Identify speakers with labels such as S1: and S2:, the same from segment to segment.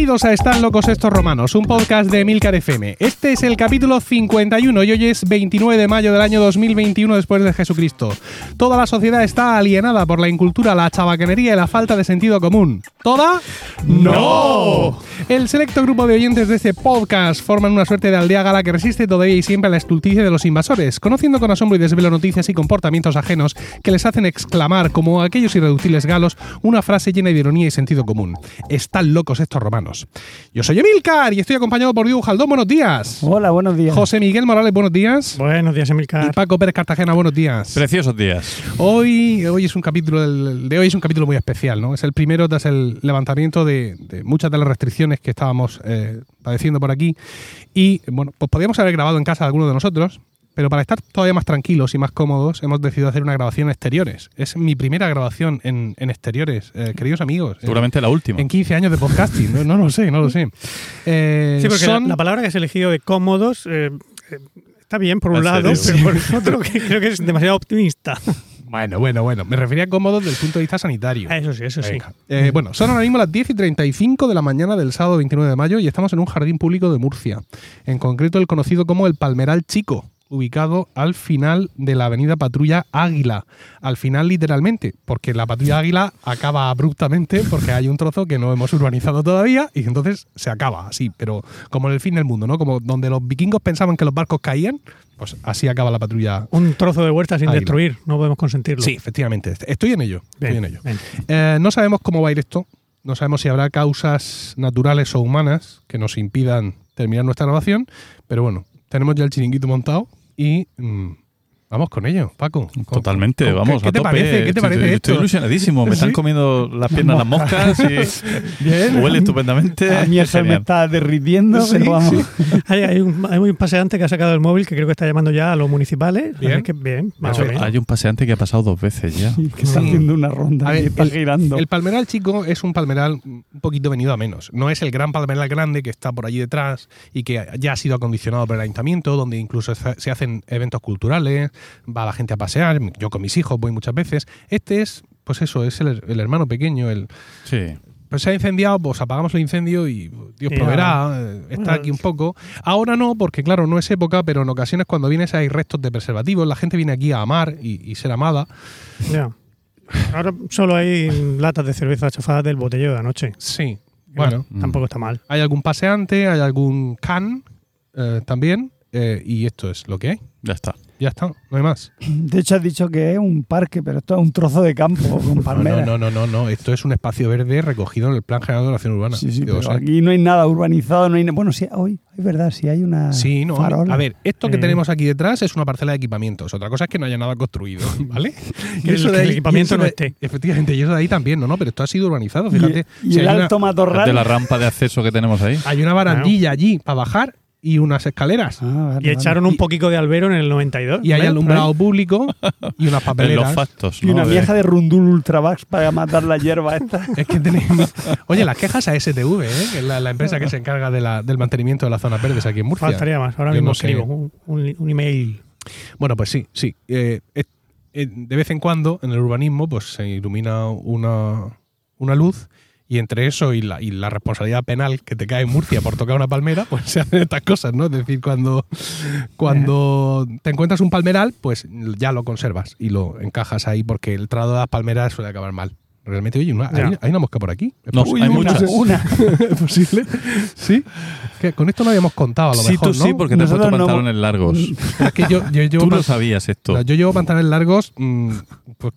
S1: Bienvenidos a Están locos estos romanos, un podcast de Milcar FM. Este es el capítulo 51 y hoy es 29 de mayo del año 2021 después de Jesucristo. Toda la sociedad está alienada por la incultura, la chabacanería y la falta de sentido común. ¿Toda? ¡No! El selecto grupo de oyentes de este podcast forman una suerte de aldea gala que resiste todavía y siempre a la estulticia de los invasores, conociendo con asombro y desvelo noticias y comportamientos ajenos que les hacen exclamar, como aquellos irreductibles galos, una frase llena de ironía y sentido común. Están locos estos romanos. Yo soy Emilcar y estoy acompañado por Diego Jaldón. Buenos días.
S2: Hola, buenos días.
S1: José Miguel Morales, buenos días.
S3: Buenos días,
S1: Y
S3: Emilcar.
S1: Paco Pérez Cartagena, buenos días.
S4: Preciosos días.
S1: Hoy, hoy es un capítulo del- de hoy es un capítulo muy especial, ¿no? Es el primero tras el levantamiento de, de muchas de las restricciones que estábamos eh, padeciendo por aquí. Y bueno, pues podríamos haber grabado en casa algunos de nosotros, pero para estar todavía más tranquilos y más cómodos, hemos decidido hacer una grabación en exteriores. Es mi primera grabación en, en exteriores, eh, queridos amigos. Eh,
S4: Seguramente la última.
S1: En 15 años de podcasting, no, no lo sé, no lo sé. Eh,
S3: Sí, porque la,
S1: son-
S3: la palabra que has elegido de cómodos eh, eh, está bien por un
S4: ¿En
S3: lado,
S4: serio?
S3: pero por otro que creo que es demasiado optimista.
S1: Bueno, bueno, bueno. Me refería a cómodos desde el punto de vista sanitario.
S3: Ah, Eso sí, eso sí.
S1: Eh, bueno, son ahora mismo las 10 y 35 de la mañana del sábado 29 de mayo y estamos en un jardín público de Murcia. En concreto, el conocido como el Palmeral Chico, ubicado al final de la avenida Patrulla Águila. Al final, literalmente, porque la Patrulla Águila acaba abruptamente porque hay un trozo que no hemos urbanizado todavía y entonces se acaba así, pero como en el fin del mundo, ¿no? Como donde los vikingos pensaban que los barcos caían, pues así acaba la patrulla.
S3: Un trozo de huerta sin
S1: Águila.
S3: destruir, no podemos consentirlo.
S1: Sí, efectivamente. Estoy en ello. Estoy en ello. Eh, no sabemos cómo va a ir esto. No sabemos si habrá causas naturales o humanas que nos impidan terminar nuestra grabación. Pero bueno, tenemos ya el chiringuito montado y mm, vamos con ello, Paco. Con-
S4: Totalmente,
S1: con-
S4: vamos
S1: ¿Qué,
S4: a
S1: qué te
S4: tope.
S1: parece? ¿Qué te
S4: Estoy-
S1: parece
S4: estoy,
S1: esto?
S4: ilusionadísimo. Me
S1: Sí.
S4: están comiendo las piernas las moscas y
S1: Bien.
S4: huele estupendamente.
S2: A mí eso me está derritiendo,
S1: Sí,
S2: pero vamos.
S3: Hay, hay un, hay un paseante que ha sacado el móvil que creo que está llamando ya a los municipales.
S1: Bien.
S3: Que bien,
S4: Hay-
S3: bien.
S4: Hay un paseante que ha pasado dos veces ya.
S2: Que está
S1: Sí.
S2: haciendo una ronda
S1: A ver,
S2: y está
S1: el-
S2: girando.
S1: El palmeral chico es un palmeral un poquito venido a menos. No es el gran palmeral grande que está por allí detrás y que ya ha sido acondicionado por el ayuntamiento, donde incluso se hacen eventos culturales, va la gente a pasear, yo con mis hijos voy muchas veces. Este es, pues eso, es el, el hermano pequeño, el,
S4: Sí.
S1: pues se ha incendiado, pues apagamos el incendio y Dios proveerá, eh, está aquí un poco. Ahora no, porque claro, no es época, pero en ocasiones cuando vienes hay restos de preservativos, la gente viene aquí a amar y, y ser amada.
S3: Ya. Ahora solo hay latas de cerveza chafadas del botellero de anoche.
S1: Sí, bueno.
S3: Tampoco está mal.
S1: Hay algún paseante, hay algún can eh, también, eh, y esto es lo que hay.
S4: Ya está.
S1: Ya está, no hay más.
S2: De hecho, has dicho que es un parque, pero esto es un trozo de campo con
S1: No,
S2: palmeras.
S1: no, no, no, no, esto es un espacio verde recogido en el Plan General de la Acción Urbana.
S2: Sí, sí, pero aquí no hay nada urbanizado, no hay Bueno, sí, hoy, es verdad, sí hay una
S1: Sí, no,
S2: farola.
S1: a ver, esto que
S3: Eh.
S1: tenemos aquí detrás es una parcela de equipamientos. Otra cosa es que no haya nada construido, ¿vale?
S3: Que el- que el equipamiento
S1: y eso
S3: no
S1: de-
S3: esté.
S1: Efectivamente, y eso de ahí también, no, no, pero esto ha sido urbanizado, fíjate.
S2: Y,
S1: Si
S2: el
S1: una,
S2: alto matorral.
S4: de la rampa de acceso que tenemos ahí.
S1: hay una barandilla allí para bajar y unas escaleras.
S2: Ah, vale,
S3: Y
S2: vale.
S3: echaron un poquito de albero en el 92.
S1: Y hay
S3: ¿ves?
S1: alumbrado público y unas
S4: los
S1: papeleras.
S2: Y una vieja de Rundul Ultravax para matar la hierba esta.
S1: Es que tenemos. Oye, las quejas a STV, ¿eh? que es la, la empresa que se encarga de la- del mantenimiento de las zonas verdes aquí en Murcia.
S3: Faltaría más. Ahora
S1: Yo
S3: mismo
S1: no sé.
S3: escribo un, un- un email.
S1: Bueno, pues sí, sí. Eh, eh, eh, de vez en cuando en el urbanismo pues se ilumina una, una luz y entre eso y la, y la responsabilidad penal que te cae en Murcia por tocar una palmera, pues se hacen estas cosas, ¿no? Es decir, cuando, cuando te encuentras un palmeral, pues ya lo conservas y lo encajas ahí porque el trado de las palmeras suele acabar mal. Realmente, oye, una- hay, una mosca por aquí. ¿Es
S4: No, hay
S2: una,
S4: muchas.
S2: una.
S1: ¿Es posible? Sí. Que con esto no habíamos contado, a lo
S4: Sí,
S1: mejor,
S4: tú
S1: ¿no?
S4: sí, porque te has puesto
S2: no-
S4: pantalones largos.
S1: Es que yo, yo llevo
S4: Tú lo
S1: pan-
S4: sabías esto.
S1: yo llevo pantalones largos mm, pues,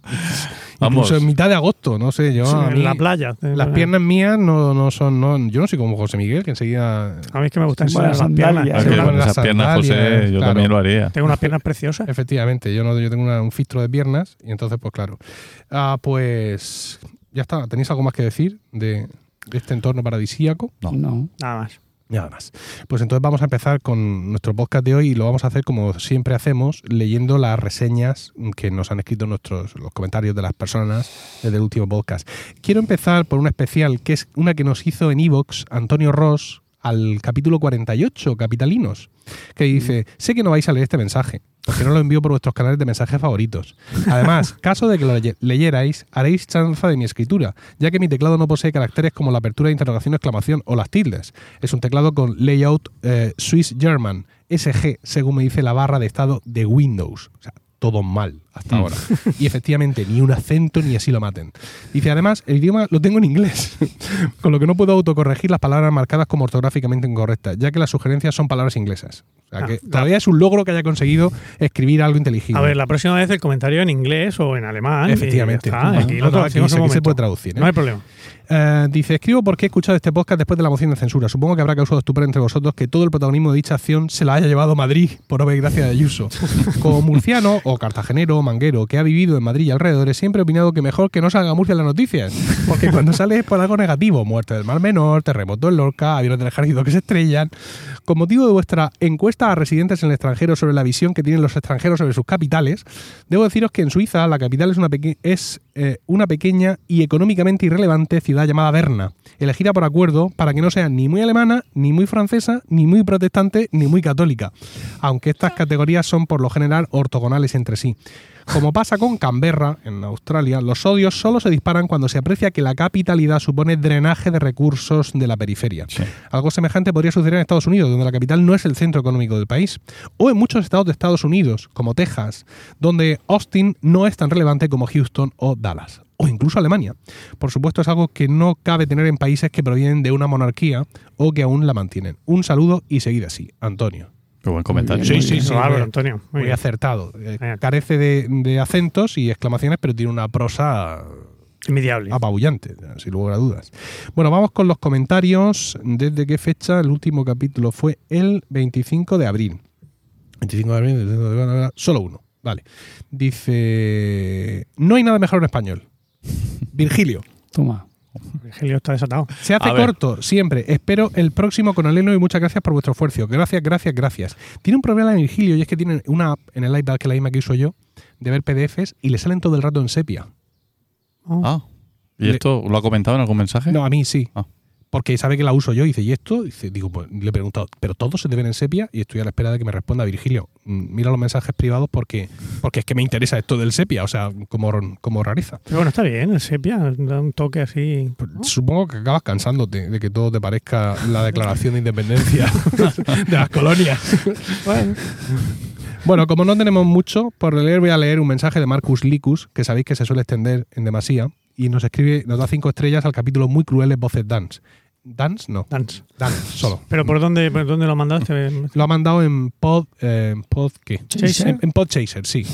S4: Vamos.
S1: incluso en mitad de agosto, no sé, yo a
S3: en la playa.
S1: las piernas mías no, no son, no, yo no soy como José Miguel, que enseguida
S3: A mí es que me gustan las
S2: sandalias.
S3: piernas.
S1: Las
S4: esas José, yo
S1: claro.
S4: también lo haría.
S3: Tengo unas piernas preciosas.
S1: Efectivamente, yo no yo tengo una- un filtro de piernas y entonces pues claro. Ah, pues ya está, ¿tenéis algo más que decir de, de este entorno paradisíaco?
S4: No.
S2: No.
S3: Nada más.
S1: Nada más. Pues entonces vamos a empezar con nuestro podcast de hoy y lo vamos a hacer como siempre hacemos, leyendo las reseñas que nos han escrito nuestros los comentarios de las personas desde el último podcast. Quiero empezar por una especial que es una que nos hizo en Evox Antonio Ross al capítulo 48, Capitalinos, que dice, sé que no vais a leer este mensaje, porque no lo envío por vuestros canales de mensajes favoritos. Además, caso de que lo leye- leyerais, haréis chanza de mi escritura, ya que mi teclado no posee caracteres como la apertura de interrogación, exclamación o las tildes. Es un teclado con layout eh, Swiss German, SG, según me dice la barra de estado de Windows. O sea, todo mal hasta
S4: Mm.
S1: ahora. Y efectivamente, ni un acento ni así lo maten. Dice, además, el idioma lo tengo en inglés, con lo que no puedo autocorregir las palabras marcadas como ortográficamente incorrectas, ya que las sugerencias son palabras inglesas. O sea,
S3: Ah,
S1: que todavía es un logro que haya conseguido escribir algo inteligible.
S3: A ver, la próxima vez el comentario en inglés o en alemán.
S1: Efectivamente.
S3: está,
S1: No,
S3: aquí
S1: no,
S3: lo
S1: aquí se- aquí se
S3: momento.
S1: puede traducir, ¿eh?
S3: No hay problema.
S1: Eh, dice, escribo porque he escuchado este podcast después de la moción de censura. Supongo que habrá causado estupor entre vosotros que todo el protagonismo de dicha acción se la haya llevado Madrid por obra y gracia de Ayuso. Como murciano o cartagenero manguero que ha vivido en Madrid y alrededores, siempre he opinado que mejor que no salga Murcia en las noticias. Porque cuando sale es por algo negativo, muerte del Mar Menor, terremoto en Lorca, aviones del ejército que se estrellan. Con motivo de vuestra encuesta a residentes en el extranjero sobre la visión que tienen los extranjeros sobre sus capitales, debo deciros que en Suiza la capital es una, peque- es, eh, una pequeña y económicamente irrelevante ciudad llamada Berna, elegida por acuerdo para que no sea ni muy alemana, ni muy francesa, ni muy protestante, ni muy católica, aunque estas categorías son por lo general ortogonales entre sí. Como pasa con Canberra, en Australia, los odios solo se disparan cuando se aprecia que la capitalidad supone drenaje de recursos de la periferia.
S4: Sí.
S1: Algo semejante podría suceder en Estados Unidos, donde la capital no es el centro económico del país. O en muchos estados de Estados Unidos, como Texas, donde Austin no es tan relevante como Houston o Dallas. O incluso Alemania. Por supuesto, es algo que no cabe tener en países que provienen de una monarquía o que aún la mantienen. Un saludo y seguid así, Antonio.
S4: Qué buen comentario.
S2: Sí, sí,
S3: Bárbaro,
S1: muy-
S3: Antonio. Muy
S1: acertado. Eh, carece de, de acentos y exclamaciones, pero tiene una prosa
S3: Envidiable.
S1: apabullante, sin lugar a dudas. Bueno, vamos con los comentarios. ¿Desde qué fecha? El último capítulo fue el 25 de abril. 25 de abril, solo uno. Vale. Dice: No hay nada mejor en español. Virgilio.
S2: Toma.
S3: Virgilio está desatado.
S1: Se hace corto, siempre. Espero el próximo con Aleno y muchas gracias por vuestro esfuerzo. Gracias, gracias, gracias. Tiene un problema Virgilio y es que tiene una app en el iPad, que es la misma que uso yo, de ver PDFs y le salen todo el rato en sepia.
S4: Ah. ¿Y esto lo ha comentado en algún mensaje?
S1: No, a mí sí.
S4: Ah.
S1: Porque sabe que la uso yo y dice, ¿y esto? Dice, digo, pues le he preguntado, ¿pero todos se te ven en sepia? Y estoy a la espera de que me responda Virgilio. mm, Mira los mensajes privados porque, porque es que me interesa esto del sepia, o sea, como, como rareza.
S3: Pero bueno, está bien, el sepia da un toque así.
S1: Supongo que acabas cansándote de que todo te parezca la declaración de independencia de las colonias.
S3: Bueno,
S1: Bueno, como no tenemos mucho por leer, voy a leer un mensaje de Marcus Licus, que sabéis que se suele extender en demasía, y nos escribe, nos da cinco estrellas al capítulo muy crueles Voces Dance. ¿Dance? No.
S3: dance.
S1: Dance, solo.
S3: ¿Pero por dónde, por dónde lo mandaste?
S1: Lo ha mandado en Pod. eh, pod ¿Qué?
S3: Chaser.
S1: En, en Podchaser, sí.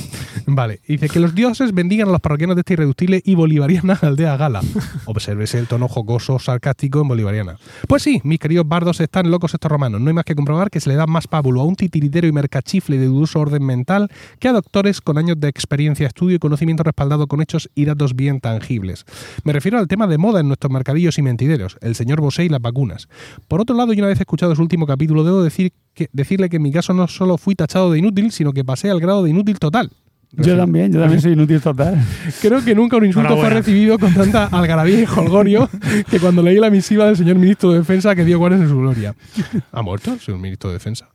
S1: Vale. Dice que los dioses bendigan a los parroquianos de esta irreductible y bolivariana aldea gala. Obsérvese el tono jocoso, sarcástico en bolivariana. Pues sí, mis queridos bardos están locos estos romanos. No hay más que comprobar que se le da más pábulo a un titiritero y mercachifle de dudoso orden mental que a doctores con años de experiencia, estudio y conocimiento respaldado con hechos y datos bien tangibles. Me refiero al tema de moda en nuestros mercadillos y mentideros, el señor Bosé y las vacunas. Por otro lado, y una vez escuchado su último capítulo, debo decir que, decirle que en mi caso no solo fui tachado de inútil, sino que pasé al grado de inútil total.
S2: Yo también, yo también soy inútil total.
S1: Creo que nunca un insulto fue recibido con tanta algarabía y jolgorio que cuando leí la misiva del señor ministro de Defensa que dio guardias en su gloria. ¿Ha muerto el señor ministro de Defensa?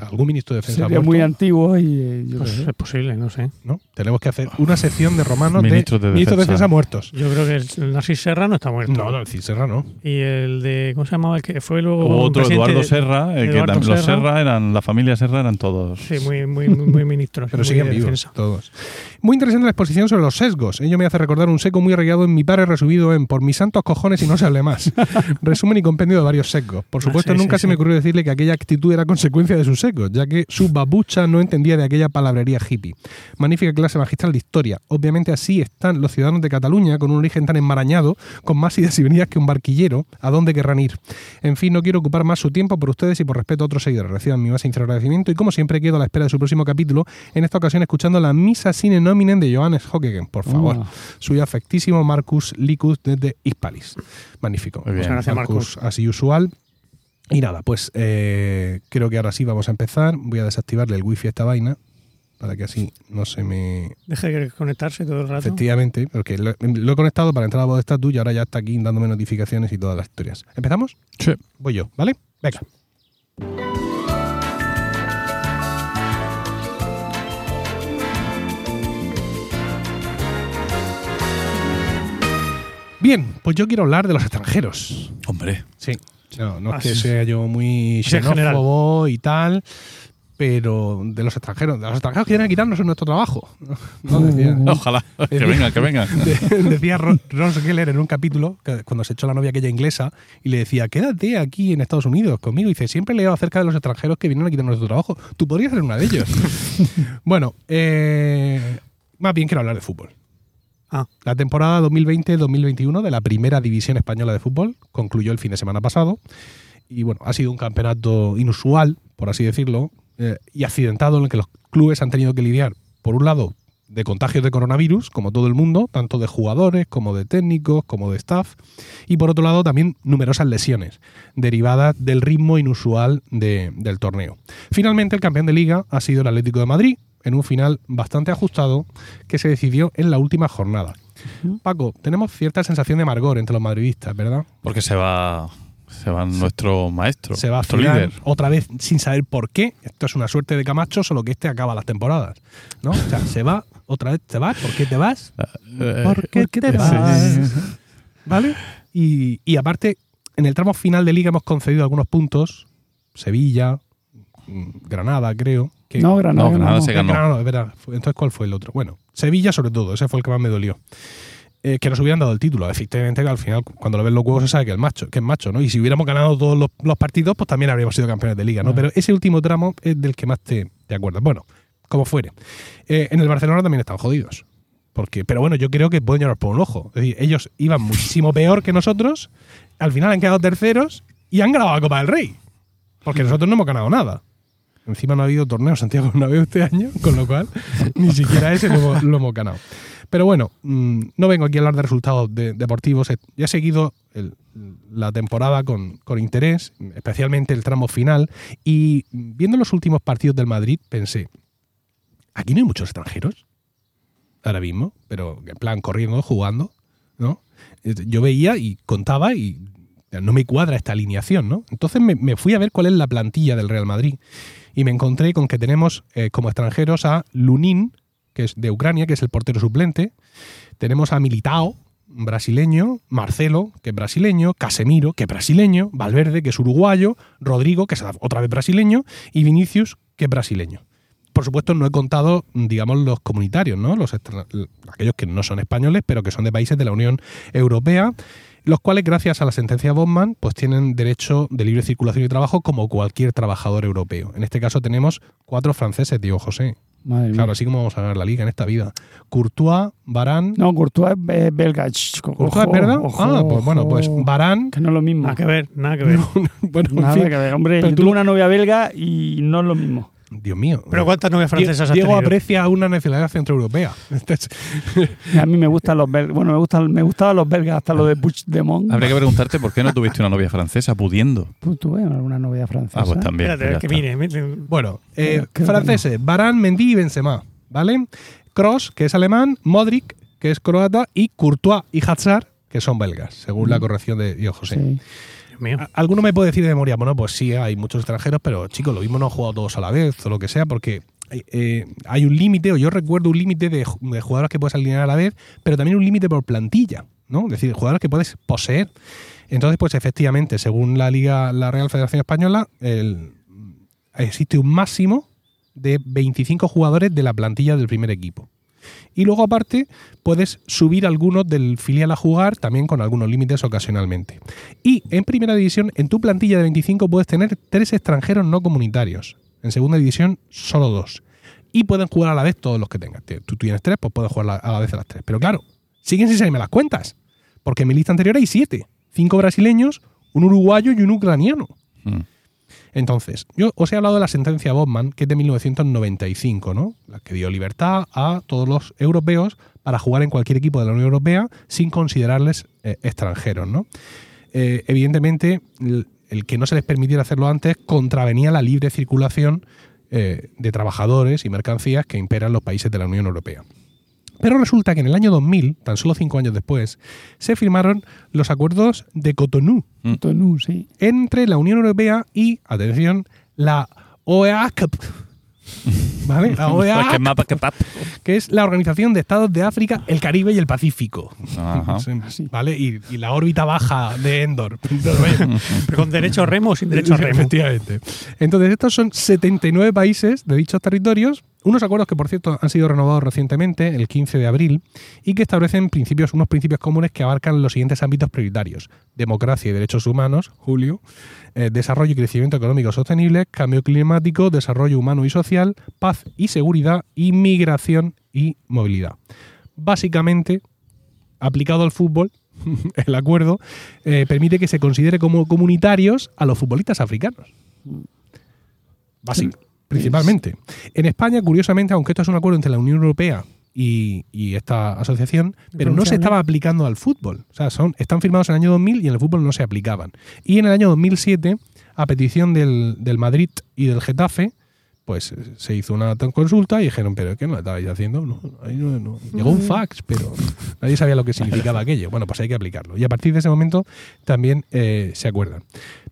S1: ¿Algún ministro de Defensa
S2: Sería muy antiguo y eh, yo
S3: Pues es posible, no sé.
S1: ¿No? Tenemos que hacer una sección de romanos
S4: Ministros
S1: de
S4: de
S1: ministros de
S4: Defensa.
S1: Muertos.
S3: Yo creo que el, el Narcis Serra no está muerto.
S1: No, no, el Cid Serra no.
S3: Y el de. ¿Cómo se llamaba? El que fue luego.
S4: Hubo otro, Eduardo Serra, eh, que tam- los
S3: Serra.
S4: Serra eran, la familia Serra eran todos.
S3: Sí, muy, muy, muy, muy ministros.
S1: Pero
S3: muy
S1: siguen
S3: de
S1: vivos
S3: defensa.
S1: todos. Muy interesante la exposición sobre los sesgos. Ello me hace recordar un seco muy arraigado en mi padre resumido en por mis santos cojones y no se hable más. Resumen y compendio de varios sesgos. Por
S3: Ah,
S1: supuesto,
S3: sí,
S1: nunca
S3: sí,
S1: se
S3: sí.
S1: me ocurrió decirle que aquella actitud era consecuencia de sus secos, ya que su babucha no entendía de aquella palabrería hippie. Magnífica clase magistral de historia. Obviamente así están los ciudadanos de Cataluña con un origen tan enmarañado, con más idas y venidas que un barquillero, ¿a dónde querrán ir? En fin, no quiero ocupar más su tiempo por ustedes y por respeto a otros seguidores. Reciban mi más sincero agradecimiento y como siempre quedo a la espera de su próximo capítulo, en esta ocasión escuchando la misa sine nominen de Johannes Hockegen, por favor.
S2: Oh.
S1: Suyo afectísimo Marcus Licus desde Hispalis. Magnífico.
S4: Bien.
S3: Muchas gracias,
S1: Marcus, así usual. Y nada, pues eh, creo que ahora sí vamos a empezar. Voy a desactivarle el wifi a esta vaina para que así no se me...
S3: Deje de conectarse todo el rato.
S1: Efectivamente, porque lo, lo he conectado para entrar a la voz de estatus y ahora ya está aquí dándome notificaciones y todas las historias. ¿Empezamos?
S4: Sí.
S1: Voy yo, ¿vale? Venga. Bien, pues yo quiero hablar de los extranjeros.
S4: Hombre,
S1: Sí. No, no es que sea yo muy xenófobo y tal, pero de los extranjeros, de los extranjeros que vienen a quitarnos nuestro trabajo. ¿no? Decía,
S4: ojalá. Que
S1: Decía-
S4: vengan, que vengan.
S1: de- decía Ro- Ross Geller en un capítulo, cuando se echó la novia aquella inglesa, y le decía, quédate aquí en Estados Unidos conmigo. Y dice, siempre leo acerca de los extranjeros que vienen a quitarnos nuestro trabajo. Tú podrías ser una de ellos. bueno, eh, más bien quiero hablar de fútbol.
S3: Ah.
S1: La temporada 2020-2021 de la primera división española de fútbol concluyó el fin de semana pasado. Y bueno, ha sido un campeonato inusual, por así decirlo, eh, y accidentado en el que los clubes han tenido que lidiar, por un lado, de contagios de coronavirus, como todo el mundo, tanto de jugadores como de técnicos, como de staff, y por otro lado también numerosas lesiones, derivadas del ritmo inusual de- del torneo. Finalmente, el campeón de liga ha sido el Atlético de Madrid, en un final bastante ajustado que se decidió en la última jornada. Paco, tenemos cierta sensación de amargor entre los madridistas, ¿verdad?
S4: Porque se va, se va nuestro maestro,
S1: Se va
S4: nuestro líder.
S1: otra vez sin saber por qué. Esto es una suerte de Camacho, solo que este acaba las temporadas. ¿no? O sea, se va, otra vez te vas, ¿por qué te vas?
S4: Eh,
S1: ¿Por qué te vas? ¿Vale? Y, y aparte, en el tramo final de liga hemos concedido algunos puntos. Sevilla, Granada, creo. Que,
S2: No, Granada.
S4: No, Granada se ganó.
S1: Granada, es verdad. Fue- Entonces, ¿cuál fue el otro? Bueno, Sevilla sobre todo, ese fue el que más me dolió. Eh, que nos hubieran dado el título. Efectivamente, que al final, cuando lo ven los huevos, se sabe que es macho, que es macho, ¿no? Y si hubiéramos ganado todos los, los partidos, pues también habríamos sido campeones de liga, ¿no?
S2: Ah.
S1: Pero ese último tramo es del que más te, te acuerdas. Bueno, como fuere. Eh, en el Barcelona también están jodidos. Porque, pero bueno, yo creo que pueden llorar por un ojo. Es decir, ellos iban muchísimo peor que nosotros, al final han quedado terceros y han ganado la Copa del Rey. Porque nosotros no hemos ganado nada. Encima no ha habido torneo Santiago Bernabéu este año, con lo cual ni siquiera ese lo lo hemos ganado. Pero bueno, mm, no vengo aquí a hablar de resultados de- deportivos. Ya he seguido el- la temporada con, con interés, especialmente el tramo final. Y viendo los últimos partidos del Madrid, pensé, aquí no hay muchos extranjeros ahora mismo, pero en plan corriendo, jugando, ¿no? Eh, Yo veía y contaba y no me cuadra esta alineación, ¿no? Entonces me, me fui a ver cuál es la plantilla del Real Madrid y me encontré con que tenemos eh, como extranjeros a Lunin, que es de Ucrania, que es el portero suplente, tenemos a Militao, brasileño, Marcelo, que es brasileño, Casemiro, que es brasileño, Valverde, que es uruguayo, Rodrigo, que es otra vez brasileño, y Vinicius, que es brasileño. Por supuesto, no he contado, digamos, los comunitarios, ¿no? Los aquellos que no son españoles, pero que son de países de la Unión Europea, los cuales, gracias a la sentencia Bosman, pues tienen derecho de libre circulación y trabajo como cualquier trabajador europeo. En este caso tenemos cuatro franceses, Diego José.
S2: Madre mía.
S1: Claro, así como vamos a ganar la liga en esta vida. Courtois, Varane.
S2: No, Courtois es belga.
S1: ¿Courtois es verdad?
S2: ojo,
S1: ah, pues bueno, pues Varane.
S2: Que no es lo mismo.
S3: Nada que ver, nada que ver.
S1: bueno, en
S2: Nada
S1: fin.
S2: que ver. Hombre,
S1: Pero
S2: yo
S1: tú-
S2: tuve una novia belga y no es lo mismo.
S1: Dios mío.
S3: Pero ¿cuántas novias francesas has
S1: Diego
S3: tenido?
S1: aprecia una nacionalidad centroeuropea.
S2: A mí me gustan los belgas. Bueno, me gustan, me gustaban los belgas hasta lo de Puigdemont.
S4: Habría que preguntarte por qué no tuviste una novia francesa pudiendo.
S2: Pues tuve alguna novia francesa.
S4: Ah, pues también.
S3: Espérate,
S4: pues
S3: que mire. mire.
S1: Bueno, eh, franceses, Varane, Mendy y Benzema, ¿vale? Cross, que es alemán, Modric, que es croata, y Courtois y Hazard, que son belgas, según la
S2: Mm.
S1: corrección de Diego José.
S2: Sí.
S1: Alguno me puede decir de memoria, bueno, pues sí, hay muchos extranjeros, pero chicos, lo mismo no han jugado todos a la vez o lo que sea, porque eh, hay un límite, o yo recuerdo un límite de, de jugadores que puedes alinear a la vez, pero también un límite por plantilla, ¿no? Es decir, jugadores que puedes poseer. Entonces, pues efectivamente, según la Liga, la Real Federación Española, el- existe un máximo de 25 jugadores de la plantilla del primer equipo. Y luego, aparte, puedes subir algunos del filial a jugar, también con algunos límites ocasionalmente. Y en primera división, en tu plantilla de 25 puedes tener tres extranjeros no comunitarios. En segunda división, solo dos. Y pueden jugar a la vez todos los que tengas. Te- Tú tienes tres, pues puedes jugar a la vez a las tres. Pero claro, siguen sin salirme las cuentas. Porque en mi lista anterior hay siete. Cinco brasileños, un uruguayo y un ucraniano.
S4: Mm.
S1: Entonces, yo os he hablado de la sentencia Bobman, que es de 1995, ¿no? La que dio libertad a todos los europeos para jugar en cualquier equipo de la Unión Europea sin considerarles eh, extranjeros, ¿no? Eh, evidentemente, el, que no se les permitiera hacerlo antes contravenía la libre circulación eh, de trabajadores y mercancías que imperan los países de la Unión Europea. Pero resulta que en el año 2000, tan solo cinco años después, se firmaron los acuerdos de Cotonou
S2: Cotonou, sí.
S1: entre la Unión Europea y, atención, la OEAC. ¿Vale? La
S4: Pues que mapa que
S1: es la Organización de Estados de África, el Caribe y el Pacífico.
S4: Ajá.
S1: Sí, ¿Vale? Y, y la órbita baja de Endor.
S3: Pero con derecho a remo o sin derecho a remo.
S1: Efectivamente. Entonces, estos son 79 países de dichos territorios, unos acuerdos que, por cierto, han sido renovados recientemente, el 15 de abril, y que establecen principios, unos principios comunes que abarcan los siguientes ámbitos prioritarios: democracia y derechos humanos, Julio, eh, desarrollo y crecimiento económico sostenible, cambio climático, desarrollo humano y social, paz y seguridad, inmigración y movilidad. Básicamente, aplicado al fútbol, el acuerdo eh, permite que se considere como comunitarios a los futbolistas africanos. Básico, principalmente. En España, curiosamente, aunque esto es un acuerdo entre la Unión Europea y, y esta asociación, pero no se estaba aplicando al fútbol. O sea, son, están firmados en el año 2000 y en el fútbol no se aplicaban. Y en el año 2007, a petición del, del Madrid y del Getafe, pues eh, se hizo una consulta y dijeron, pero ¿qué no estabais haciendo? No, ahí no- no. Llegó un fax, pero nadie sabía lo que significaba aquello. Bueno, pues hay que aplicarlo. Y a partir de ese momento también eh, se acuerdan.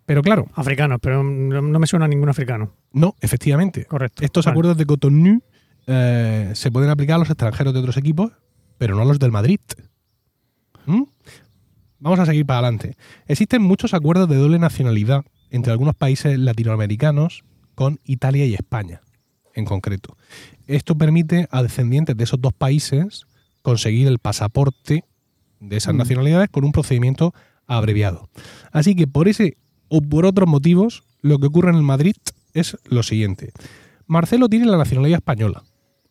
S1: Pero claro,
S3: Africanos, pero no no me suena a ningún africano.
S1: no, efectivamente.
S3: Correcto.
S1: Estos
S3: Vale.
S1: acuerdos de Cotonou eh, se pueden aplicar a los extranjeros de otros equipos, pero no a los del Madrid. ¿Mm? Vamos a seguir para adelante. Existen muchos acuerdos de doble nacionalidad entre algunos países latinoamericanos con Italia y España, en concreto. Esto permite a descendientes de esos dos países conseguir el pasaporte de esas
S2: Mm.
S1: nacionalidades con un procedimiento abreviado. Así que por ese o por otros motivos, lo que ocurre en el Madrid es lo siguiente. Marcelo tiene la nacionalidad española,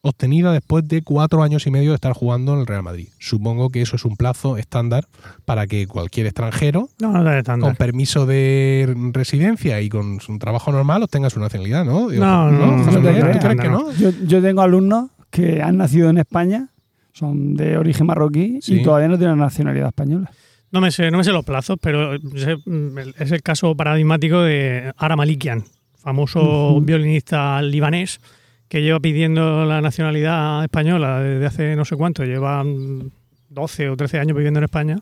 S1: obtenida después de cuatro años y medio de estar jugando en el Real Madrid. Supongo que eso es un plazo estándar para que cualquier extranjero
S3: No, no es
S1: con permiso de residencia y con su trabajo normal obtenga su nacionalidad, ¿no? Digo,
S3: No, no,
S1: José
S2: no,
S1: Miguel,
S2: no,
S1: ¿Tú crees que
S3: no.
S2: Yo, yo tengo alumnos que han nacido en España, son de origen marroquí
S1: Sí.
S2: y todavía no tienen nacionalidad española.
S3: No me sé, no me sé los plazos, pero sé, mm, es el caso paradigmático de Ara Malikian, famoso violinista libanés que lleva pidiendo la nacionalidad española desde hace no sé cuánto, lleva mm, 12 o 13 años viviendo en España.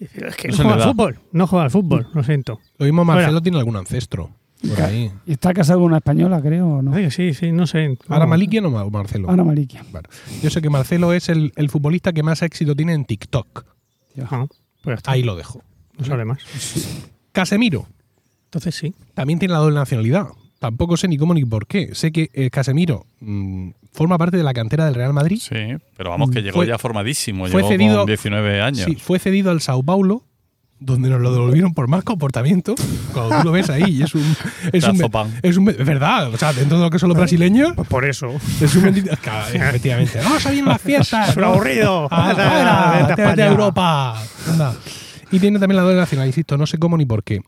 S3: Y dice, es que
S4: No
S3: juega al fútbol, no juega al fútbol, lo siento.
S1: Lo mismo Marcelo
S3: Fuera.
S1: tiene algún ancestro por ahí.
S2: Y está casado con una española, creo, ¿o no?
S3: Sí, sí, no sé.
S1: ¿Ahora
S3: No.
S1: Malikian o Ma- Marcelo?
S2: Malikia.
S1: Vale. Yo sé que Marcelo es el, el futbolista que más éxito tiene en TikTok.
S3: Ah, pues
S1: Ahí lo dejo.
S3: no sabe más.
S1: Casemiro
S3: Entonces sí.
S1: también tiene la doble nacionalidad. Tampoco sé ni cómo ni por qué. Sé que eh, Casemiro mm, forma parte de la cantera del Real Madrid.
S4: Sí, pero vamos, que llegó
S1: Fue-
S4: ya formadísimo.
S1: fue
S4: llegó
S1: cedido-
S4: con 19 años.
S1: Sí, fue cedido al Sao Paulo, donde nos lo devolvieron por mal comportamiento. Cuando tú lo ves ahí, es un. Es, un, es un- es verdad, o sea, dentro de lo que son los brasileños,
S3: Pues por eso.
S1: es un bendito. Claro, efectivamente. ¡Vamos a ir a las fiestas!
S3: Es un aburrido.
S1: Ah,
S3: Vete a-.
S1: Europa. Anda. Y tiene también la doble nacionalidad, insisto, no sé cómo ni por qué.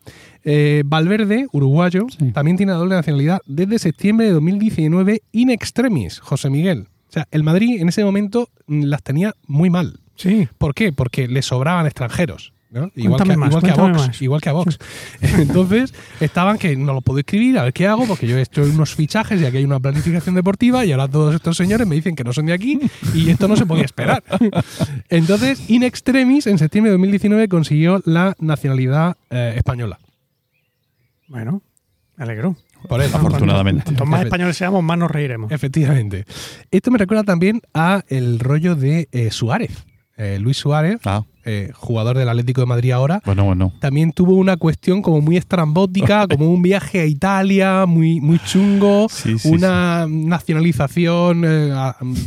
S1: Eh, Valverde, uruguayo,
S2: Sí.
S1: también tiene la doble nacionalidad desde septiembre de 2019 in extremis, José Miguel. O sea, el Madrid en ese momento mm, las tenía muy mal.
S3: Sí.
S1: ¿Por qué? Porque le sobraban extranjeros. ¿No? Igual, que,
S3: más,
S1: igual que Vox.
S3: más.
S1: Igual que a Vox. Entonces, estaban que no lo puedo escribir, a ver qué hago, porque yo he hecho unos fichajes y aquí hay una planificación deportiva y ahora todos estos señores me dicen que no son de aquí y esto no se podía esperar. Entonces, in extremis, en septiembre de 2019 consiguió la nacionalidad eh, española.
S3: Bueno, me alegro.
S1: Por él.
S4: Afortunadamente.
S3: Cuanto más españoles seamos, más nos reiremos.
S1: Efectivamente. Esto me recuerda también a el rollo de eh, Suárez. Eh, Luis Suárez,
S4: Ah,
S1: eh, jugador del Atlético de Madrid ahora,
S4: bueno, bueno.
S1: también tuvo una cuestión como muy estrambótica, como un viaje a Italia muy, muy chungo,
S4: Sí, sí,
S1: una nacionalización eh,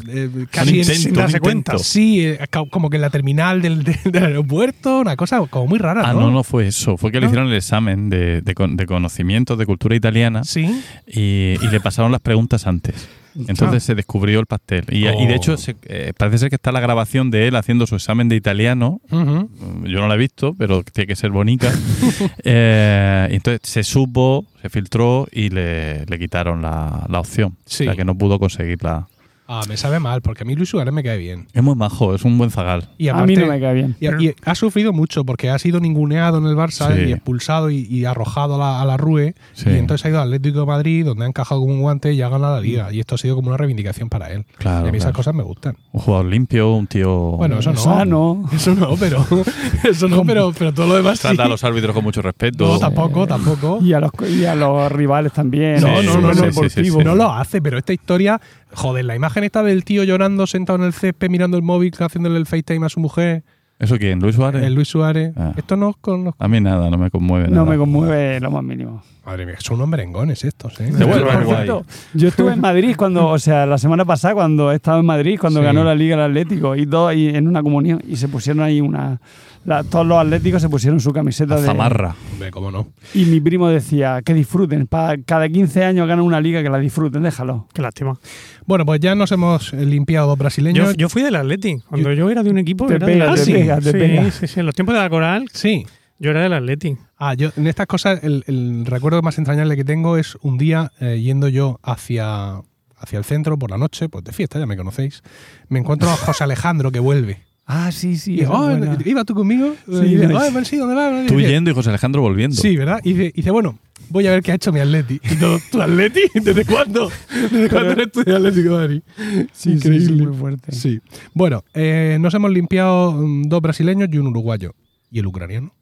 S1: eh, casi
S4: Un intento,
S3: sin darse cuenta.
S1: Sí, como que en la terminal del, aeropuerto, una cosa como muy rara,
S4: Ah,
S1: ¿no?
S4: no, no fue eso. Fue que le hicieron el examen de, de de conocimientos de cultura italiana
S1: Sí.
S4: y, y le pasaron las preguntas antes. Entonces se descubrió el pastel. Y, y de hecho,
S1: Oh.
S4: se- eh, parece ser que está la grabación de él haciendo su examen de italiano. Yo no la he visto, pero tiene que ser bonita. Eh, entonces se supo, se filtró y le, le quitaron la, la opción.
S1: Sí.
S4: O sea que no pudo conseguir la,
S1: Ah, me sabe mal, porque a mí Luis Suárez me cae bien.
S4: Es muy majo, es un buen zagal.
S1: Y
S2: a mí no me cae bien.
S1: y, y ha sufrido mucho porque ha sido ninguneado en el Barça
S4: Sí.
S1: y expulsado y, y arrojado a la, a la RUE.
S4: Sí.
S1: Y entonces ha ido al Atlético de Madrid, donde ha encajado como un guante y ha ganado la liga. Y esto ha sido como una reivindicación para él.
S4: Claro,
S1: y a mí esas cosas me gustan.
S4: Un jugador limpio, un tío.
S1: Bueno, eso no.
S2: Sano.
S1: Eso no, pero. Eso no, pero, pero todo lo demás sí.
S4: Trata a los árbitros con mucho respeto.
S1: No, tampoco, tampoco.
S2: Y a los, y a los rivales también.
S1: No, no, no, no,
S4: sí, sí,
S2: deportivo.
S4: sí.
S1: No lo hace, pero esta historia, joder, la imagen esta del tío llorando sentado en el césped mirando el móvil, haciéndole el FaceTime a su mujer,
S4: ¿Eso quién? ¿Luis Suárez?
S1: el Luis Suárez.
S4: Ah.
S1: Esto no con los.
S4: A mí nada, no me conmueve.
S2: No
S4: nada.
S2: me conmueve lo más mínimo.
S1: Madre mía, son unos merengones estos, ¿eh?
S4: Se vuelve
S2: Por
S4: guay.
S2: cierto, Yo estuve en Madrid cuando, o sea, la semana pasada cuando he estado en Madrid, cuando
S1: Sí.
S2: ganó la Liga el Atlético, y dos y en una comunión, y se pusieron ahí una. La- todos los atléticos se pusieron su camiseta
S4: La
S2: de.
S4: zamarra.
S1: Hombre, cómo no.
S2: Y mi primo decía que disfruten. Pa, cada 15 años ganan una liga, que la disfruten, déjalo.
S3: Qué lástima.
S1: Bueno, pues ya nos hemos eh, limpiado brasileños.
S3: Yo, yo fui del Atleti. Cuando yo, era de un equipo,
S2: Te
S3: era
S2: pega,
S3: del
S1: te
S3: Atleti.
S1: pega,
S2: te
S3: sí,
S2: pega.
S3: sí, sí. En los tiempos de la Coral,
S1: Sí.
S3: yo era del Atleti.
S1: Ah, yo en estas cosas el, el recuerdo más entrañable que tengo es un día eh, yendo yo hacia, hacia el centro por la noche, pues de fiesta, ya me conocéis. Me encuentro a José Alejandro que vuelve.
S2: Ah, sí, sí.
S1: "Oh,
S2: buena.
S1: ¿Iba tú conmigo?
S2: Sí,
S1: y dice,
S2: sí.
S1: "Oh, pues sí, ¿dónde vas?
S4: Tú
S1: dice,
S4: yendo y José Alejandro volviendo.
S1: Sí, ¿verdad? Y dice, y dice, bueno, voy a ver qué ha hecho mi Atleti. Y todo, ¿tu Atleti? ¿Desde cuándo? ¿Desde cuándo eres tú de Atlético de Madrid?
S2: Sí, sí,
S1: Increíble.
S2: sí, muy fuerte.
S1: Sí. Bueno, eh, nos hemos limpiado mm, dos brasileños y un uruguayo. ¿Y el ucraniano?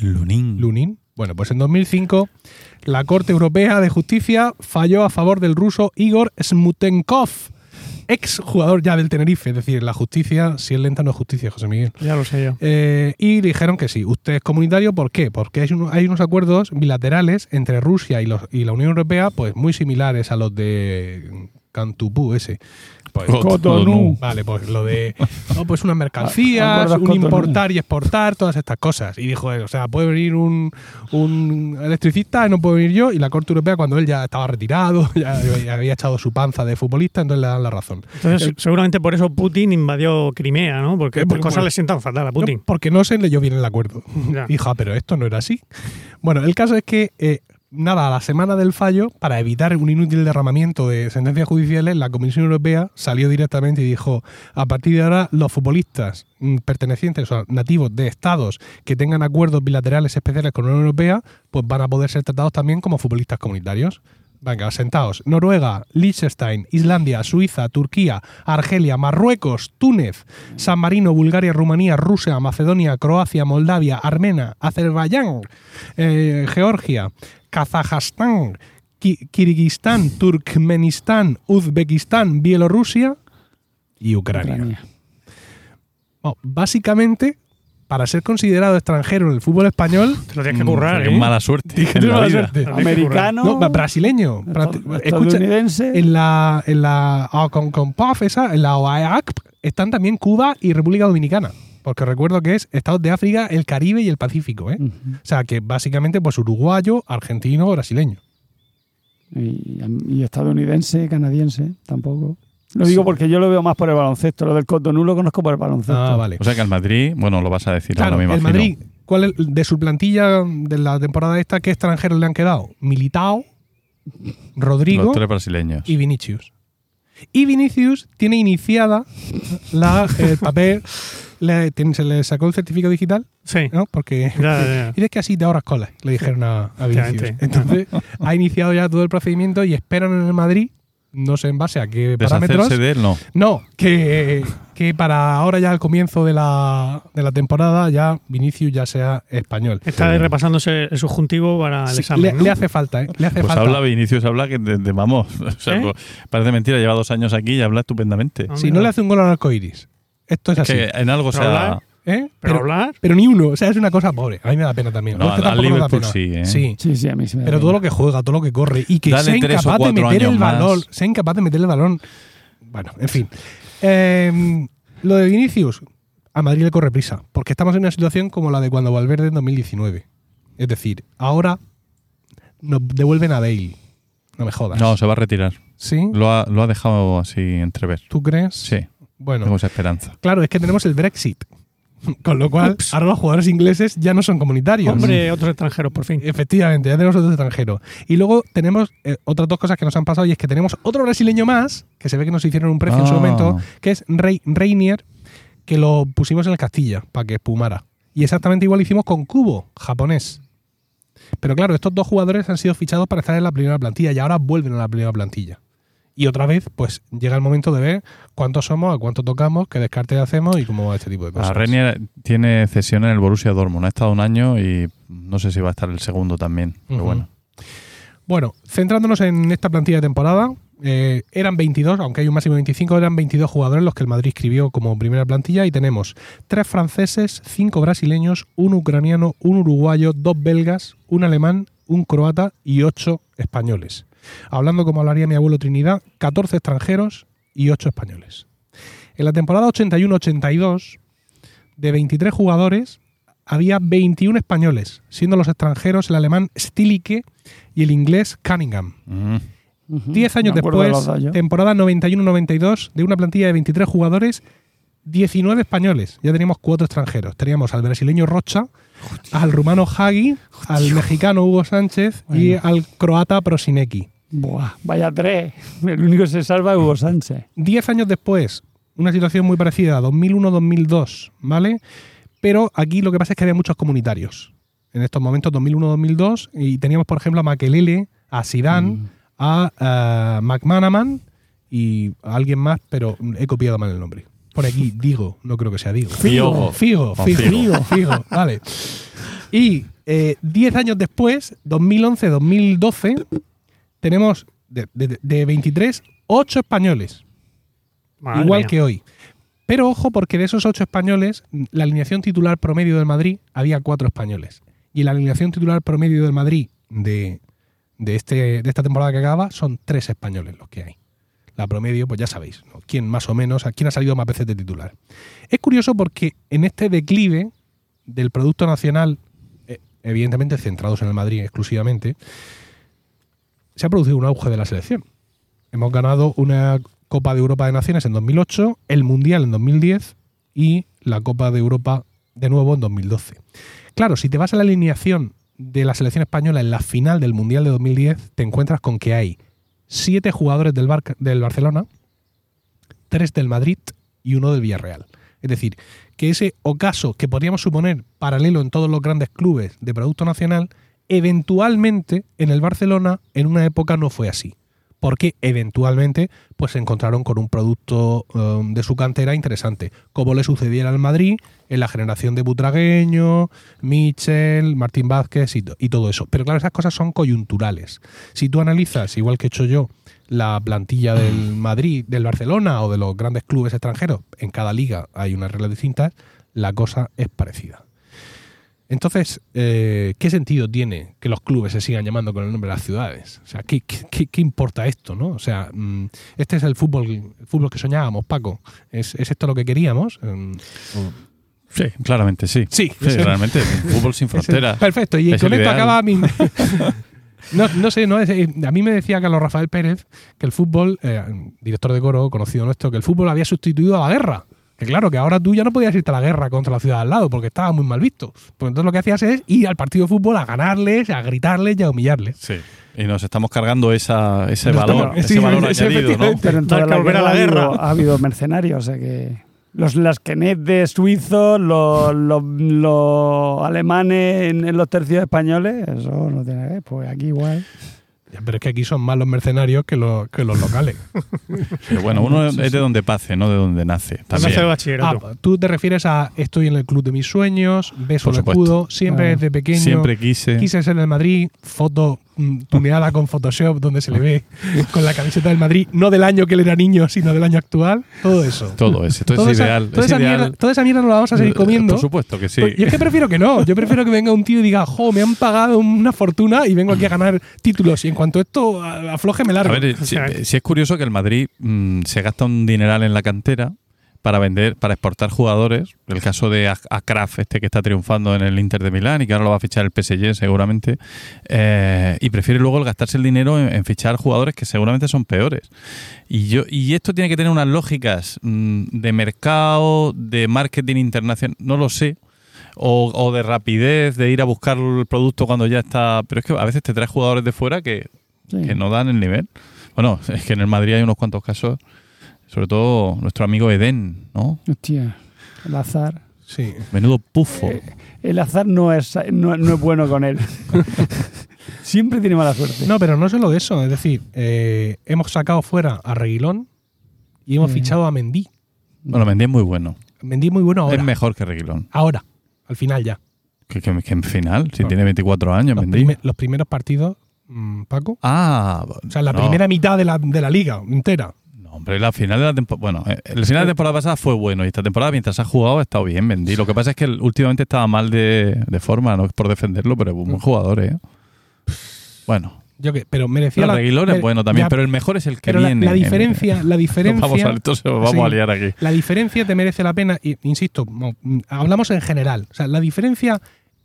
S4: Lunín.
S1: Lunin. Bueno, pues en 2005 la Corte Europea de Justicia falló a favor del ruso Igor Smutenkov, ex jugador ya del Tenerife. Es decir, la justicia, si es lenta, no es justicia, José Miguel.
S3: Ya lo sé yo.
S1: Eh, y dijeron que sí, usted es comunitario, ¿por qué? Porque hay, uno- hay unos acuerdos bilaterales entre Rusia y, los, y la Unión Europea, pues muy similares a los de Cantupú ese. Pues,
S2: Cotonú.
S1: Vale, pues lo de no, pues unas mercancías,
S2: Acuerdos
S1: un importar y exportar, todas estas cosas. Y dijo, o sea, puede venir un, un electricista, no puedo venir yo, y la Corte Europea, cuando él ya estaba retirado, ya había echado su panza de futbolista, entonces le dan la razón.
S3: Entonces, seguramente por eso Putin invadió Crimea, ¿no? Porque
S1: Eh, bueno,
S3: cosas
S1: bueno.
S3: le sientan fatal a Putin.
S1: No, porque no se leyó bien el acuerdo.
S3: Ya.
S1: Dijo, ah, pero esto no era así. Bueno, el caso es que, eh, nada, a la semana del fallo, para evitar un inútil derramamiento de sentencias judiciales, la Comisión Europea salió directamente y dijo, a partir de ahora, los futbolistas mm, pertenecientes o nativos de estados que tengan acuerdos bilaterales especiales con la Unión Europea, pues van a poder ser tratados también como futbolistas comunitarios. Venga, sentaos. Noruega, Liechtenstein, Islandia, Suiza, Turquía, Argelia, Marruecos, Túnez, San Marino, Bulgaria, Rumanía, Rusia, Macedonia, Croacia, Moldavia, Armenia, Azerbaiyán, eh, Georgia, Kazajstán, Ki- Kirguistán, Turkmenistán, Uzbekistán, Bielorrusia y Ucrania.
S2: Ucrania.
S1: Bueno, básicamente, para ser considerado extranjero en el fútbol español,
S3: Te lo tienes que currar,
S4: Qué
S3: ¿eh?
S4: mala suerte.
S1: Dije,
S4: en
S1: tienes
S4: la
S1: mala
S4: vida.
S1: suerte.
S3: Habría que
S2: Americano.
S1: no, brasileño. Escucha,
S2: estadounidense.
S1: en la, en la ah, con, con PAF esa, en la OAEAC, están también Cuba y República Dominicana. Porque recuerdo que es Estados de África, el Caribe y el Pacífico. ¿eh? O sea, que básicamente, pues uruguayo, argentino, brasileño.
S2: Y, y estadounidense, canadiense, tampoco. Lo digo porque yo lo veo más por el baloncesto. Lo del Cotonou lo conozco por el baloncesto.
S1: Ah, vale.
S4: O sea que al Madrid, bueno, lo vas a decir
S1: Claro,
S4: ahora, me
S1: el. Madrid, ¿cuál es, de su plantilla de la temporada esta, qué extranjeros le han quedado? Militao, Rodrigo
S4: Los tres brasileños.
S1: y Vinicius. Y Vinicius tiene iniciada la, el papel, le- se le sacó el certificado digital,
S3: Sí.
S1: ¿no? Porque
S3: Ya, ya, ya.
S1: dices que así te ahorras colas, le dijeron a, a Vinicius. Entonces, ha iniciado ya todo el procedimiento y esperan en el Madrid, no sé en base a qué parámetros.
S4: Deshacerse de él, no.
S1: No, que, que para ahora ya al comienzo de la, de la temporada ya Vinicius ya sea español.
S3: Está repasándose el subjuntivo para el
S1: Sí,
S3: examen.
S1: le,
S3: ¿no?
S1: le hace falta, ¿eh? Le hace
S4: Pues
S1: falta.
S4: habla Vinicius, habla que de, de- vamos. O sea,
S3: ¿Eh?
S4: pues, parece mentira, lleva dos años aquí y habla estupendamente.
S3: Ah,
S1: si no le hace un gol al arcoiris. Esto es
S4: Es
S1: así.
S4: que en algo
S3: hablar-
S1: ¿eh?
S3: Pero,
S1: Pero,
S3: hablar,
S1: pero ni uno. O sea, es una cosa pobre. A mí me da pena también.
S4: No, al- Liverpool
S1: pena.
S4: sí, ¿eh?
S1: Sí.
S2: Sí, sí, a mí sí me da
S1: Pero todo
S2: pena.
S1: lo que juega, todo lo que corre y que
S4: Dale
S1: sea incapaz de meter el
S4: más.
S1: balón, sea incapaz de meter el balón. Bueno, en fin. Eh, lo de Vinicius, a Madrid le corre prisa, porque estamos en una situación como la de cuando Valverde en 2019. Es decir, ahora nos devuelven a Bale. No me jodas.
S4: No, se va a retirar.
S1: ¿Sí?
S4: Lo ha, lo ha dejado así entrever.
S1: ¿Tú crees?
S4: Sí,
S1: Bueno,
S4: tengo esa esperanza.
S1: claro, es que tenemos el Brexit. Con lo cual,
S3: Ups.
S1: ahora los jugadores ingleses ya no son comunitarios.
S3: Hombre, otros extranjeros, por fin.
S1: Efectivamente, ya tenemos otro extranjero. Y luego tenemos eh, otras dos cosas que nos han pasado y es que tenemos otro brasileño más, que se ve que nos hicieron un precio en su
S4: Ah.
S1: momento, que es Rey, Reinier, que lo pusimos en el Castilla para que espumara. Y exactamente igual hicimos con Cubo, japonés. Pero claro, estos dos jugadores han sido fichados para estar en la primera plantilla y ahora vuelven a la primera plantilla. Y otra vez, pues llega el momento de ver cuántos somos, a cuánto tocamos, qué descarte hacemos y cómo va este tipo de cosas.
S4: Renier tiene cesión en el Borussia Dortmund. Ha estado un año y no sé si va a estar el segundo también. Pero bueno.
S1: Bueno, centrándonos en esta plantilla de temporada, eh, eran 22, aunque hay un máximo de 25, eran 22 jugadores los que el Madrid escribió como primera plantilla y tenemos tres franceses, cinco brasileños, un ucraniano, un uruguayo, dos belgas, un alemán, un croata y ocho españoles. Hablando como hablaría mi abuelo Trinidad, 14 extranjeros y 8 españoles. En la temporada 81-82, de 23 jugadores, había 21 españoles, siendo los extranjeros el alemán Stilicke y el inglés Cunningham.
S4: Mm.
S2: Ujú.
S1: Diez años
S2: de
S1: después,
S2: yo.
S1: temporada 91-92, de una plantilla de 23 jugadores, 19 españoles. Ya teníamos cuatro extranjeros. Teníamos al brasileño Rocha, al rumano Hagi, al mexicano Hugo Sánchez y al croata Prosinecki.
S2: Buah, vaya tres. El único que se salva es Hugo Sánchez.
S1: Diez años después, una situación muy parecida, 2001-2002, ¿vale? Pero aquí lo que pasa es que había muchos comunitarios. En estos momentos, 2001-2002, y teníamos, por ejemplo, a Makelele, a Zidane,
S2: Mm.
S1: a eh, McManaman y a alguien más, pero he copiado mal el nombre. Por aquí, Digo, no creo que sea Digo.
S4: Figo.
S1: Figo, Figo,
S4: Figo.
S1: Figo, Figo, vale. Y eh, 10 años después, 2011-2012, tenemos de, de- de 23, 8 españoles,
S3: Madre
S1: igual
S3: mía.
S1: que hoy. Pero ojo, porque de esos 8 españoles, la alineación titular promedio del Madrid había 4 españoles. Y la alineación titular promedio del Madrid de, de, este, de esta temporada que acaba son 3 españoles los que hay. La promedio, pues ya sabéis, ¿no? quién más o menos, a quién ha salido más veces de titular. Es curioso porque en este declive del Producto Nacional, eh, evidentemente centrados en el Madrid exclusivamente, se ha producido un auge de la selección. Hemos ganado una Copa de Europa de Naciones en 2008, el Mundial en 2010 y la Copa de Europa de nuevo en 2012. Claro, si te vas a la alineación de la selección española en la final del Mundial de 2010, te encuentras con que hay siete jugadores del, del Barcelona, tres del Madrid y uno del Villarreal. Es decir, que ese ocaso que podríamos suponer paralelo en todos los grandes clubes de Producto Nacional, eventualmente en el Barcelona en una época no fue así. Porque eventualmente pues se encontraron con un producto eh, de su cantera interesante, como le sucediera al Madrid en la generación de Butragueño, Michel, Martín Vázquez y, y todo eso. Pero claro, esas cosas son coyunturales. Si tú analizas, igual que he hecho yo, la plantilla del Madrid, del Barcelona o de los grandes clubes extranjeros, en cada liga hay unas reglas distintas, la cosa es parecida. Entonces, eh, ¿qué sentido tiene que los clubes se sigan llamando con el nombre de las ciudades? O sea, ¿qué, qué- qué- importa esto, no? O sea, mm, este es el fútbol, el fútbol que soñábamos, Paco. ¿Es, es esto lo que queríamos? Mm,
S4: Sí, claramente sí.
S1: Sí,
S4: Sí, realmente. Fútbol sin fronteras.
S1: perfecto. Y
S4: Es
S1: con esto acaba mi... No, no sé, no es- eh, a mí me decía Carlos Rafael Pérez que el fútbol, eh, director de coro, conocido nuestro, que el fútbol había sustituido a la guerra. Que claro, que ahora tú ya no podías irte a la guerra contra la ciudad al lado porque estaba muy mal visto. Pues entonces lo que hacías es ir al partido de fútbol a ganarles, a gritarles y a humillarles.
S4: Sí. Y nos estamos cargando esa, ese
S1: Nos
S4: valor,
S1: estamos-
S4: ese
S1: sí,
S4: valor
S1: sí,
S4: añadido, ¿no?
S2: Pero en toda la
S3: volver a
S2: guerra,
S3: la
S2: ha habido-
S3: guerra.
S2: Ha habido, mercenarios, o sea que. Los las Kenet de suizos, los, los, los alemanes en, en los tercios españoles, eso no tiene que ver. Pues aquí igual.
S1: Ya, Pero es que aquí son más los mercenarios que los, que los locales.
S4: Pero bueno, uno es de donde pase, no de donde nace.
S3: También hace
S1: Ah,
S3: bachillerato.
S1: tú te refieres a estoy en el club de mis sueños, beso el escudo, siempre
S2: Claro.
S1: desde pequeño.
S4: Siempre quise.
S1: Quise ser del Madrid, foto tuneada con Photoshop donde se le ve con la camiseta del Madrid, no del año que él era niño, sino del año actual. Todo eso.
S4: Todo eso. Todo
S1: Toda
S4: es
S1: esa-
S4: ideal.
S1: Toda,
S4: es
S1: esa
S4: ideal.
S1: mierda, toda esa mierda nos la vamos a seguir comiendo.
S4: Por supuesto que sí.
S1: Pues Yo es que prefiero que no. Yo prefiero que venga un tío y diga, jo, me han pagado una fortuna y vengo aquí a ganar títulos. Y en cuanto esto a- afloje, me
S4: A
S1: largo.
S4: ver, eh,
S3: O sea,
S4: si es curioso que el Madrid mm, se gasta un dineral en la cantera, para vender, para exportar jugadores. El caso de Ak- Akraf, este que está triunfando en el Inter de Milán y que ahora lo va a fichar el PSG seguramente. eh, y prefiere luego el gastarse el dinero en, en fichar jugadores que seguramente son peores. Y yo y esto tiene que tener unas lógicas mm, de mercado, de marketing internacional, no lo sé. O, o de rapidez, de ir a buscar el producto cuando ya está. Pero es que a veces te traes jugadores de fuera que,
S2: Sí.
S4: que no dan el nivel. Bueno, es que en el Madrid hay unos cuantos casos, sobre todo nuestro amigo Eden, ¿no?
S2: Hostia, el azar.
S1: Sí.
S4: Menudo pufo.
S2: Eh, El azar no es, no, no es bueno con él. Siempre tiene mala suerte.
S1: No, pero no solo eso. Es decir, eh, hemos sacado fuera a Reguilón y hemos fichado a Mendy.
S4: Bueno, Mendy es muy bueno.
S1: Mendy muy bueno ahora.
S4: Es mejor que Reguilón.
S1: Ahora, al final ya.
S4: Que, que- que en final, si
S1: No.
S4: tiene 24 años,
S1: Los,
S4: Mendy.
S1: los primeros partidos, mm, Paco.
S4: Ah,
S1: O sea, la
S4: no.
S1: primera mitad de la, de la liga entera.
S4: Hombre, la final de la temporada. Bueno, eh, el final de la temporada pasada fue bueno y esta temporada, mientras ha jugado, ha estado bien, Mendy. Lo que pasa es que últimamente estaba mal de, de forma, no es por defenderlo, pero es un buen jugador, ¿eh? Bueno,
S1: Yo que, pero merecía
S4: el
S1: la.
S4: Reguilón es bueno también, pero el mejor es el que
S1: pero
S4: viene.
S1: la,
S4: en-
S1: diferencia, la diferencia.
S4: Vamos a, entonces vamos
S1: Sí.
S4: a liar aquí.
S1: La diferencia te merece la pena, y, insisto, mo- hablamos en general. O sea, la diferencia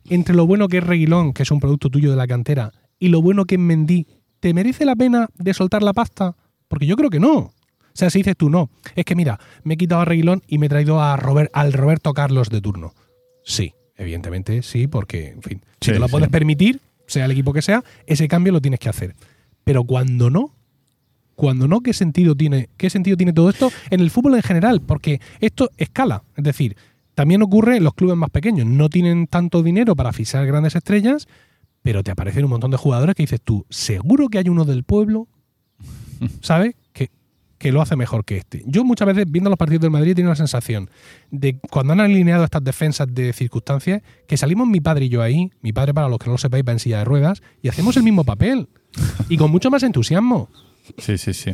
S1: entre lo bueno que es Reguilón, que es un producto tuyo de la cantera, y lo bueno que es Mendy, ¿te merece la pena de soltar la pasta? Porque yo creo que no. O sea, si dices tú no, es que mira, me he quitado a Reguilón y me he traído a Robert, al Roberto Carlos de turno. Sí, evidentemente sí, porque, en fin, si
S4: Sí,
S1: te lo
S4: sí.
S1: puedes permitir, sea el equipo que sea, ese cambio lo tienes que hacer. Pero cuando no, cuando no, ¿qué sentido tiene, qué sentido tiene todo esto en el fútbol en general? Porque esto escala. Es decir, también ocurre en los clubes más pequeños. No tienen tanto dinero para fichar grandes estrellas, pero te aparecen un montón de jugadores que dices tú, seguro que hay uno del pueblo, ¿sabes? Que, lo hace mejor que este. Yo muchas veces, viendo los partidos del Madrid, he tenido la sensación de cuando han alineado estas defensas de circunstancias, que salimos mi padre y yo ahí, mi padre, para los que no lo sepáis, va en silla de ruedas, y hacemos el mismo papel. Y con mucho más entusiasmo.
S4: Sí, sí, sí.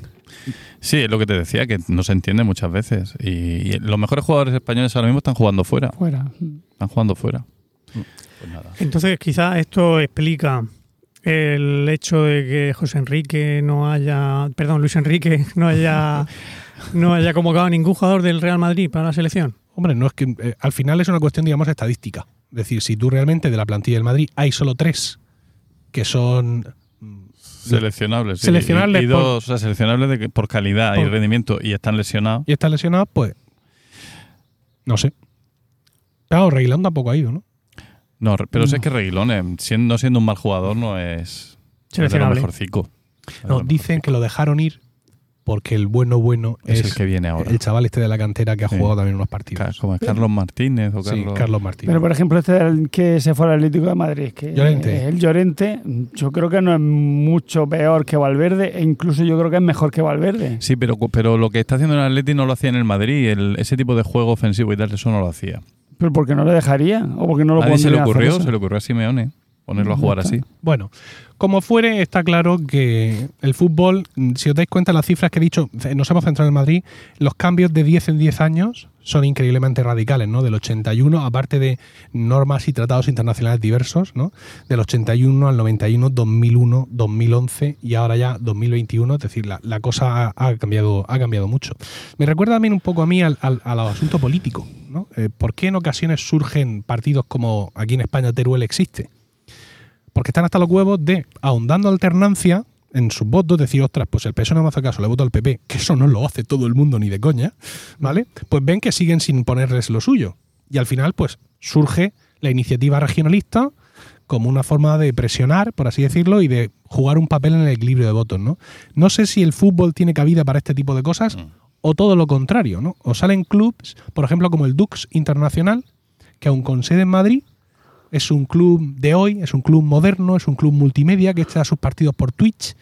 S4: Sí, es lo que te decía, que no se entiende muchas veces. Y, y los mejores jugadores españoles ahora mismo están jugando fuera.
S2: Fuera.
S4: Están jugando fuera. Pues nada.
S3: Entonces, quizás esto explica el hecho de que José Enrique no haya, perdón, Luis Enrique no haya, no haya convocado a ningún jugador del Real Madrid para la selección.
S1: Hombre, no es que eh, al final es una cuestión, digamos, estadística. Es decir, si tú realmente de la plantilla del Madrid hay solo tres que son mm,
S4: Seleccionables. sí.
S1: Seleccionables
S4: Y, y
S1: por-
S4: dos, o sea, seleccionables de que- por calidad y
S1: Por-
S4: rendimiento y están lesionados.
S1: y están lesionados, pues no sé. Claro, Reguilón tampoco ha ido, ¿no?
S4: No, re- pero
S2: No.
S4: sé que Reguilón, eh, siendo, no siendo un mal jugador, no es, es de lo mejorcico.
S1: No, dicen que lo dejaron ir porque el bueno bueno
S4: es,
S1: es,
S4: el que viene ahora.
S1: el chaval este de la cantera que ha
S4: Sí.
S1: jugado también unos partidos.
S4: Como es Carlos Martínez o
S1: Sí,
S4: Carlos.
S1: Carlos Martínez.
S2: Pero por ejemplo, este que se fue al Atlético de Madrid, que
S1: Llorente.
S2: es el Llorente, yo creo que no es mucho peor que Valverde, e incluso yo creo que es mejor que Valverde.
S4: Sí, pero, pero lo que está haciendo en el Atleti no lo hacía en el Madrid. El- ese tipo de juego ofensivo y tal, eso no lo hacía.
S2: Pero ¿por qué no le dejaría? ¿O porque no lo
S4: Nadie se le
S2: pondrían a hacer
S4: ocurrió,
S2: eso?
S4: se le ocurrió a Simeone ponerlo a jugar así.
S1: Bueno, como fuere, está claro que el fútbol, si os dais cuenta, las cifras que he dicho, eh, nos hemos centrado en Madrid, los cambios de 10 en 10 años son increíblemente radicales, ¿no? Del 81, aparte de normas y tratados internacionales diversos, ¿no? Del 81 al 91, 2001, 2011 y ahora ya 2021, es decir, la, cosa ha, ha cambiado, ha cambiado mucho. Me recuerda también un poco a mí al, al- al asunto político, ¿no? Eh, ¿Por qué en ocasiones surgen partidos como aquí en España Teruel existe? Porque están hasta los huevos de, ahondando alternancia en sus votos, decir, ostras, pues el PSOE no me hace caso, le voto al PP, que eso no lo hace todo el mundo ni de coña, ¿vale? Pues ven que siguen sin ponerles lo suyo. Y al final, pues surge la iniciativa regionalista como una forma de presionar, por así decirlo, y de jugar un papel en el equilibrio de votos, ¿no? No sé si el fútbol tiene cabida para este tipo de cosas o todo lo contrario, ¿no? O salen clubs, por ejemplo, como el Dux Internacional, que aun con sede en Madrid, es un club de hoy, es un club moderno, es un club multimedia que echa sus partidos por Twitch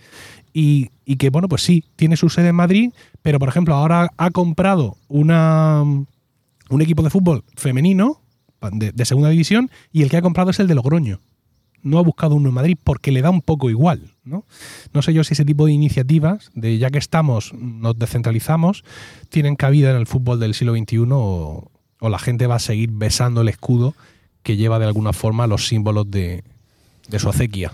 S1: y, que, bueno, pues sí, tiene su sede en Madrid, pero por ejemplo ahora ha comprado una, un equipo de fútbol femenino de, segunda división y el que ha comprado es el de Logroño. No ha buscado uno en Madrid porque le da un poco igual, ¿no? No sé yo si ese tipo de iniciativas, de ya que estamos, nos descentralizamos, tienen cabida en el fútbol del siglo XXI o la gente va a seguir besando el escudo que lleva de alguna forma los símbolos de, de su acequia.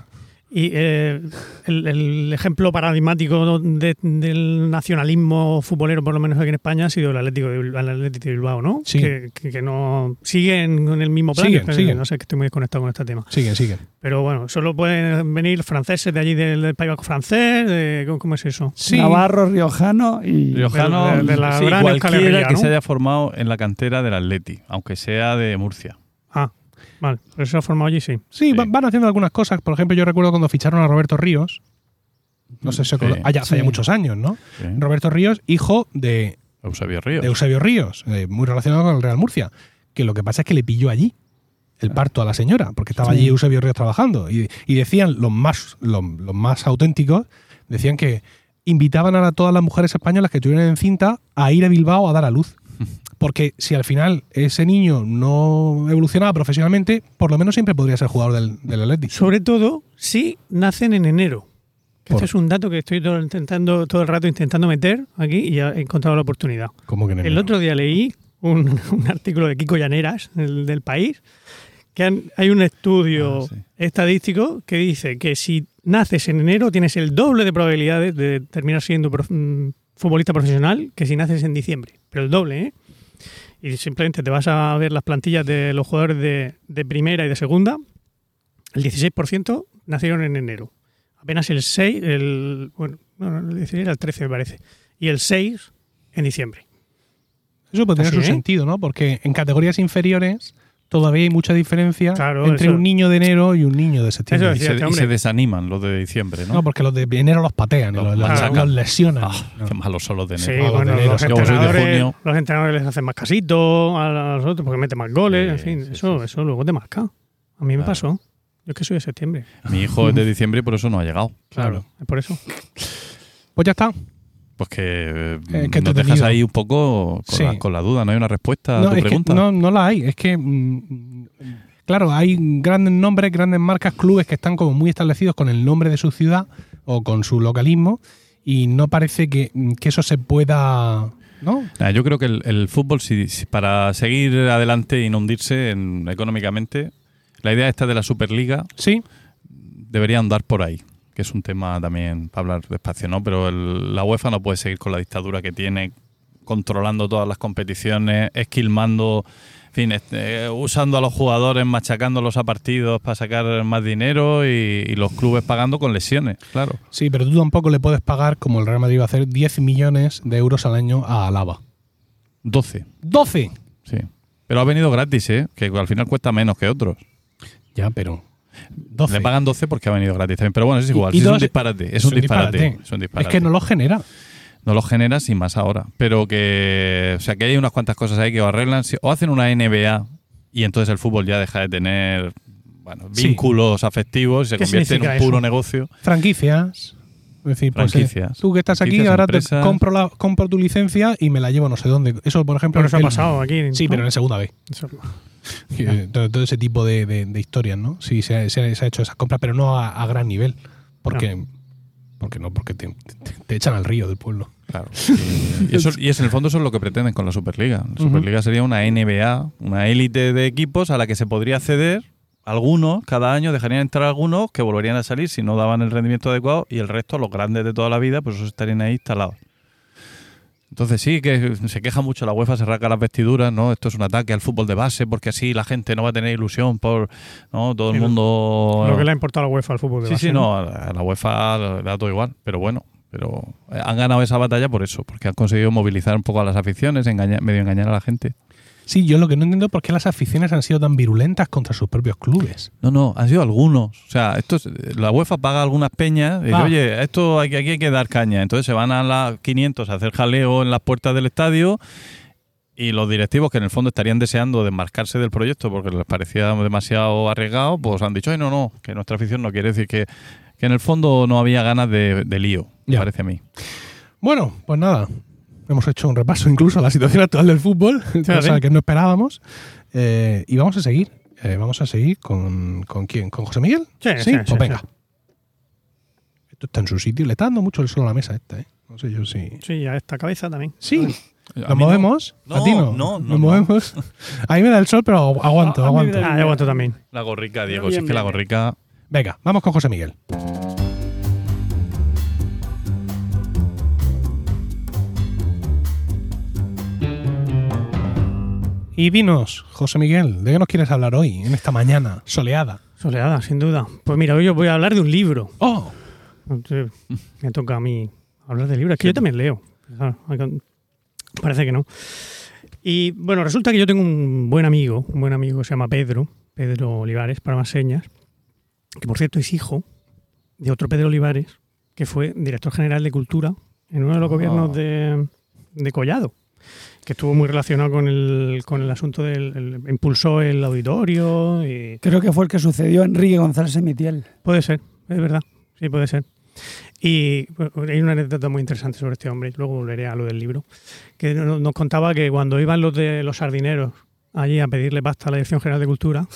S3: Y eh, el, el ejemplo paradigmático de- del nacionalismo futbolero, por lo menos aquí en España, ha sido el Atlético de Bilbao, el Atlético de Bilbao ¿no?
S1: Sí.
S3: Que, que- que no siguen con el mismo plan.
S1: Siguen,
S3: pero
S1: siguen.
S3: No sé, que estoy muy desconectado con este tema.
S1: Siguen, siguen.
S3: Pero bueno, solo pueden venir franceses de allí del, del País Vasco francés. de- ¿cómo, es eso?
S1: Sí.
S2: Navarro, Riojano y.
S4: Riojano,
S3: de- de la
S4: sí,
S3: gran
S4: cualquiera
S3: Herria,
S4: que
S3: ¿no?
S4: se haya formado en la cantera del Atleti, aunque sea de Murcia.
S3: Ah, vale. Por eso se ha formado allí, sí.
S1: Sí,
S4: Sí.
S1: va- van haciendo algunas cosas. Por ejemplo, yo recuerdo cuando ficharon a Roberto Ríos. No sé si
S4: Sí.
S1: allá hace muchos años, ¿no?
S4: Sí.
S1: Roberto Ríos, hijo de,
S4: Eusebio Ríos.
S1: de Eusebio Ríos, eh, muy relacionado con el Real Murcia. Que lo que pasa es que le pilló allí el parto a la señora, porque estaba
S2: Sí.
S1: allí Eusebio Ríos trabajando. Y, y decían, los más, los, los más auténticos, decían que invitaban a todas las mujeres españolas que estuvieran en cinta a ir a Bilbao a dar a luz. Porque si al final ese niño no evolucionaba profesionalmente, por lo menos siempre podría ser jugador del, del Atlético.
S3: Sobre todo si nacen en enero. Que este es un dato que estoy todo, intentando, todo el rato intentando meter aquí y ya he encontrado la oportunidad.
S1: Como que en
S3: El otro día leí un, un artículo de Kiko Llaneras, el del país, que han- hay un estudio
S4: Ah, sí.
S3: estadístico que dice que si naces en enero tienes el doble de probabilidades de terminar siendo prof- mm, futbolista profesional que si naces en diciembre. Pero el doble, ¿eh? Y simplemente te vas a ver las plantillas de los jugadores de, de primera y de segunda, el 16% nacieron en enero. Apenas el 6, el, bueno, no, el 16 era el 13 me parece. Y el 6 en diciembre.
S1: Eso puede tener
S3: Así,
S1: su
S3: ¿eh?
S1: sentido, ¿no? Porque en categorías inferiores todavía hay mucha diferencia
S3: Claro,
S1: entre
S3: eso-
S1: un niño de enero y un niño de septiembre.
S3: Eso
S4: Y se, y
S3: hombre.
S4: se desaniman los de diciembre, ¿no?
S1: No, porque los de enero los patean, y
S4: Los
S1: los, los- los lesionan.
S4: Ah,
S1: No.
S4: Qué malos son los de
S3: Sí,
S4: enero.
S1: Ah,
S3: bueno,
S1: de enero,
S3: los entrenadores,
S4: junio.
S3: los entrenadores les hacen más casito a los otros porque meten más goles,
S4: Sí,
S3: en fin,
S4: sí,
S3: eso, eso luego te marca. A mí me
S4: Claro.
S3: pasó. Yo es que soy de septiembre.
S4: Mi hijo es de diciembre y por eso no ha llegado.
S1: Claro.
S3: Es por eso.
S1: Pues ya está.
S4: Pues que eh, nos dejas ahí un poco con,
S1: Sí.
S4: la, con la duda, no hay una respuesta a tu pregunta.
S1: no, no la hay. Es que, mm, claro, hay grandes nombres, grandes marcas, clubes que están como muy establecidos con el nombre de su ciudad o con su localismo y no parece que, que eso se pueda... ¿No?
S4: Nah, yo creo que el, el fútbol, si, si para seguir adelante y no hundirse en- económicamente, la idea esta de la Superliga
S1: Sí,
S4: debería andar por ahí, que es un tema también para hablar despacio, ¿no? Pero el- la UEFA no puede seguir con la dictadura que tiene, controlando todas las competiciones, esquilmando, en fin, este, usando a los jugadores, machacándolos a partidos para sacar más dinero y, y los clubes pagando con lesiones, claro.
S1: sí, pero tú tampoco le puedes pagar, como el Real Madrid va a hacer, 10 millones de euros al año a Alaba.
S4: 12,
S1: ¡12!
S4: sí. Pero ha venido gratis, ¿eh? Que al final cuesta menos que otros.
S1: Ya, pero... 12.
S4: Le pagan 12 porque ha venido gratis también. Pero bueno, es igual.
S1: Y- y
S4: sí, es un disparate. Es un disparate. Es un
S1: Es
S4: disparate.
S1: que no lo genera.
S4: no lo generas y más ahora. Pero que, o sea, que hay unas cuantas cosas ahí que o arreglan si- o hacen una NBA y entonces el fútbol ya deja de tener bueno,
S1: Sí.
S4: vínculos afectivos y se
S3: ¿Qué
S4: convierte en un puro
S3: eso?
S4: negocio.
S1: Franquicias. Es decir, pues, eh, tú que estás aquí, ahora te compro, la, compro tu licencia y me la llevo no sé dónde. Eso, por ejemplo...
S3: Pero eso ha pasado aquí.
S1: Sí,
S3: ¿no?
S1: pero en segunda vez.
S3: Eso-
S1: todo, todo ese tipo de, de- de historias, ¿no? Sí, se ha, se ha- se ha hecho esas compras, pero no a, a gran nivel. Porque, porque no, porque te, te- te echan al río del pueblo.
S4: Claro. Y, eso, y es en el fondo eso es lo que pretenden con la Superliga. La. Superliga sería una NBA, una élite de equipos a la que se podría acceder. Algunos, cada año dejarían entrar algunos que volverían a salir si no daban el rendimiento adecuado y el resto, los grandes de toda la vida, pues esos estarían ahí instalados. Entonces sí, que se queja mucho la UEFA, se rasga las vestiduras, ¿no? Esto es un ataque al fútbol de base porque así la gente no va a tener ilusión por, ¿no? Todo el
S3: lo-
S4: mundo...
S3: Lo que le ha importado a la UEFA al fútbol de
S4: Sí,
S3: base,
S4: sí, no, a la a la UEFA le da todo igual, pero bueno, pero eh, han ganado esa batalla por eso, porque han conseguido movilizar un poco a las aficiones, engañar, medio engañar a la gente.
S1: Sí, yo lo que no entiendo es por qué las aficiones han sido tan virulentas contra sus propios clubes.
S4: No, no, han sido algunos. O sea, esto es- la UEFA paga algunas peñas y dice,
S1: Ah.
S4: oye, esto hay, que- aquí hay que dar caña. Entonces se van a las 500 a hacer jaleo en las puertas del estadio y los directivos que en el fondo estarían deseando desmarcarse del proyecto porque les parecía demasiado arriesgado, pues han dicho, ay, no, no, que nuestra afición no quiere decir que, que en el fondo no había ganas de, de lío, me parece a mí.
S1: Bueno, pues nada. Hemos hecho un repaso incluso a la situación actual del fútbol, cosa que no esperábamos. Eh, y vamos a seguir. Eh, vamos a seguir con, con quién? ¿Con José Miguel?
S3: Sí, sí,
S1: pues venga.
S3: sí.
S1: Esto está en su sitio. Le está dando mucho el sol a la mesa esta, ¿eh? No sé yo si.
S3: Sí, a esta cabeza también.
S1: Sí, nos
S4: no.
S1: movemos. a
S4: No,
S1: ti no.
S4: no, no,
S1: Nos
S4: no.
S1: movemos. A mí me da el sol, pero aguanto, aguanto.
S3: Ah, yo aguanto también.
S4: La gorrica, Diego,
S2: Bien,
S4: si es que la gorrica
S1: Venga, vamos con José Miguel. Y dinos, José Miguel, ¿de qué nos quieres hablar hoy, en esta mañana soleada?
S3: Soleada, sin duda. Pues mira, hoy os voy a hablar de un libro.
S1: ¡Oh!
S3: Me toca a mí hablar de libros. Es que yo también leo. Parece que no. Y bueno, resulta que yo tengo un buen amigo, un buen amigo que se llama Pedro, Pedro Olivares, para más señas, que por cierto es hijo de otro Pedro Olivares, que fue director general de Cultura en uno de los gobiernos de, de Collado, que estuvo muy relacionado con el, con el asunto del... el- impulsó el auditorio y
S2: Creo que fue el que sucedió a Enrique González Emitiel.
S3: Puede ser, es verdad. Sí, puede ser. Y hay una anécdota muy interesante sobre este hombre, luego volveré a lo del libro, que no- nos contaba que cuando iban los de los sardineros allí a pedirle pasta a la Dirección General de Cultura,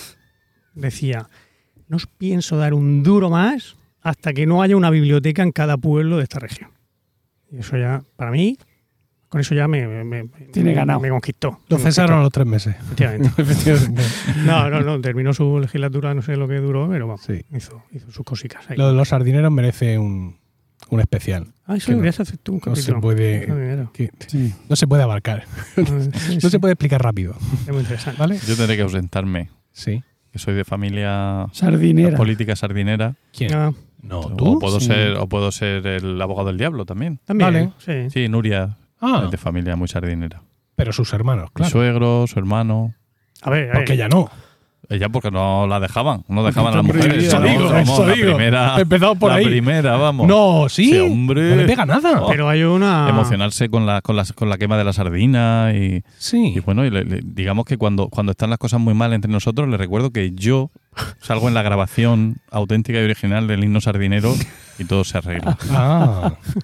S3: decía, no os pienso dar un duro más hasta que no haya una biblioteca en cada pueblo de esta región. Y eso ya, para mí, con eso ya me,
S2: Tiene
S3: me-
S2: ganado.
S3: me conquistó.
S1: Lo cesaron a los tres meses.
S3: efectivamente.
S1: Efectivamente.
S3: No, no, no, terminó su legislatura, no sé lo que duró, pero vamos,
S1: Sí.
S3: hizo, hizo sus cositas ahí.
S1: Lo de los sardineros merece un, un especial.
S3: Ah, eso
S1: que no-
S3: deberías hacer tú un
S1: No se
S3: capítulo.
S1: puede,
S3: dinero.
S1: que-
S2: Sí.
S1: no se puede abarcar.
S3: Ah, sí,
S1: No
S3: sí,
S1: se puede explicar rápido.
S3: Es muy interesante.
S1: ¿Vale?
S4: Yo tendré que ausentarme,
S1: Sí.
S4: que soy de familia
S2: Sardinera.
S4: política sardinera.
S1: ¿Quién?
S3: Ah,
S1: No,
S4: O
S1: tú.
S4: puedo
S2: Sí.
S4: ser o puedo ser el abogado del diablo también.
S3: también,
S1: Vale.
S3: sí.
S4: Sí, Nuria
S1: Ah,
S4: es de familia muy sardinera.
S1: pero sus hermanos,
S4: Mi
S1: claro.
S4: suegro, su hermano.
S3: A ver, a ver.
S1: Porque ya no.
S4: Ella porque no la dejaban, no dejaban a las mujeres.
S2: prohibido.
S4: No,
S2: Eso digo,
S4: vamos,
S1: eso
S4: la
S1: digo.
S4: primera,
S1: empezado por
S4: la
S1: ahí.
S4: primera, vamos.
S1: No, sí.
S4: Sí, hombre.
S1: No le pega nada.
S4: Oh.
S3: Pero hay una.
S4: Emocionarse con la, con, la, con la quema de la sardina y,
S1: Sí.
S4: y bueno, y le- le- digamos que cuando, cuando están las cosas muy mal entre nosotros, les recuerdo que yo salgo en la grabación auténtica y original del himno sardinero y todo se arregla.
S1: Ah.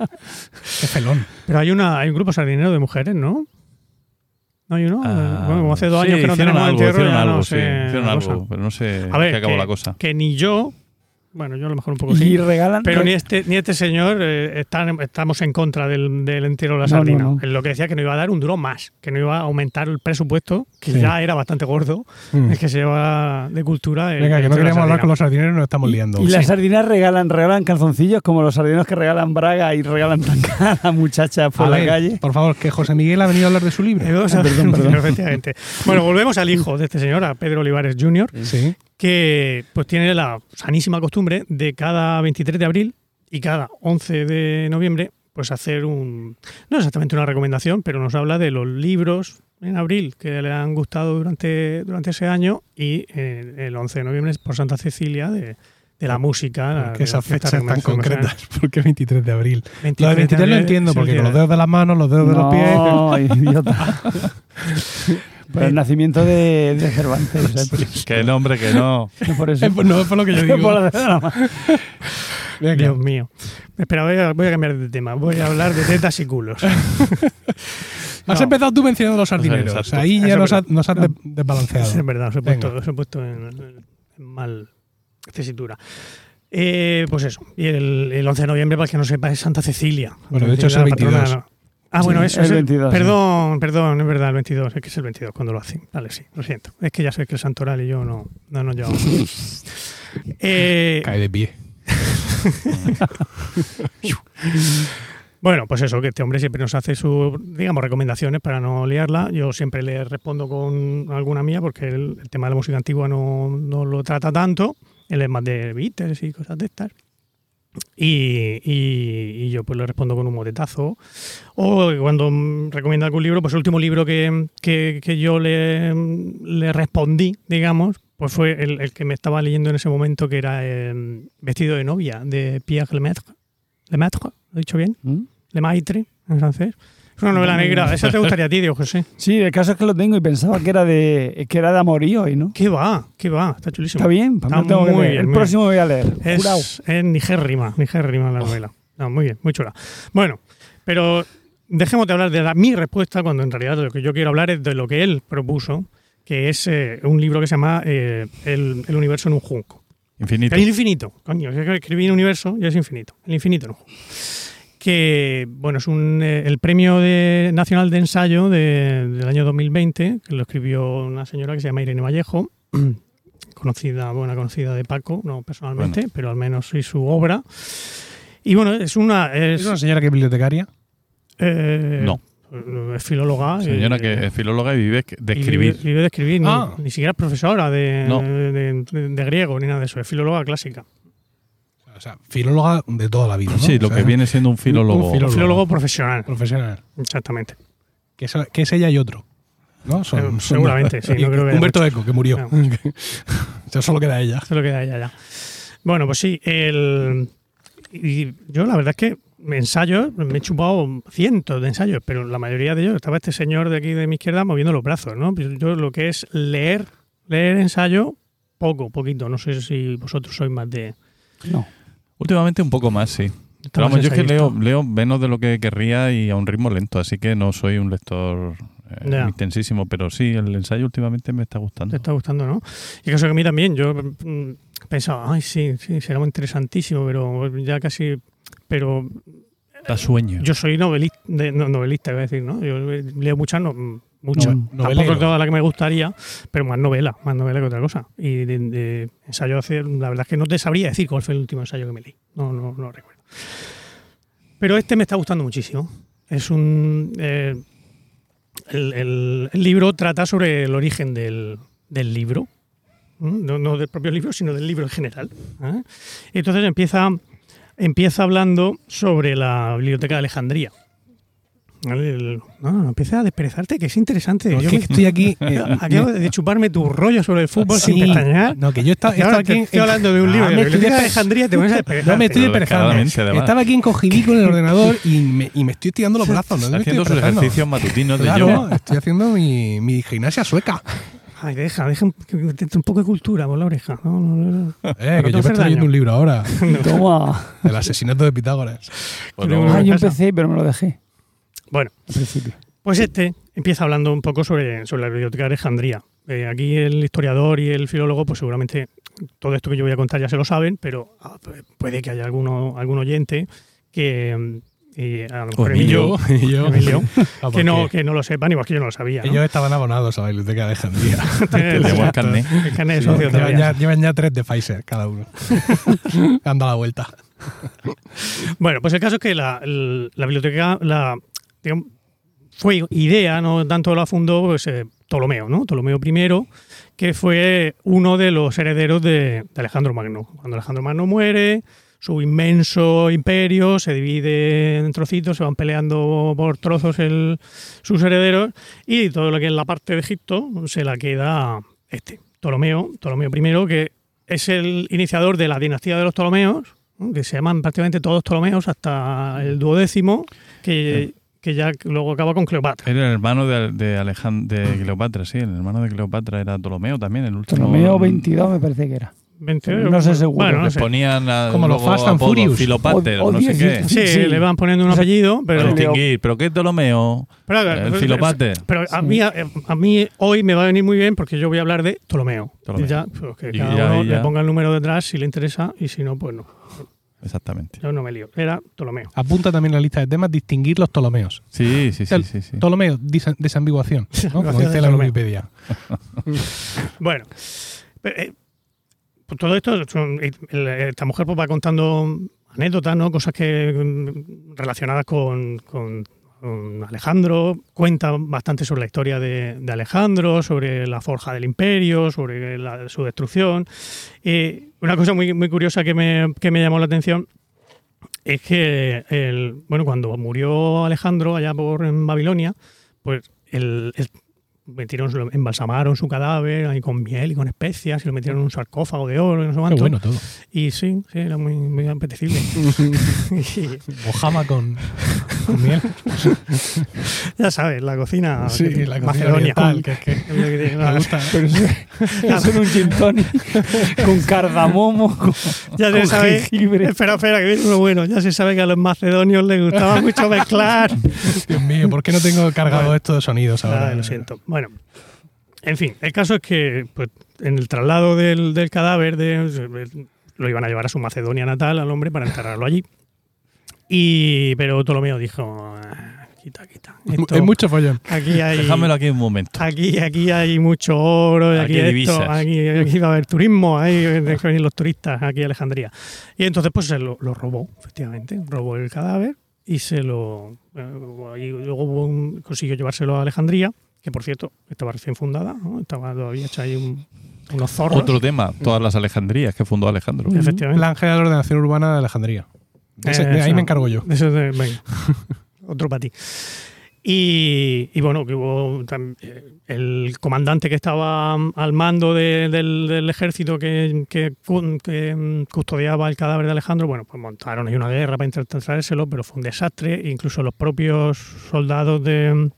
S1: Qué felón.
S3: Pero hay una, hay un grupo sardinero de mujeres, ¿no? No hay uno.
S4: Ah,
S3: bueno, como hace dos
S4: sí,
S3: años que no tenemos
S4: algo,
S3: entierro,
S4: hicieron
S3: ya
S4: algo,
S3: no
S4: sí, hicieron algo, pero no sé
S3: A ver,
S4: qué acabó
S3: que,
S4: la cosa.
S3: que ni yo, bueno, yo a lo mejor un poco
S2: Y
S3: sí,
S2: regalan.
S3: pero ni este, ni este señor eh, están, estamos en contra del, del entierro de la
S2: No, no,
S3: sardina.
S2: no.
S3: Él lo que decía que no iba a dar un duro más, que no iba a aumentar el presupuesto, que
S1: Sí.
S3: ya era bastante gordo,
S1: Mm.
S3: es que se lleva de cultura. el-
S1: Venga, que no queremos hablar
S3: sardina.
S1: con los sardineros y nos estamos liando.
S2: Y las
S3: Sí.
S2: sardinas regalan, regalan calzoncillos como los sardineros que regalan braga y regalan tanga a la muchacha por
S1: A
S2: la
S1: ver,
S2: calle.
S1: Por favor, que José Miguel ha venido a hablar de su libro.
S3: Eh,
S2: Ah, perdón, perdón.
S3: Efectivamente. Bueno, volvemos al hijo de este señor, a Pedro Olivares Jr.,
S1: Sí.
S3: Que pues tiene la sanísima costumbre de cada 23 de abril y cada 11 de noviembre pues hacer un no exactamente una recomendación, pero nos habla de los libros en abril que le han gustado durante durante ese año y eh, el 11 de noviembre es por Santa Cecilia de, de la música.
S1: Que
S3: de
S1: esas fechas tan concretas. Porque 23 de abril.
S3: 23
S1: Lo de 23 lo
S3: abril
S1: entiendo,
S3: es el
S1: porque con los
S3: de-
S1: dedos de las manos, los dedos de los pies.
S2: No, idiota. Por el nacimiento de, de Cervantes. ¿eh?
S4: Que no, hombre, que no.
S2: No por eso.
S1: Eh, pues no es por lo que yo digo.
S2: Por la de la mano.
S1: Venga.
S3: Dios mío. Espera, voy a, voy a cambiar de tema. Voy a hablar de tetas y culos.
S1: Has empezado tú mencionando los sardineros. Ahí ya nos, ha- nos has de- desbalanceado.
S3: Es verdad, os he puesto, os he puesto en, en mal tesitura. Eh, pues eso. Y el, el 11 de noviembre, para el que no sepa, es Santa Cecilia.
S1: Bueno, de hecho es el
S3: la patrona-
S1: 22.
S3: Ah, bueno,
S2: Sí,
S3: eso
S2: el
S3: es
S2: 22,
S3: Perdón, perdón, es verdad, el 22. Es que es el 22 cuando lo hacen. Vale, sí, lo siento. Es que ya sé que el santoral y yo no, no nos llevamos. eh,
S1: Cae de pie.
S3: Bueno, pues eso, que este hombre siempre nos hace sus, digamos, recomendaciones para no liarla. Yo siempre le respondo con alguna mía porque el, el tema de la música antigua no, no lo trata tanto. Él es más de Beatles y cosas de estas. Y, y- y yo pues le respondo con un motetazo. O cuando recomienda algún libro, pues el último libro que, que- que yo le, le respondí, digamos, pues fue el, el que me estaba leyendo en ese momento, que era eh, Vestido de novia, de Pierre Lemaitre. Lemaitre, ¿lo he dicho bien?
S2: ¿Mm?
S3: Le Maitre, en francés. Una novela negra. Esa te gustaría a ti, Diego José.
S2: Sí, el caso es que lo tengo y pensaba que era de que era de amorío y no.
S3: ¿Qué va? ¿Qué va? Está chulísimo.
S2: Está bien, para mí
S3: Está
S2: tengo que
S3: muy
S2: leer.
S3: bien,
S2: El próximo voy a leer. Jurado.
S3: Es, es nigérrima, nigérrima la novela. No, muy bien, muy chula. Bueno, pero dejemos de hablar de la, mi respuesta cuando en realidad lo que yo quiero hablar es de lo que él propuso, que es eh, un libro que se llama eh, el, el universo en un junco.
S4: Infinito.
S3: El infinito, coño, es que escribí un universo y es infinito. El infinito en un junco. Que, bueno, es un, eh, el premio de- nacional de ensayo de- del año 2020, que lo escribió una señora que se llama Irene Vallejo, conocida, buena conocida de Paco, no personalmente, pero al menos sí su obra. Y bueno, es una. Es,
S1: ¿Es una señora que es bibliotecaria?
S3: eh,
S4: No.
S3: Es filóloga.
S4: Señora
S3: y-
S4: que es filóloga y vive de escribir.
S3: Vive, vive de escribir, ni-
S1: Ah.
S3: ni, siquiera es profesora de,
S4: No.
S3: de, de- de griego ni nada de eso, es filóloga clásica.
S1: O sea, filóloga de toda la vida, ¿no?
S4: Sí,
S1: O
S4: lo
S1: sea,
S4: que viene siendo un filólogo.
S1: un filólogo.
S3: Filólogo profesional,
S1: Profesional.
S3: exactamente.
S1: Que es, que es ella y otro. ¿no?
S3: Eh, seguramente, sí, no creo que
S1: Humberto Eco, que murió.
S3: No.
S1: Eso solo queda ella.
S3: Se lo queda ella ya. Bueno, pues sí, el, y yo la verdad es que ensayos, me he chupado cientos de ensayos, pero la mayoría de ellos estaba este señor de aquí de mi izquierda moviendo los brazos, ¿no? Pues Yo lo que es leer, leer ensayo, poco, poquito. No sé si vosotros sois más de...
S2: No.
S4: Últimamente un poco más, sí. Pero vamos, yo es que leo, leo menos de lo que querría y a un ritmo lento, así que no soy un lector eh, intensísimo, pero sí, el ensayo últimamente me está gustando.
S3: Te está gustando, ¿no? Y caso que a mí también, yo mm, pensaba, ay, sí, sí, será muy interesantísimo, pero ya casi... Pero
S4: Da sueño.
S3: yo soy novelista, no, novelista, iba a decir, ¿no? Yo leo muchas, no, muchas.
S1: No-
S3: Tampoco
S1: novelero.
S3: toda la que me gustaría, pero más novela, más novela que otra cosa. Y de, de ensayo hacer, la verdad es que no te sabría decir cuál fue el último ensayo que me leí. No, no, no recuerdo. Pero este me está gustando muchísimo. Es un. eh, el, el- el libro trata sobre el origen del, del libro. No, no del propio libro, sino del libro en general. ¿eh? Entonces empieza, empieza hablando sobre la biblioteca de Alejandría. El- no, no, empieza a desperezarte, que es interesante.
S1: No,
S3: Yo
S1: que
S3: me-
S1: estoy aquí. eh,
S3: Acabo de chuparme tu rollo sobre el fútbol
S1: sí,
S3: sin pestañear.
S1: No, que yo estaba, estaba aquí.
S3: estoy hablando de un
S1: Ah,
S3: libro de
S1: estoy
S3: Alejandría te pones a desperezarte.
S1: No me estoy desperezando. Estaba aquí encogidico en el ordenador y me, y me estoy estirando los brazos. No
S4: haciendo sus ejercicios matutinos de
S1: Claro,
S4: yoga.
S1: estoy haciendo mi, mi gimnasia sueca.
S3: Ay, deja, deja un, un poco de cultura por la oreja. No, no, no.
S1: Eh,
S3: te
S1: que yo me estoy leyendo un libro ahora.
S2: Toma.
S1: El asesinato de Pitágoras.
S4: Bueno,
S2: Ah, yo empecé, pero me lo dejé
S3: Bueno,
S2: al principio.
S3: pues este empieza hablando un poco sobre, sobre la biblioteca de Alejandría. Eh, aquí el historiador y el filólogo, pues seguramente todo esto que yo voy a contar ya se lo saben, pero ah, pu- puede que haya alguno, algún oyente que, mm, y a lo mejor
S4: Emilio.
S3: Emilio,
S1: Y yo-
S3: Emilio,
S1: Ah,
S3: que, no, que no lo sepan, igual que yo no lo sabía. ¿no?
S1: Ellos estaban abonados a la biblioteca de Alejandría.
S3: El-
S4: Llevó el carnet.
S3: el carnet de socio
S1: llevan, ya, llevan ya tres de Pfizer cada uno. Han dado la vuelta.
S3: Bueno, pues el caso es que la, el- la biblioteca la, fue idea, no tanto la fundó pues, eh, Ptolomeo, ¿no? Ptolomeo I, que fue uno de los herederos de, Alejandro Magno. Cuando Alejandro Magno muere, su inmenso imperio se divide en trocitos, se van peleando por trozos el- sus herederos y todo lo que es la parte de Egipto se la queda este, Ptolomeo, Ptolomeo I, que es el iniciador de la dinastía de los Ptolomeos, que se llaman prácticamente todos Ptolomeos hasta el duodécimo, que, que ya luego acaba con Cleopatra.
S4: Era el hermano de, de, Alejand- de Cleopatra, sí, el hermano de Cleopatra era Ptolomeo también, el último.
S2: Ptolomeo 22 me parece que era.
S3: 20
S2: No sé seguro.
S3: Bueno, no
S4: Le
S3: sé.
S4: ponían a,
S1: Como los Fast and
S4: apodos,
S1: Furious.
S4: Filopater,
S2: O- o
S4: no sé qué.
S2: 10,
S3: Sí,
S2: Sí.
S3: le van poniendo un apellido, pero,
S4: distinguir, ¿pero qué es Ptolomeo?
S3: pero,
S4: El Filopater.
S3: pero a, mí, a, a mí hoy me va a venir muy bien porque yo voy a hablar de Ptolomeo.
S4: Ptolomeo.
S3: Y ya, pues, que
S4: Y
S3: cada
S4: ya-
S3: uno
S4: y ya.
S3: le ponga el número detrás si le interesa y si no, pues no.
S4: Exactamente.
S3: Yo no me lío. Era Ptolomeo.
S1: Apunta también en la lista de temas distinguir los Ptolomeos.
S4: Sí, sí, sí,
S1: El-
S4: sí. sí.
S1: Ptolomeo, desambiguación, ¿no? como dice
S3: de
S1: la. Wikipedia.
S3: Bueno, pero, eh, pues todo esto, son- el- esta mujer pues, va contando anécdotas, ¿no? Cosas que mm, relacionadas con Alejandro, cuenta bastante sobre la historia de, Alejandro, sobre la forja del imperio, sobre la- su destrucción. Y una cosa muy, muy curiosa que me, que me llamó la atención es que el, bueno, cuando murió Alejandro allá por en Babilonia, pues el- metieron, lo embalsamaron su cadáver ahí con miel y con especias y lo metieron en un sarcófago de oro y no sé
S1: Qué bueno todo.
S3: Y sí, sí, era muy, muy apetecible.
S1: Mojama con, con miel.
S3: ya sabes, la cocina
S1: Sí, la cocina
S3: macedonia.
S1: oriental, que es que me gusta.
S2: Pero es un gin con cardamomo, con,
S3: Ya se sabe.
S2: jengibre.
S3: Espera, espera, que viene uno bueno. Ya se sabe que a los macedonios les gustaba mucho mezclar.
S1: Dios mío, ¿por qué no tengo cargado
S3: Bueno.
S1: esto de sonidos ahora?
S3: Lo siento. Bueno, en fin, el caso es que pues, en el traslado del, del cadáver de, lo iban a llevar a su Macedonia natal al hombre para enterrarlo allí. Y, pero Ptolomeo dijo, "Ah, quita, quita.
S1: Hay
S3: Esto-
S1: mucho follón.
S3: Aquí hay,
S4: Déjamelo aquí un momento.
S3: aquí, aquí hay mucho oro, y
S4: Aquí
S3: aquí,
S4: hay
S3: esto, aquí, aquí va a haber turismo, ahí van a venir los turistas aquí a Alejandría. Y entonces pues se lo, lo robó, efectivamente, robó el cadáver y se lo eh, y luego consiguió llevárselo a Alejandría, que por cierto estaba recién fundada, ¿no? estaba todavía hecha ahí un- unos zorros.
S4: Otro tema, todas las Alejandrías que fundó Alejandro.
S3: Efectivamente.
S1: Plan General de Ordenación Urbana de Alejandría. De ese- de ahí
S3: Eso.
S1: me encargo yo.
S3: Eso es de- venga. Otro para ti. Y, y bueno, que hubo eh, el comandante que estaba al mando de- del, del ejército que, que cu- que, mm, custodiaba el cadáver de Alejandro, bueno, pues montaron ahí una guerra para intentar traérselo, pero fue un desastre. Incluso los propios soldados de,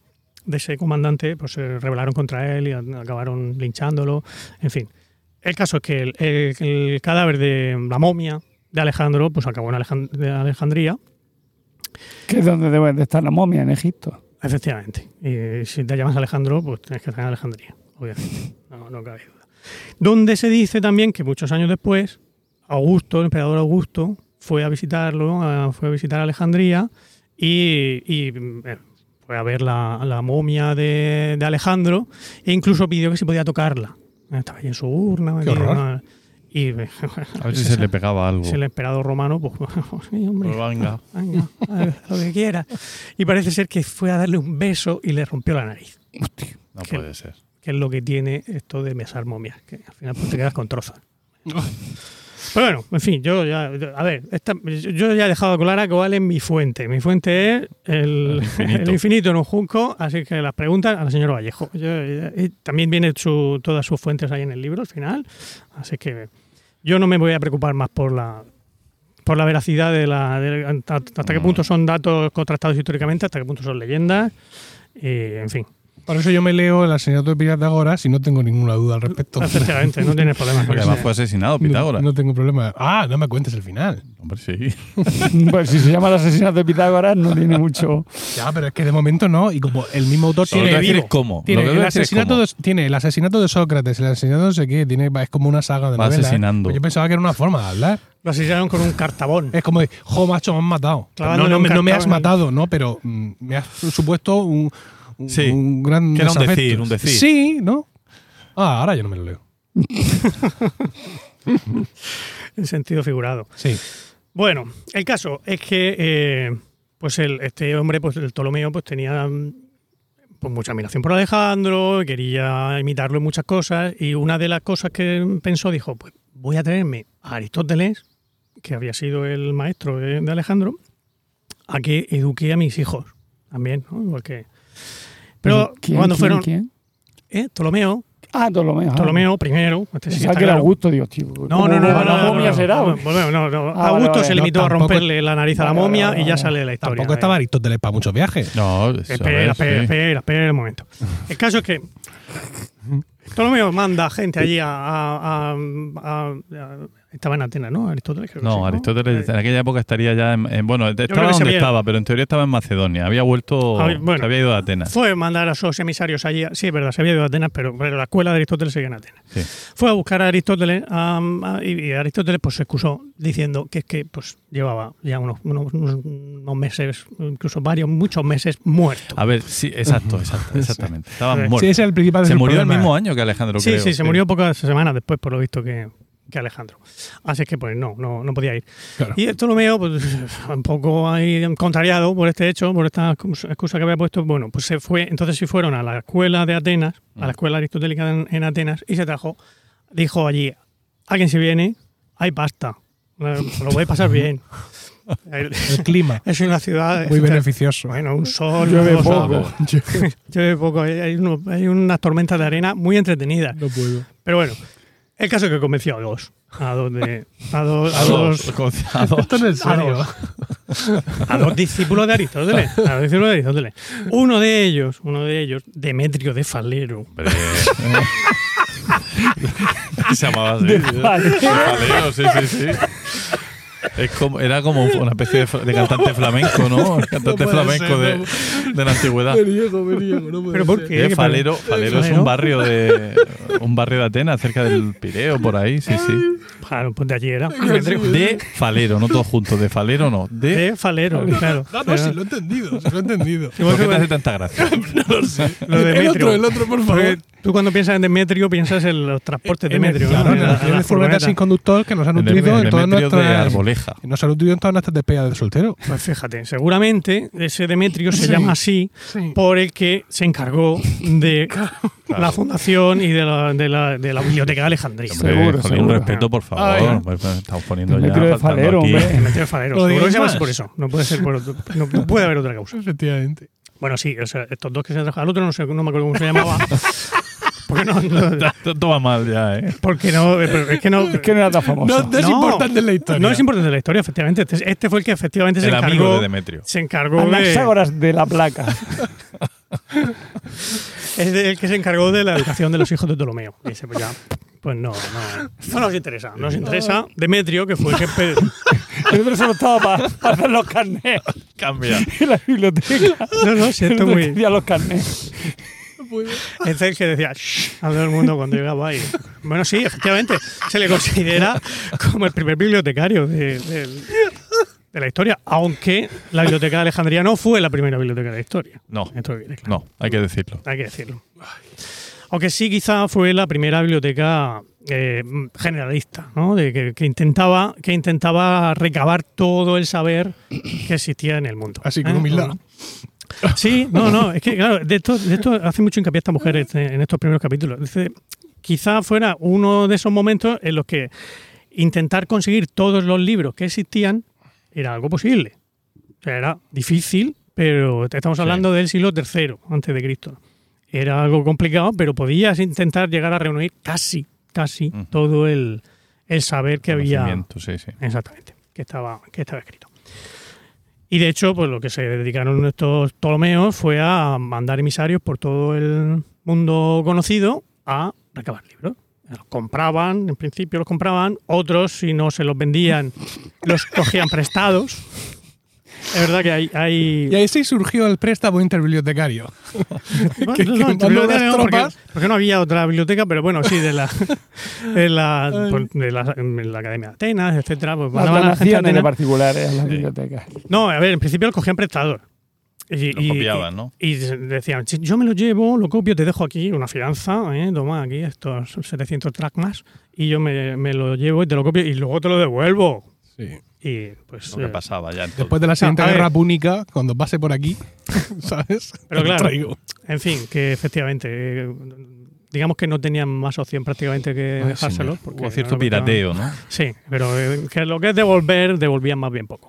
S3: de ese comandante pues se rebelaron contra él y acabaron linchándolo. En fin, el caso es que el, el- el cadáver de la momia de Alejandro pues acabó en Alejan- de Alejandría
S2: Que es donde debe de estar la momia, en Egipto.
S3: Efectivamente. Y si te llamas Alejandro, pues tienes que estar en Alejandría, obviamente. No, no cabe duda. Donde se dice también que muchos años después, Augusto, el emperador Augusto, fue a visitarlo, fue a visitar Alejandría y, y, eh, fue a ver la, la momia de, de Alejandro e incluso pidió que se podía tocarla. Estaba ahí en su urna.
S1: Qué
S3: allí,
S1: horror.
S3: ¿no? Y
S4: A ver si se le pegaba algo.
S3: si el emperador romano, pues, sí, hombre,
S4: Pues venga.
S3: venga, a ver, lo que quiera. Y parece ser que fue a darle un beso y le rompió la nariz,
S4: No
S3: Que-
S4: puede ser.
S3: que es lo que tiene esto de mesar momias, que al final pues, te quedas con trozos. Pero bueno, en fin, yo ya, a ver, esta- yo ya he dejado clara cuál es mi fuente. Mi fuente es el,
S4: El infinito.
S3: el infinito en un junco, así que las preguntas a la señora Vallejo. Yo, y también viene su, todas sus fuentes ahí en el libro al final, así que yo no me voy a preocupar más por la por la veracidad de la de- hasta, hasta qué
S4: No.
S3: punto son datos contrastados históricamente, hasta qué punto son leyendas, y, en fin.
S1: Por eso yo me leo el asesinato de Pitágoras y no tengo ninguna duda al respecto.
S3: Efectivamente, no tienes problemas con
S4: Porque
S3: eso.
S4: además fue asesinado Pitágoras.
S1: No, no tengo problema. Ah, no me cuentes el final.
S4: Hombre, sí.
S2: Pues si se llama el asesinato de Pitágoras, no tiene mucho.
S1: Ya, pero es que de momento no. Y como el mismo autor
S4: Lo que
S1: tiene,
S4: voy a decir es cómo.
S1: tiene
S4: Lo que
S1: el asesinato
S4: cómo.
S1: de, tiene el asesinato de Sócrates, el asesinato de no sé qué, tiene, es como una saga de
S4: Va
S1: novelas.
S4: asesinando.
S1: Pues yo pensaba que era una forma de hablar.
S3: Lo asesinaron con un cartabón.
S1: Es como de, jo, macho, me han matado. No, no, me- no me has matado, ¿no? Pero mm, me has supuesto un, un,
S4: Sí,
S1: un gran
S4: que era un decir, un decir.
S1: Sí, ¿no? Ah, ahora yo no me lo leo.
S3: en sentido figurado.
S1: Sí.
S3: Bueno, el caso es que eh, pues el, este hombre, pues el Ptolomeo, pues tenía mm, pues, mucha admiración por Alejandro, quería imitarlo en muchas cosas, y una de las cosas que pensó, dijo, pues voy a traerme a Aristóteles, que había sido el maestro de, de Alejandro, a que eduque a mis hijos también, ¿no? Porque... Pero
S2: ¿Quién,
S3: cuando
S2: quién,
S3: fueron...
S2: quién?
S3: ¿eh? Ptolomeo,
S2: Ah, Ptolomeo. ah.
S3: Ptolomeo primero. este sí
S2: Pensaba
S3: está
S2: que era
S3: claro.
S2: Augusto, digo, tío.
S3: No, no, no, no,
S2: La
S3: no,
S2: momia
S3: no,
S2: será.
S3: no, volvemos, no, no.
S2: Ah,
S3: Augusto
S2: vale,
S3: se limitó
S1: No,
S3: a
S1: tampoco-
S3: romperle la nariz a la
S2: Vale,
S3: momia
S2: vale,
S3: y ya
S2: vale.
S3: sale la historia.
S1: Tampoco estaba Aristóteles para muchos viajes.
S4: No, eso,
S3: Espera, espera,
S4: sí.
S3: espera, espera un momento. El caso es que Ptolomeo manda gente allí a, a- a- a- a- Estaba en Atenas, ¿no? Aristóteles. creo que sí,
S4: No, Aristóteles en aquella época estaría ya en, en- bueno, estaba donde
S3: había-
S4: estaba, pero en teoría estaba en Macedonia. Había vuelto,
S3: bueno.
S4: se había ido a Atenas.
S3: Fue mandar a sus emisarios allí. Sí, es verdad, se había ido a Atenas, pero, pero la escuela de Aristóteles seguía en Atenas.
S4: Sí.
S3: Fue a buscar a Aristóteles a- y, y Aristóteles pues se excusó diciendo que es que pues llevaba ya unos, unos, meses, incluso varios, muchos meses muerto.
S4: A ver, sí, exacto, exacto, exactamente. Estaba
S3: Sí.
S4: muerto.
S1: Sí, ese es el principal
S4: se murió el mismo año que Alejandro,
S3: Sí,
S4: creo.
S3: sí, se murió pocas semanas después, por lo visto, que, que Alejandro. Así que, pues no, no, no podía ir.
S1: Claro.
S3: Y Ptolomeo, pues un poco ahí contrariado por este hecho, por esta excusa que había puesto, bueno, pues se fue, entonces sí fueron a la escuela de Atenas, a la escuela aristotélica en, en Atenas, y se trajo, dijo allí, alguien se viene, hay pasta, lo voy a pasar bien.
S1: El clima.
S3: Es una ciudad...
S1: Muy beneficioso.
S3: Bueno, un sol,
S2: Llueve poco.
S3: llueve poco, hay, hay uno- hay unas tormentas de arena muy entretenidas.
S1: No puedo.
S3: Pero bueno, el caso es que convenció a dos. A dos, de, a dos,
S4: A dos, a dos.
S1: Esto es
S3: a
S1: serio.
S3: dos. a dos discípulos de Aristóteles. A dos discípulos de Aristóteles. Uno de ellos, uno de ellos, Demetrio de Falero.
S4: Se llamaba así.
S2: De Falero,
S4: sí, sí, sí. Es como, era como una especie de, cantante flamenco, ¿no? El cantante flamenco
S1: ser,
S4: de,
S1: no.
S4: de la antigüedad.
S1: Me niego, me niego, no puede
S3: ¿Pero por
S1: ser.
S3: qué?
S4: Eh,
S3: ¿Qué
S4: Falero? Falero es un barrio de un barrio de Atenas, cerca del Pireo, por ahí, sí, sí.
S3: Claro, pues de allí era.
S4: De Falero, no todos juntos, de Falero no, de...
S3: De Falero, claro.
S1: No, no, sí lo he entendido, sí lo he entendido.
S4: ¿Por qué te hace tanta gracia?
S1: No lo sé.
S3: Lo de
S1: el otro, el otro, por favor.
S3: Porque tú cuando piensas en Demetrio piensas en los transportes de Demetrio.
S1: Claro,
S3: ¿no?
S1: en
S3: En
S1: el
S3: la-
S1: accidente
S3: en
S1: de
S3: la
S1: furgoneta
S3: furgoneta.
S1: sin conductor que nos han nutrido en todas nuestras. Han nutrido en todas nuestras despedidas de soltero.
S3: Pues fíjate, seguramente ese Demetrio se
S1: Sí.
S3: llama así
S1: Sí.
S3: por el que se encargó de la fundación y de la, de la, de la biblioteca de Alejandría.
S4: Hombre,
S2: Seguro,
S4: jolín,
S2: seguro.
S4: respeto, por favor.
S1: Ay.
S4: Pues, Estamos poniendo ya
S2: Demetrio de
S4: faltando
S2: Falero,
S4: aquí.
S3: Demetrio de Falero.
S1: Lo
S3: Seguro que se llama así por eso. No puede ser por otro- no, no puede haber otra causa.
S1: Efectivamente.
S3: Bueno, sí, o sea, estos dos que se han trabajado. Al otro no sé, no me acuerdo cómo se llamaba. Porque no, no-
S4: Esto va mal ya, ¿eh?
S3: porque no, eh, es que no.
S2: Es que no era tan famoso.
S1: No, no es
S3: No.
S1: importante en la historia.
S3: No es importante la historia, efectivamente. Este, este fue el que efectivamente se
S4: El amigo
S3: encargó.
S4: de Demetrio.
S3: Se encargó de.
S2: Anaxágoras de la placa.
S3: Es de- el que se encargó de la educación de los hijos de Ptolomeo. Y dice, pues ya, pues no, no, no nos interesa. No nos interesa Demetrio, que fue el
S2: El otro solo estaba para hacer los carnés
S4: Cambia.
S2: en la biblioteca.
S3: No, no, si
S2: El
S3: esto
S2: otro
S3: muy.
S2: que hacía carnés.
S3: Es el que decía "Shh", a todo el mundo cuando llegaba ahí. Bueno, sí, efectivamente, se le considera como el primer bibliotecario de, de- de la historia, aunque la biblioteca de Alejandría no fue la primera biblioteca de la historia.
S4: No,
S3: Esto viene claro.
S4: no, hay que decirlo.
S3: Hay que decirlo. Aunque sí, quizá fue la primera biblioteca eh, generalista, ¿no? De que, que intentaba, que intentaba recabar todo el saber que existía en el mundo.
S1: Así con
S3: ¿Eh? Sí, no, no, es que claro, de esto, de esto hace mucho hincapié esta mujer este- en estos primeros capítulos. Dice, quizá fuera uno de esos momentos en los que intentar conseguir todos los libros que existían era algo posible. O sea, era difícil, pero estamos hablando del siglo III antes de Cristo. Era algo complicado, pero podías intentar llegar a reunir casi, casi todo el, el saber que había.
S4: Sí, sí.
S3: Exactamente, que estaba, que estaba escrito. Y de hecho, pues lo que se dedicaron estos Ptolomeos fue a mandar emisarios por todo el mundo conocido a recabar libros. Los compraban, en principio los compraban, otros, si no se los vendían, los cogían prestados. Es verdad que hay. hay
S1: Y ahí sí surgió el préstamo interbibliotecario.
S3: bueno,
S1: que-
S3: no,
S1: que
S3: no, no, porque, no había otra biblioteca, pero bueno, sí, de la, de la, pues, de la, de la Academia de Atenas, etcétera. Pues
S2: Las
S3: mandaban a la gente
S2: de particulares a las bibliotecas.
S3: No, a ver, en principio los cogían prestador. Y,
S4: Los copiaban, ¿no?
S3: Y, decían, "Si yo me lo llevo, lo copio, te dejo aquí una fianza, ¿eh? toma aquí estos 700 dracmas, y yo me, me lo llevo y te lo copio y luego te lo devuelvo.
S1: Sí.
S3: Y pues...
S4: Lo que
S3: eh,
S4: pasaba ya entonces.
S1: Después de la siguiente guerra púnica, cuando pase por aquí, ¿sabes?
S3: Pero claro.
S1: traigo.
S3: en fin, que efectivamente, eh, digamos que no tenían más opción prácticamente que
S4: Ay,
S3: dejárselo.
S4: señor.
S3: porque
S4: Hubo cierto pirateo, ¿no?
S3: Sí, pero eh, que lo que es devolver, devolvían más bien poco.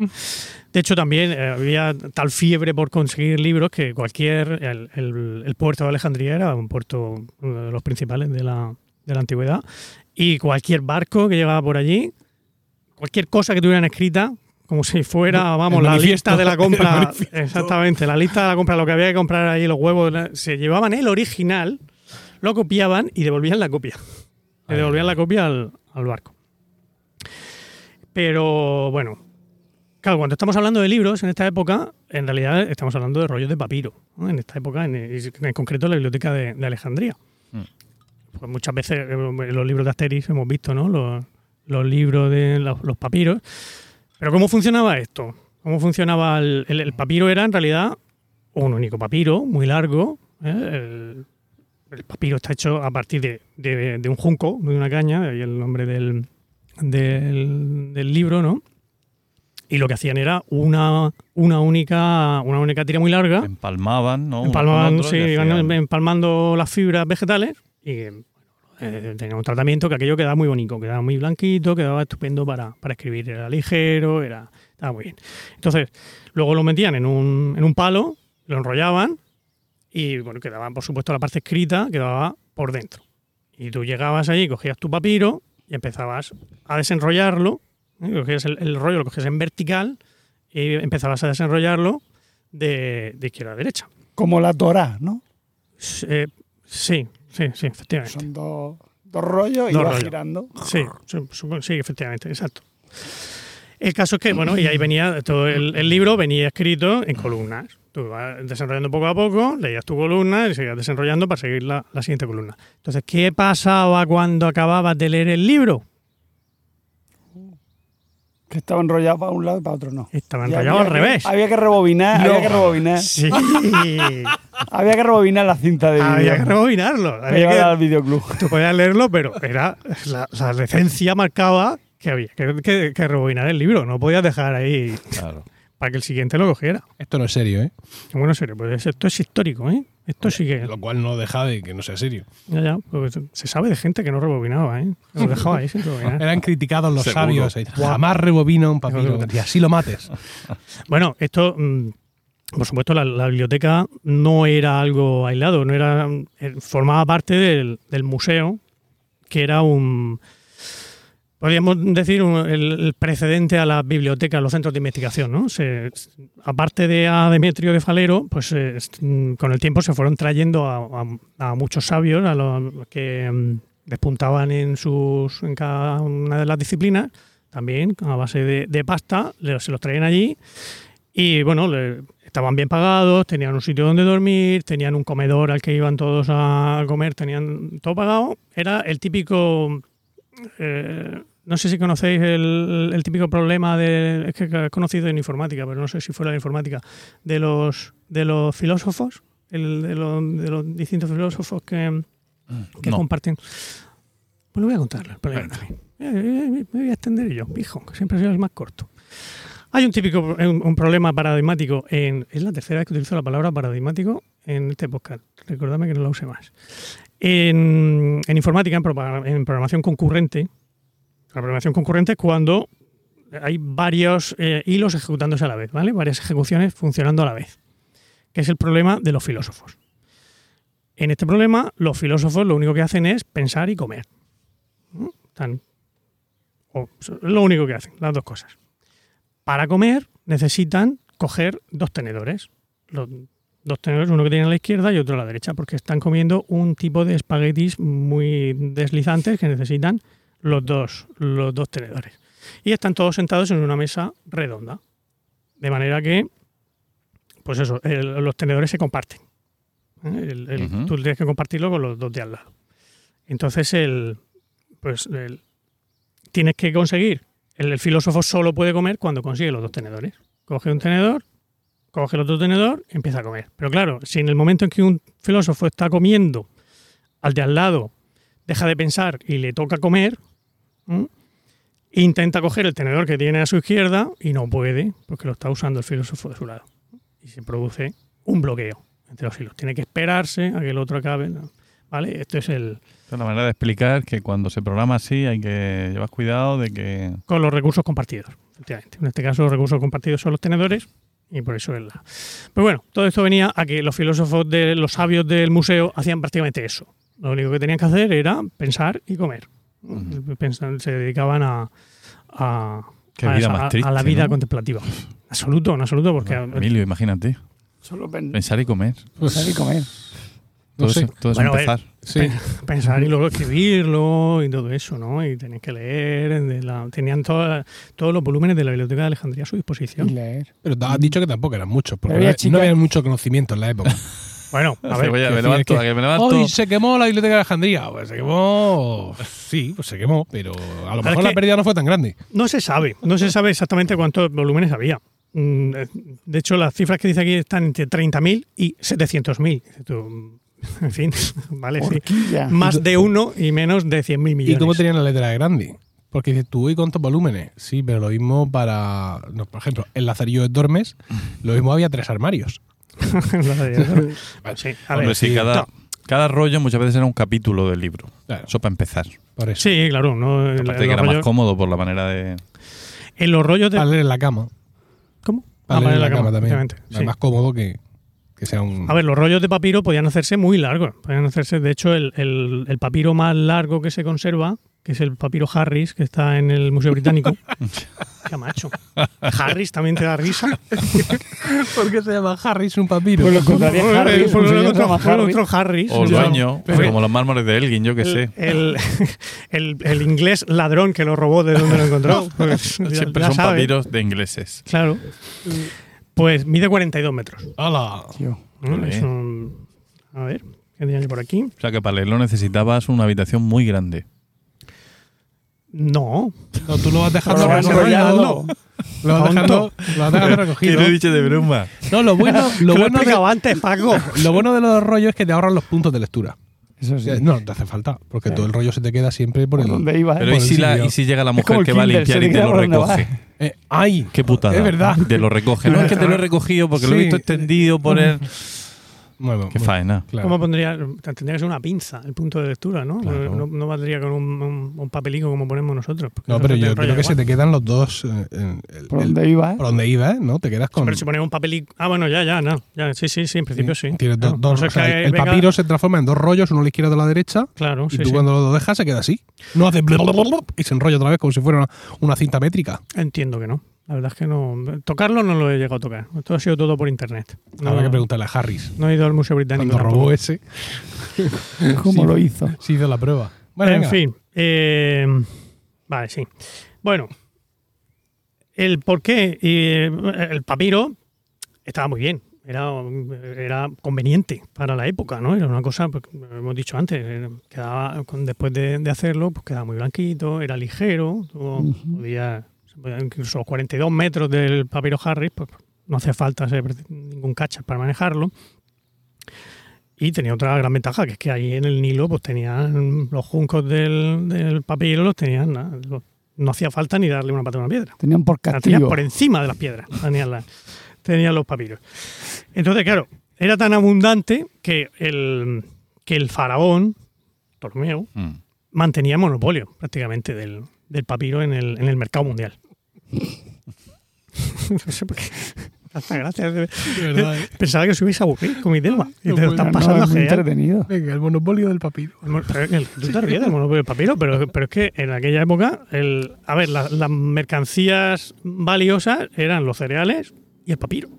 S3: De hecho, también eh, había tal fiebre por conseguir libros que cualquier. El, el- el puerto de Alejandría era un puerto uno de los principales de la, de la antigüedad. Y cualquier barco que llegaba por allí, cualquier cosa que tuvieran escrita, como si fuera, vamos, la lista de la compra. Exactamente, la lista de la compra, lo que había que comprar ahí, los huevos, se llevaban el original, lo copiaban y devolvían la copia. Le devolvían la copia al, al barco. Pero bueno, claro, cuando estamos hablando de libros en esta época, en realidad estamos hablando de rollos de papiro. ¿no? En esta época, en, en concreto, la biblioteca de, de Alejandría.
S4: Mm.
S3: Pues muchas veces eh, en los libros de Asterix hemos visto ¿no? los, los libros de los, los papiros. Pero ¿cómo funcionaba esto? ¿Cómo funcionaba el, el- el papiro? Era en realidad un único papiro, muy largo. ¿eh? El, el papiro está hecho a partir de, de- de un junco, de una caña, de ahí el nombre del, del, del libro, ¿no? Y lo que hacían era una, una, única, una única tira muy larga.
S4: Empalmaban, ¿no?
S3: Empalmaban, sí, iban
S4: hacían-
S3: empalmando las fibras vegetales y eh, tenía un tratamiento que aquello quedaba muy bonito, quedaba muy blanquito, quedaba estupendo para, para escribir, era ligero, era, estaba muy bien. Entonces, luego lo metían en un, en un palo, lo enrollaban y bueno, quedaba, por supuesto, la parte escrita quedaba por dentro. Y tú llegabas allí, cogías tu papiro y empezabas a desenrollarlo, ¿eh? cogías el, el rollo, lo cogías en vertical y empezabas a desenrollarlo de, de izquierda a derecha.
S2: Como la Torá, ¿no?
S3: Eh, sí, sí, sí, efectivamente.
S2: Son dos, dos rollos y
S3: Dos
S2: va girando.
S3: Sí, sí, efectivamente, exacto. El caso es que, bueno, y ahí venía, todo el, el libro venía escrito en columnas. Tú vas desenrollando poco a poco, leías tu columna y seguías desenrollando para seguir la, la siguiente columna. Entonces, ¿qué pasaba cuando acababas de leer el libro?
S2: Que estaba enrollado para un lado y para otro no.
S3: Estaba enrollado al
S2: que-
S3: revés.
S2: Había que rebobinar,
S3: No.
S2: había que rebobinar.
S3: Sí,
S2: Había que rebobinar la cinta de
S3: había que rebobinarlo. Había que-
S2: al videoclub.
S3: Tú podías leerlo, pero era la, la decencia marcaba que había que, que- que rebobinar el libro. No podías dejar ahí
S4: Claro.
S3: Para que el siguiente lo cogiera.
S1: Esto no es serio, ¿eh?
S3: Bueno, en serio, pues esto es histórico, ¿eh? Esto sí que...
S1: Lo cual no deja de que no sea serio.
S3: Ya, ya, pues se sabe de gente que no rebobinaba, ¿eh? Lo dejaba ahí sin rebobinar.
S1: Eran criticados los
S4: Seguro.
S1: sabios. eh, Jamás rebobina un papiro. Y así lo mates.
S3: Bueno, esto, mm, por supuesto, la, la biblioteca no era algo aislado, no era eh, formaba parte del, del museo, que era un, podríamos decir, un- el, precedente a las bibliotecas, a los centros de investigación. ¿no? Se- aparte de a Demetrio de Falero, pues eh, mm, con el tiempo se fueron trayendo a muchos sabios, a los que mm, despuntaban en, sus, en cada una de las disciplinas, también a base de, de pasta, le- se los traían allí y bueno, le- estaban bien pagados, tenían un sitio donde dormir, tenían un comedor al que iban todos a comer, tenían todo pagado. Era el típico, eh, no sé si conocéis el, el típico problema de, es que he conocido en informática, pero no sé si fuera la informática, de los, de los filósofos, el, de, los, de los distintos filósofos que, que
S4: No.
S3: comparten. Pues lo voy a contar. el problema también. Eh, eh, Me voy a extender yo, pijo, que siempre soy el más corto. Hay un típico un, un problema paradigmático en. Es la tercera vez que utilizo la palabra paradigmático en este podcast. Recordadme que no la use más. En, informática, en, programación concurrente, la programación concurrente es cuando hay varios eh, hilos ejecutándose a la vez, ¿vale? Varias ejecuciones funcionando a la vez, que es el problema de los filósofos. En este problema, los filósofos lo único que hacen es pensar y comer. es lo único que hacen, las dos cosas. Para comer necesitan coger dos tenedores. Dos tenedores, uno que tiene a la izquierda y otro a la derecha, porque están comiendo un tipo de espaguetis muy deslizantes que necesitan los dos, los dos tenedores. Y están todos sentados en una mesa redonda. De manera que, pues eso, el- los tenedores se comparten. ¿eh? El-. Tú tienes que compartirlo con los dos de al lado. Entonces, el, pues el- tienes que conseguir. El filósofo solo puede comer cuando consigue los dos tenedores. Coge un tenedor, coge el otro tenedor y empieza a comer. Pero claro, si en el momento en que un filósofo está comiendo, al de al lado deja de pensar y le toca comer, ¿m? intenta coger el tenedor que tiene a su izquierda y no puede porque lo está usando el filósofo de su lado. Y se produce un bloqueo entre los hilos. Tiene que esperarse a que el otro acabe. ¿no? ¿Vale? Esto es el,
S4: Esta es la manera de explicar que cuando se programa así hay que llevar cuidado de que.
S3: con los recursos compartidos. Efectivamente. En este caso, los recursos compartidos son los tenedores y por eso es la. Pero bueno, todo esto venía a que los filósofos de los sabios del museo hacían prácticamente eso. Lo único que tenían que hacer era pensar y comer. Pensan- se dedicaban a, a,
S4: Qué
S3: a
S4: vida
S3: esa-
S4: más triste,
S3: a la vida
S4: ¿no?
S3: contemplativa. Absoluto, en absoluto, porque
S4: Emilio, imagínate.
S2: Solo pen-
S4: Pensar y comer.
S2: pensar y comer.
S4: Todo,
S1: No sé.
S4: eso, todo eso
S3: Bueno,
S4: empezar.
S1: Sí.
S3: Pen- pensar y luego escribirlo y todo eso, ¿no? Y tenían que leer, de la- tenían toda- todos los volúmenes de la Biblioteca de Alejandría a su
S2: Y
S3: disposición.
S2: leer.
S1: Pero has dicho que tampoco eran muchos, porque
S2: Había
S1: no, había mucho conocimiento en la época.
S3: Bueno, a ver,
S4: voy a-
S1: quiero
S4: me
S1: decir,
S4: levanto,
S1: es
S4: a
S1: que-
S4: que me levanto.
S1: ¡Hoy se quemó la biblioteca de Alejandría! Pues se quemó. Sí, pues se quemó, pero a lo mejor
S3: es
S1: la pérdida no fue tan grande.
S3: no se sabe, no se sabe exactamente cuántos volúmenes había. Mm, De hecho, las cifras que dice aquí están entre 30.000 y 700.000. En fin, vale, sí. Más de uno y menos de 100.000 millones.
S1: ¿Y cómo tenían la letra grande? Porque dices, tú, ¿y cuántos volúmenes? Sí, pero lo mismo para. no, por ejemplo, en Lazarillo de Dormes, lo mismo había tres armarios.
S3: sí, a
S4: Hombre,
S3: ver,
S4: sí, cada,
S3: no.
S4: cada rollo muchas veces era un capítulo del libro.
S1: Claro,
S4: Eso para empezar.
S1: por eso.
S3: Sí, claro. No,
S4: Aparte que era más cómodo por la manera de.
S3: en los rollos de.
S1: Para leer en la cama.
S3: ¿Cómo?
S1: Para
S3: Ah,
S1: leer en la cama, también. Es
S3: sí.
S1: más cómodo que, que sea un.
S3: A ver, los rollos de papiro podían hacerse muy largos. Podían hacerse, de hecho, el, el- el papiro más largo que se conserva que es el papiro Harris, que está en el Museo Británico. Qué macho. Harris también te da risa.
S1: ¿Por qué se llama Harris un papiro?
S2: Pues lo Harris,
S3: Por
S2: un señor
S3: otro, otro Harris.
S4: O el
S3: Pero-
S4: como los mármoles de Elgin, yo qué sé.
S3: El, el, el inglés ladrón que lo robó de donde lo encontró. Pues, ya-
S4: Siempre
S3: ya
S4: son
S3: sabe.
S4: papiros de ingleses.
S3: Claro. Pues mide 42 metros.
S1: ¡Hala!
S2: Tío.
S3: ¿no? Es un- a ver, ¿qué tenía yo por aquí?
S4: O sea que para leerlo necesitabas una habitación muy grande.
S3: No.
S1: No, tú lo vas dejando
S2: Pero lo vas
S1: recogido. Lo vas dejando, lo vas dejando recogido.
S4: dicho de broma.
S1: No, lo bueno, lo
S3: he
S1: bueno, de,
S3: antes, Paco.
S1: lo bueno de los rollos es que te ahorran los puntos de lectura.
S2: Eso sí.
S1: No, te hace falta, porque todo el rollo se te queda siempre por
S2: ¿Por
S1: el.
S2: dónde iba?
S4: Pero
S1: Por
S4: ¿y
S1: el
S4: si, la- y si llega la mujer que va a limpiar y
S2: te
S4: lo recoge?
S1: Eh, ¡Ay!
S4: Qué putada.
S1: Es verdad.
S4: Te lo recoge. No, es que te lo he recogido porque lo he
S1: Sí.
S4: visto extendido por el...
S1: Bueno,
S4: Qué
S1: bueno,
S4: faena.
S1: claro.
S3: ¿Cómo pondría? Tendría que ser una pinza el punto de lectura, ¿no?
S4: Claro.
S3: No, no valdría con un, un, un papelico como ponemos nosotros.
S1: No, pero yo creo que se te quedan los dos. eh, en el-
S2: ¿Por
S1: el-
S2: dónde iba? eh?
S1: por donde iba, ¿eh? ¿no? Te quedas con.
S3: Pero si ponemos un papelico. Ah, bueno, ya, ya, no. Ya, sí, sí, sí, en principio sí.
S1: Tienes
S3: Claro.
S1: dos, o sea, el
S3: venga-
S1: papiro se transforma en dos rollos, uno a la izquierda y otro a la derecha.
S3: Claro,
S1: Y
S3: sí,
S1: tú
S3: sí.
S1: cuando lo dejas se queda así. No hace blablabla y se enrolla otra vez como si fuera una, una cinta métrica.
S3: Entiendo que no. La verdad es que no. Tocarlo no lo he llegado a tocar. Esto ha sido todo por internet. No,
S1: Habrá que preguntarle a Harris.
S3: no he ido al Museo Británico.
S1: Cuando
S3: tampoco.
S1: robó ese,
S2: ¿Cómo
S1: Sí.
S2: lo hizo?
S1: se hizo la prueba. Bueno,
S3: en
S1: venga.
S3: fin. eh, vale, sí. Bueno, el por qué. eh, el papiro estaba muy bien. Era, era conveniente para la época, ¿no? Era una cosa, pues, hemos dicho antes, eh, quedaba, después de, de hacerlo, pues quedaba muy blanquito, era ligero, se podía- incluso los 42 metros del papiro Harris, pues no hace falta ningún cachas para manejarlo. Y tenía otra gran ventaja, que es que ahí en el Nilo pues tenían los juncos del, del papiro, los tenían, los- no hacía falta ni darle una pata a una piedra.
S2: Tenían por
S3: La tenían
S2: castigo.
S3: por encima de las piedras, tenían, la- tenían los papiros. Entonces, claro, era tan abundante que el, que el faraón, Ptolomeo,
S4: Mm.
S3: mantenía monopolio prácticamente del, del papiro en el, en el mercado mundial. no sé por qué. Hasta gracias.
S1: De verdad, ¿eh?
S3: Pensaba que se hubiese aburrido con mi tema. Y
S1: No
S3: te lo estás
S2: No,
S3: pasando
S2: es muy
S3: genial.
S2: entretenido.
S1: Venga, el monopolio del papiro.
S3: El- tú te ríes del monopolio del papiro, pero, pero es que en aquella época, el, a ver, la- las mercancías valiosas eran los cereales y el papiro.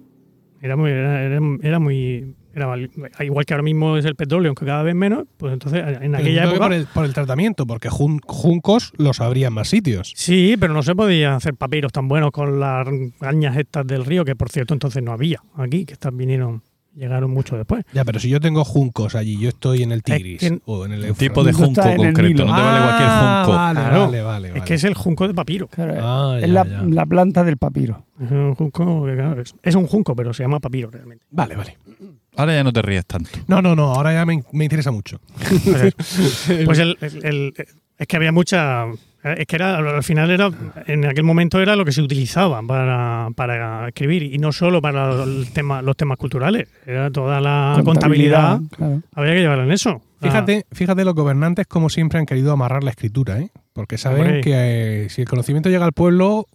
S3: Era muy, era, era- era muy, era vali- igual que ahora mismo es el petróleo, aunque cada vez menos, pues entonces en aquella época
S1: Por el, por el tratamiento, porque jun- juncos los habría en más sitios.
S3: sí, pero no se podía hacer papiros tan buenos con las cañas estas del río, que por cierto entonces no había aquí, que estas vinieron, llegaron mucho después.
S1: Ya, pero si yo tengo juncos allí, yo estoy en el Tigris
S3: que-
S1: o en el
S4: tipo de junco concreto, no te vale cualquier
S1: Ah,
S4: junco.
S1: Vale,
S3: Claro.
S1: vale, vale,
S3: Es que es el junco de papiro.
S2: Claro,
S1: Ah,
S2: es
S1: ya,
S2: la,
S1: ya.
S2: la planta del papiro.
S3: Es un junco, claro, es- es un junco, pero se llama papiro realmente.
S1: Vale, vale.
S4: Ahora ya no te ríes tanto.
S1: No, no, no, ahora ya me, me interesa mucho.
S3: Pues el, el- el- es que había mucha. Es que era, al final era, en aquel momento era lo que se utilizaba para, para escribir y no solo para el tema, los temas culturales, era toda la contabilidad.
S2: Claro.
S3: Había que llevarla en eso.
S1: Fíjate, fíjate los gobernantes como siempre han querido amarrar la escritura, ¿eh? Porque saben
S3: Hombre.
S1: que eh, si el conocimiento llega al pueblo,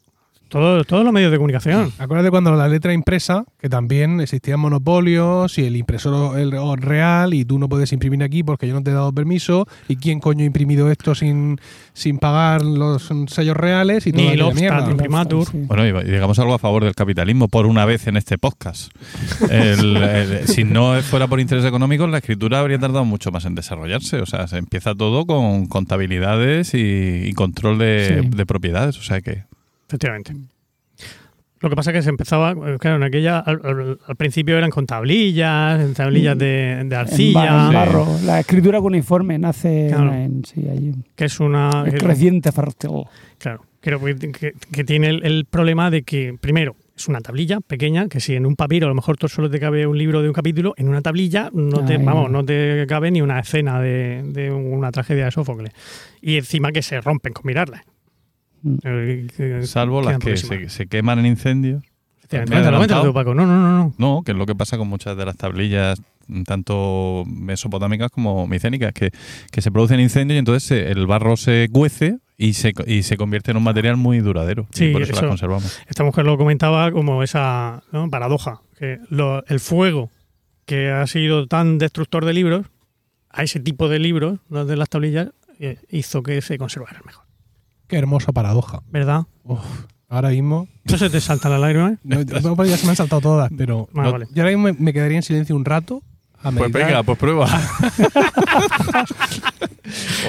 S3: todo- todos los medios de comunicación.
S1: acuérdate cuando la letra impresa, que también existían monopolios y el impresor el real y tú no puedes imprimir aquí porque yo no te he dado permiso y quién coño ha imprimido esto sin, sin pagar los sellos reales y
S3: Ni
S1: mierda.
S3: ni Imprimatur.
S2: Sí.
S4: Bueno, y digamos algo a favor del capitalismo por una vez en este podcast. El- el- si no fuera por intereses económicos, la escritura habría tardado mucho más en desarrollarse. O sea, se empieza todo con contabilidades y, y control de,
S2: Sí.
S4: de propiedades. O sea que
S3: Efectivamente. Lo que pasa es que se empezaba, eh, claro, en aquella, al, al- al principio eran con tablillas, en tablillas de, de
S2: En, ba-
S3: arcilla,
S2: en
S4: Sí.
S2: barro. La escritura cuneiforme nace
S3: Claro.
S2: en, sí, allí.
S3: que es una...
S2: Es creciente fertil.
S3: Claro, creo que, que- que tiene el, el problema de que, primero, es una tablilla pequeña, que si en un papiro a lo mejor tú solo te cabe un libro de un capítulo, en una tablilla no te,
S2: Ay,
S3: vamos,
S2: no.
S3: te cabe ni una escena de, de una tragedia de Sófocles. Y encima que se rompen con mirarlas. Eh,
S4: salvo las que se, se queman en incendios.
S3: Tú, Paco. No, no, no, no.
S4: No, que es lo que pasa con muchas de las tablillas, tanto mesopotámicas como micénicas, que, que se producen incendios y entonces el barro se cuece y se, y se convierte en un material muy duradero.
S3: Sí,
S4: y por eso,
S3: eso-
S4: las conservamos.
S3: Esta mujer lo comentaba como esa ¿no? paradoja, que lo- el fuego que ha sido tan destructor de libros, a ese tipo de libros, los de las tablillas, eh, hizo que se conservara mejor.
S1: Qué hermosa paradoja.
S3: ¿Verdad?
S1: Uf, ahora mismo.
S3: ¿No se te salta la lágrima?
S1: No, ya se me han saltado todas, pero. No,
S3: vale.
S1: Yo ahora mismo me, me quedaría en silencio un rato. A
S4: Pues venga, pues prueba.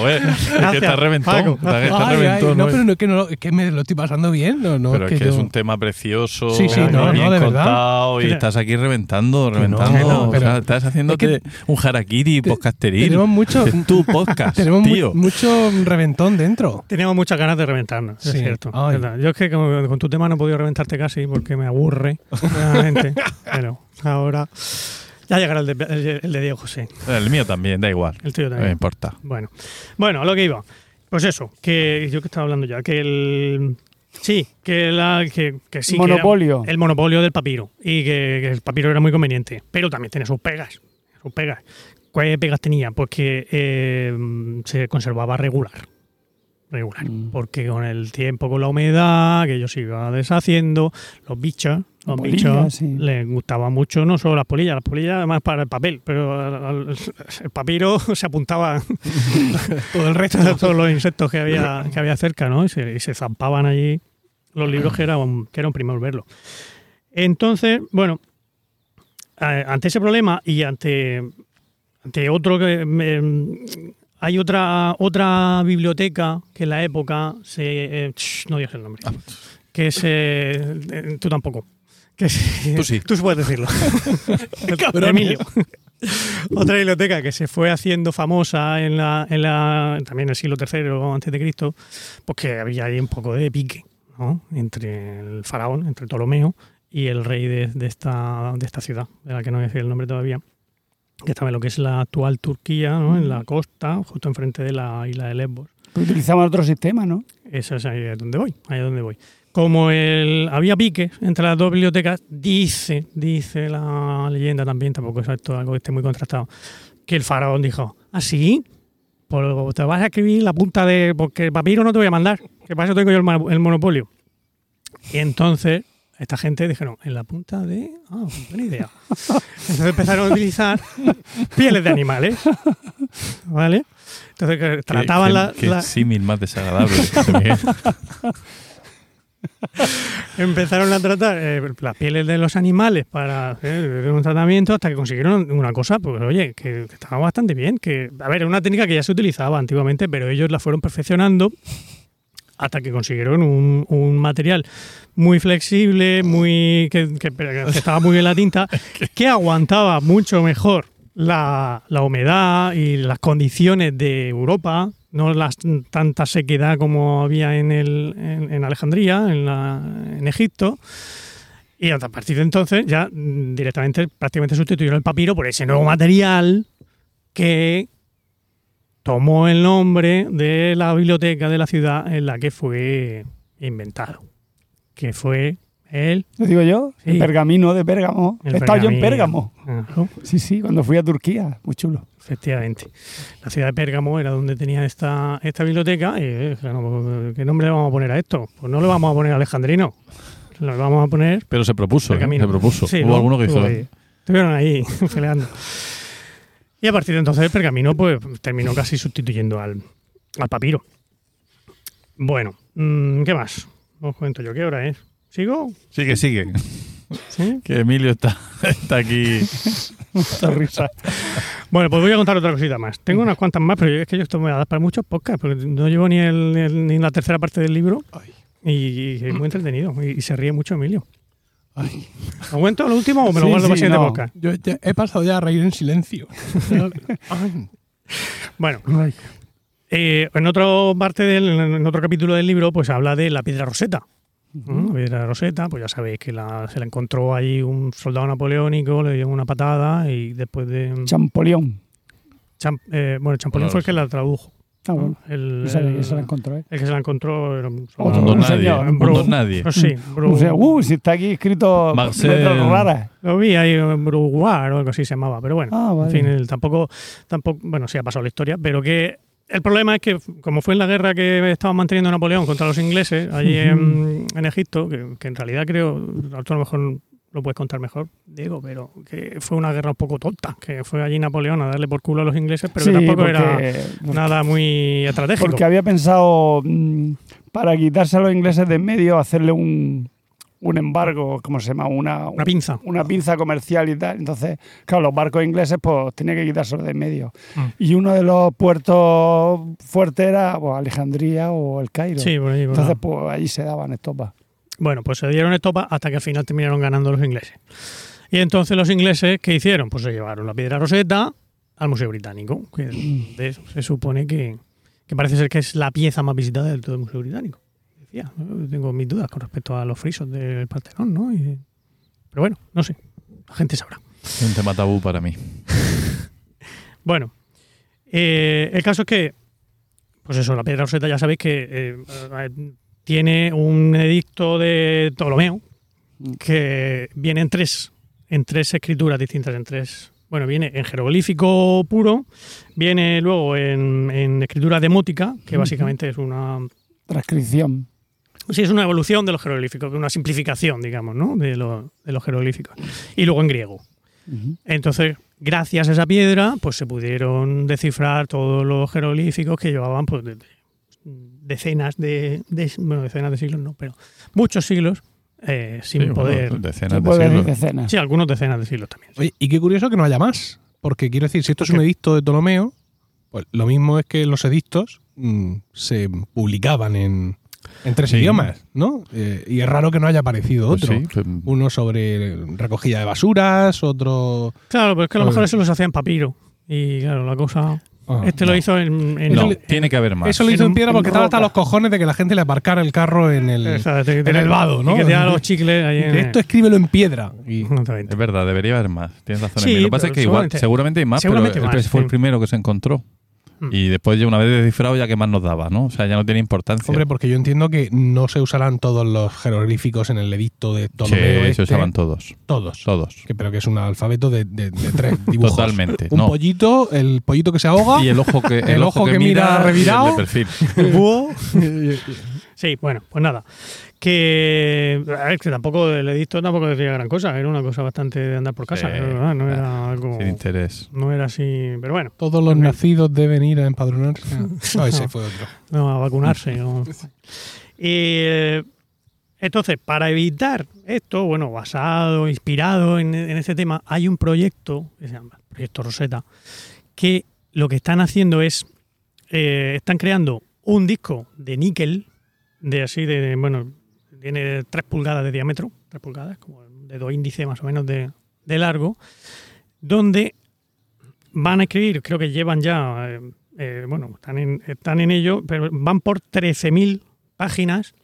S4: Oye, es que está reventón.
S3: Paco.
S4: Está, está
S1: Ay, ay,
S4: reventón,
S1: no,
S4: ¿no?
S1: pero no, que no, es que me lo estoy pasando bien. No, no,
S4: Pero es que es
S1: yo-
S4: un tema precioso,
S1: Sí, sí,
S3: no,
S4: bien
S1: de verdad.
S4: y estás aquí reventando, reventando. o sea, estás haciéndote
S1: es
S4: un harakiri
S1: te-
S4: podcasteril.
S1: tenemos mucho-
S4: Es tu podcast,
S1: Tenemos mu-
S4: tío.
S1: mucho reventón dentro.
S3: Teníamos muchas ganas de reventarnos, es cierto. Yo es que con tu tema no he podido reventarte casi porque me aburre. Pero ahora ya llegará el de, el- el de Diego José,
S4: El mío también, da igual.
S3: el tuyo
S4: No me
S3: también.
S4: importa.
S3: Bueno, bueno, a lo que iba. Pues eso, que yo que estaba hablando ya, que el... Sí, que, la, que, que sí. que era
S2: Monopolio.
S3: el monopolio del papiro. Y que, que el papiro era muy conveniente. Pero también tiene sus pegas. Sus pegas. ¿Cuáles pegas tenía? Pues que eh, se conservaba regular. Regular.
S2: Mm.
S3: Porque con el tiempo, con la humedad, que ello se iba deshaciendo, los bichos, los
S2: Polillas,
S3: bichos
S2: sí.
S3: les gustaba mucho no solo las polillas, las polillas además para el papel, pero el papiro se apuntaba
S1: Todo el resto.
S3: todos los insectos que había, que había cerca, ¿no? Y se, y se zampaban allí los libros que era un, que era un primer verlo. Entonces, bueno, ante ese problema y ante, ante otro que eh, hay otra otra biblioteca que en la época se eh, no digas el nombre que se eh, tú tampoco
S4: Tú sí.
S3: tú sí puedes decirlo Emilio otra biblioteca que se fue haciendo famosa en la, en la también en el siglo III antes de Cristo, pues que había ahí un poco de pique, ¿no? Entre el faraón, entre Ptolomeo y el rey de, de esta, de esta ciudad, de la que no voy a decir el nombre todavía, que estaba en lo que es la actual Turquía, ¿no? En la costa, justo enfrente de la isla de Lesbos.
S2: Utilizaban otro sistema, ¿no?
S3: Eso es ahí donde voy, ahí es donde voy. Como el, había piques entre las dos bibliotecas, dice, dice la leyenda también, tampoco es esto algo que esté muy contrastado, que el faraón dijo, ¿ah, sí? Pues te vas a escribir la punta de... porque el papiro no te voy a mandar, que para eso tengo yo el, el monopolio. Y entonces esta gente dijeron, en la punta de... Ah, buena idea. Entonces empezaron a utilizar pieles de animales, ¿vale? Entonces que
S4: Qué-
S3: trataban
S4: qué-
S3: la-
S4: qué
S3: la,
S4: símil más desagradable.
S3: Empezaron a tratar eh, las pieles de los animales para hacer un tratamiento hasta que consiguieron una cosa, pues oye, que, que estaba bastante bien. Que, a ver, era una técnica que ya se utilizaba antiguamente, pero ellos la fueron perfeccionando hasta que consiguieron un, un material muy flexible, muy que, que- que estaba muy bien la tinta, que aguantaba mucho mejor la, la humedad y las condiciones de Europa, no las tanta sequedad como había en, el, en, en Alejandría, en, la, en Egipto. Y a partir de entonces ya directamente prácticamente sustituyeron el papiro por ese nuevo material que tomó el nombre de la biblioteca de la ciudad en la que fue inventado, que fue el,
S2: Lo digo yo,
S3: Sí.
S2: el pergamino de Pérgamo.
S3: el
S2: He estado yo en. Pérgamo.
S3: Ajá,
S2: Sí, sí, cuando fui a Turquía. Muy chulo.
S3: Efectivamente. La ciudad de Pérgamo era donde tenía esta, esta biblioteca. Y, eh, claro, ¿Qué nombre le vamos a poner a esto? Pues no le vamos a poner Alejandrino. Le vamos a poner
S4: Pero se propuso, ¿eh? Se propuso.
S3: Sí,
S4: Hubo
S3: ¿no?
S4: alguno que hizo.
S3: Ahí. Estuvieron ahí peleando. Y a partir de entonces el pergamino pues terminó casi sustituyendo al, al papiro. Bueno, mm, ¿qué más? Os cuento yo, ¿qué hora es? ¿Sigo?
S4: Sigue, sigue.
S3: ¿Sí?
S4: Que Emilio está, está aquí.
S2: Esta risa.
S3: Bueno, pues voy a contar otra cosita más. Tengo unas cuantas más, pero es que yo esto me va a dar para muchos podcasts, porque no llevo ni, el- ni el- ni la tercera parte del libro. Y, y es muy entretenido. Y, y se ríe mucho Emilio.
S1: Ay,
S3: ¿Lo cuento lo último o me lo
S2: Sí,
S3: guardo para
S2: sí,
S3: siguiente
S2: no.
S3: podcast?
S1: yo he pasado ya a reír en silencio.
S3: Bueno, Eh, en otra parte del, en otro capítulo del libro, pues habla de la piedra roseta. ¿No? La piedra roseta, pues ya sabéis que la- se la encontró ahí un soldado napoleónico, le dio una patada y después de.
S2: Champollion.
S3: Cham- eh, bueno, Champollion
S4: Bueno,
S3: fue el que la tradujo.
S2: Ah,
S3: ¿no?
S2: bueno.
S3: El,
S2: No que se la encontró, ¿eh?
S3: el que se la encontró era un soldado.
S2: Un
S4: nadie.
S3: Bru-
S4: Mundo nadie.
S3: Pues sí, Bru-
S2: O sea, uh, si está aquí escrito
S4: Marcel-
S2: raras.
S3: lo vi ahí en Bruguar o algo así se llamaba, pero bueno.
S2: Ah, vale.
S3: En fin, el- tampoco, tampoco, bueno, sí ha pasado la historia, pero que el problema es que, como fue en la guerra que estaba manteniendo Napoleón contra los ingleses allí en, en Egipto, que, que en realidad creo, a lo mejor lo puedes contar mejor, Diego, pero que fue una guerra un poco tonta, que fue allí Napoleón a darle por culo a los ingleses, pero que tampoco era nada muy estratégico.
S2: Porque había pensado, mm, para quitarse a los ingleses de en medio, hacerle un, un embargo, ¿cómo se llama? Una,
S3: Una pinza.
S2: una pinza comercial y tal. Entonces, claro, los barcos ingleses pues tenía que quitárselos de en medio.
S3: Mm.
S2: Y uno de los puertos fuertes era pues, Alejandría o el Cairo.
S3: Sí, por ahí, por
S2: Entonces, pues allí se daban estopas.
S3: Bueno, pues se dieron estopa hasta que al final terminaron ganando los ingleses. Y entonces los ingleses, ¿qué hicieron? Pues se llevaron la piedra roseta al Museo Británico, que eso se supone que, que parece ser que es la pieza más visitada del todo el Museo Británico. Tengo mis dudas con respecto a los frisos del Partenón, ¿no? Y- pero bueno, no sé, la gente sabrá.
S4: Es un tema tabú para mí.
S3: Bueno, eh, el caso es que, pues eso, la piedra roseta ya sabéis que eh, eh, tiene un edicto de Ptolomeo que viene en tres, en tres escrituras distintas, en tres. Bueno, viene en jeroglífico puro, viene luego en, en escritura demótica, que básicamente es una,
S2: Transcripción.
S3: Sí, es una evolución de los jeroglíficos, una simplificación, digamos, ¿no? de, los- de los jeroglíficos. Y luego en griego. Entonces, gracias a esa piedra, pues se pudieron descifrar todos los jeroglíficos que llevaban pues, de- de- decenas de, de- bueno, decenas de siglos, no, pero muchos siglos eh, sin
S4: Sí, bueno,
S3: poder.
S4: decenas
S2: puede
S4: siglos.
S2: decir decenas.
S3: Sí, algunos decenas de siglos también.
S1: Oye, y qué curioso que no haya más. Porque quiero decir, si esto es
S3: ¿Por
S1: un edicto de Ptolomeo, pues lo mismo es que los edictos mm, se publicaban en, en tres
S4: Sí.
S1: idiomas, ¿no? Eh, y es raro que no haya aparecido
S4: Pues
S1: otro.
S4: sí, pues,
S1: Uno sobre recogida de basuras, otro...
S3: Claro, pero es que a lo mejor eso lo se hacía en papiro. Y claro, la cosa.
S1: Ah,
S3: este
S1: no.
S3: lo hizo en. en-
S4: no,
S3: en-
S4: tiene que haber más.
S1: Eso lo hizo en piedra porque
S2: en
S1: estaba hasta los cojones de que la gente le aparcara el carro en el,
S3: o sea, te- te-
S1: en el vado, ¿no?
S3: Y que te los chicles ahí en.
S1: Esto escríbelo en piedra. Y.
S4: Es verdad, debería haber más. Tienes razón.
S3: Sí.
S4: Lo que pasa es que igual,
S3: seguramente-
S4: hay más,
S3: seguramente
S4: pero el
S3: más,
S4: fue el primero que se encontró.
S3: Mm.
S4: Y después, ya una vez descifrado, ya que más nos daba, ¿no? O sea, ya no tiene importancia.
S1: hombre, porque yo entiendo que no se usarán todos los jeroglíficos en el edicto de
S4: sí,
S1: Ptolomeo.
S4: se
S1: este.
S4: usaban todos.
S1: Todos.
S4: Todos.
S1: Que, pero que es un alfabeto de, de- de tres dibujos.
S4: Totalmente.
S1: Un
S4: no.
S1: pollito, el pollito que se ahoga.
S4: Y el ojo que, el
S1: El
S4: ojo
S1: ojo
S4: que,
S1: que
S4: mira,
S1: mira
S4: y el
S1: revirado.
S4: de perfil.
S3: El búho. Sí, bueno, pues nada. Que, a ver, que tampoco el edicto tampoco decía gran cosa, era una cosa bastante de andar por casa,
S4: Sí,
S3: era verdad, no
S4: ah,
S3: era algo.
S4: Sin interés.
S3: No era así, pero bueno,
S1: Todos los nacidos deben ir a empadronarse. No, ese fue otro.
S3: no, a vacunarse. ¿no? Y eh, entonces, para evitar esto, bueno, basado, inspirado en, en este tema, hay un proyecto, que se llama Proyecto Rosetta, que lo que están haciendo es, eh, están creando un disco de níquel, de así, de, bueno, tiene 3 pulgadas de diámetro, 3 pulgadas, como de dos índices más o menos de, de largo, donde van a escribir, creo que llevan ya, eh, eh, bueno, están en, están en ello, pero van por 13.000 páginas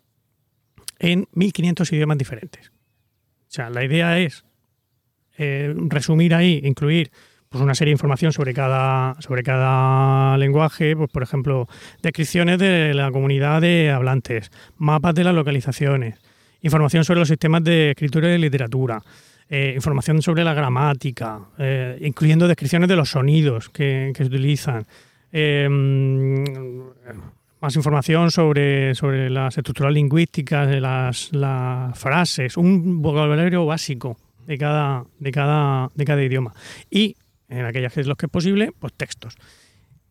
S3: en 1.500 idiomas diferentes. O sea, la idea es eh, resumir ahí, incluir pues una serie de información sobre cada, sobre cada lenguaje, pues por ejemplo, descripciones de la comunidad de hablantes, mapas de las localizaciones, información sobre los sistemas de escritura y literatura, eh, información sobre la gramática, eh, incluyendo descripciones de los sonidos que, que se utilizan, eh, más información sobre, sobre las estructuras lingüísticas, de las, las frases, un vocabulario básico de cada, de cada, de cada idioma. Y en aquellas que es lo que es posible, pues textos.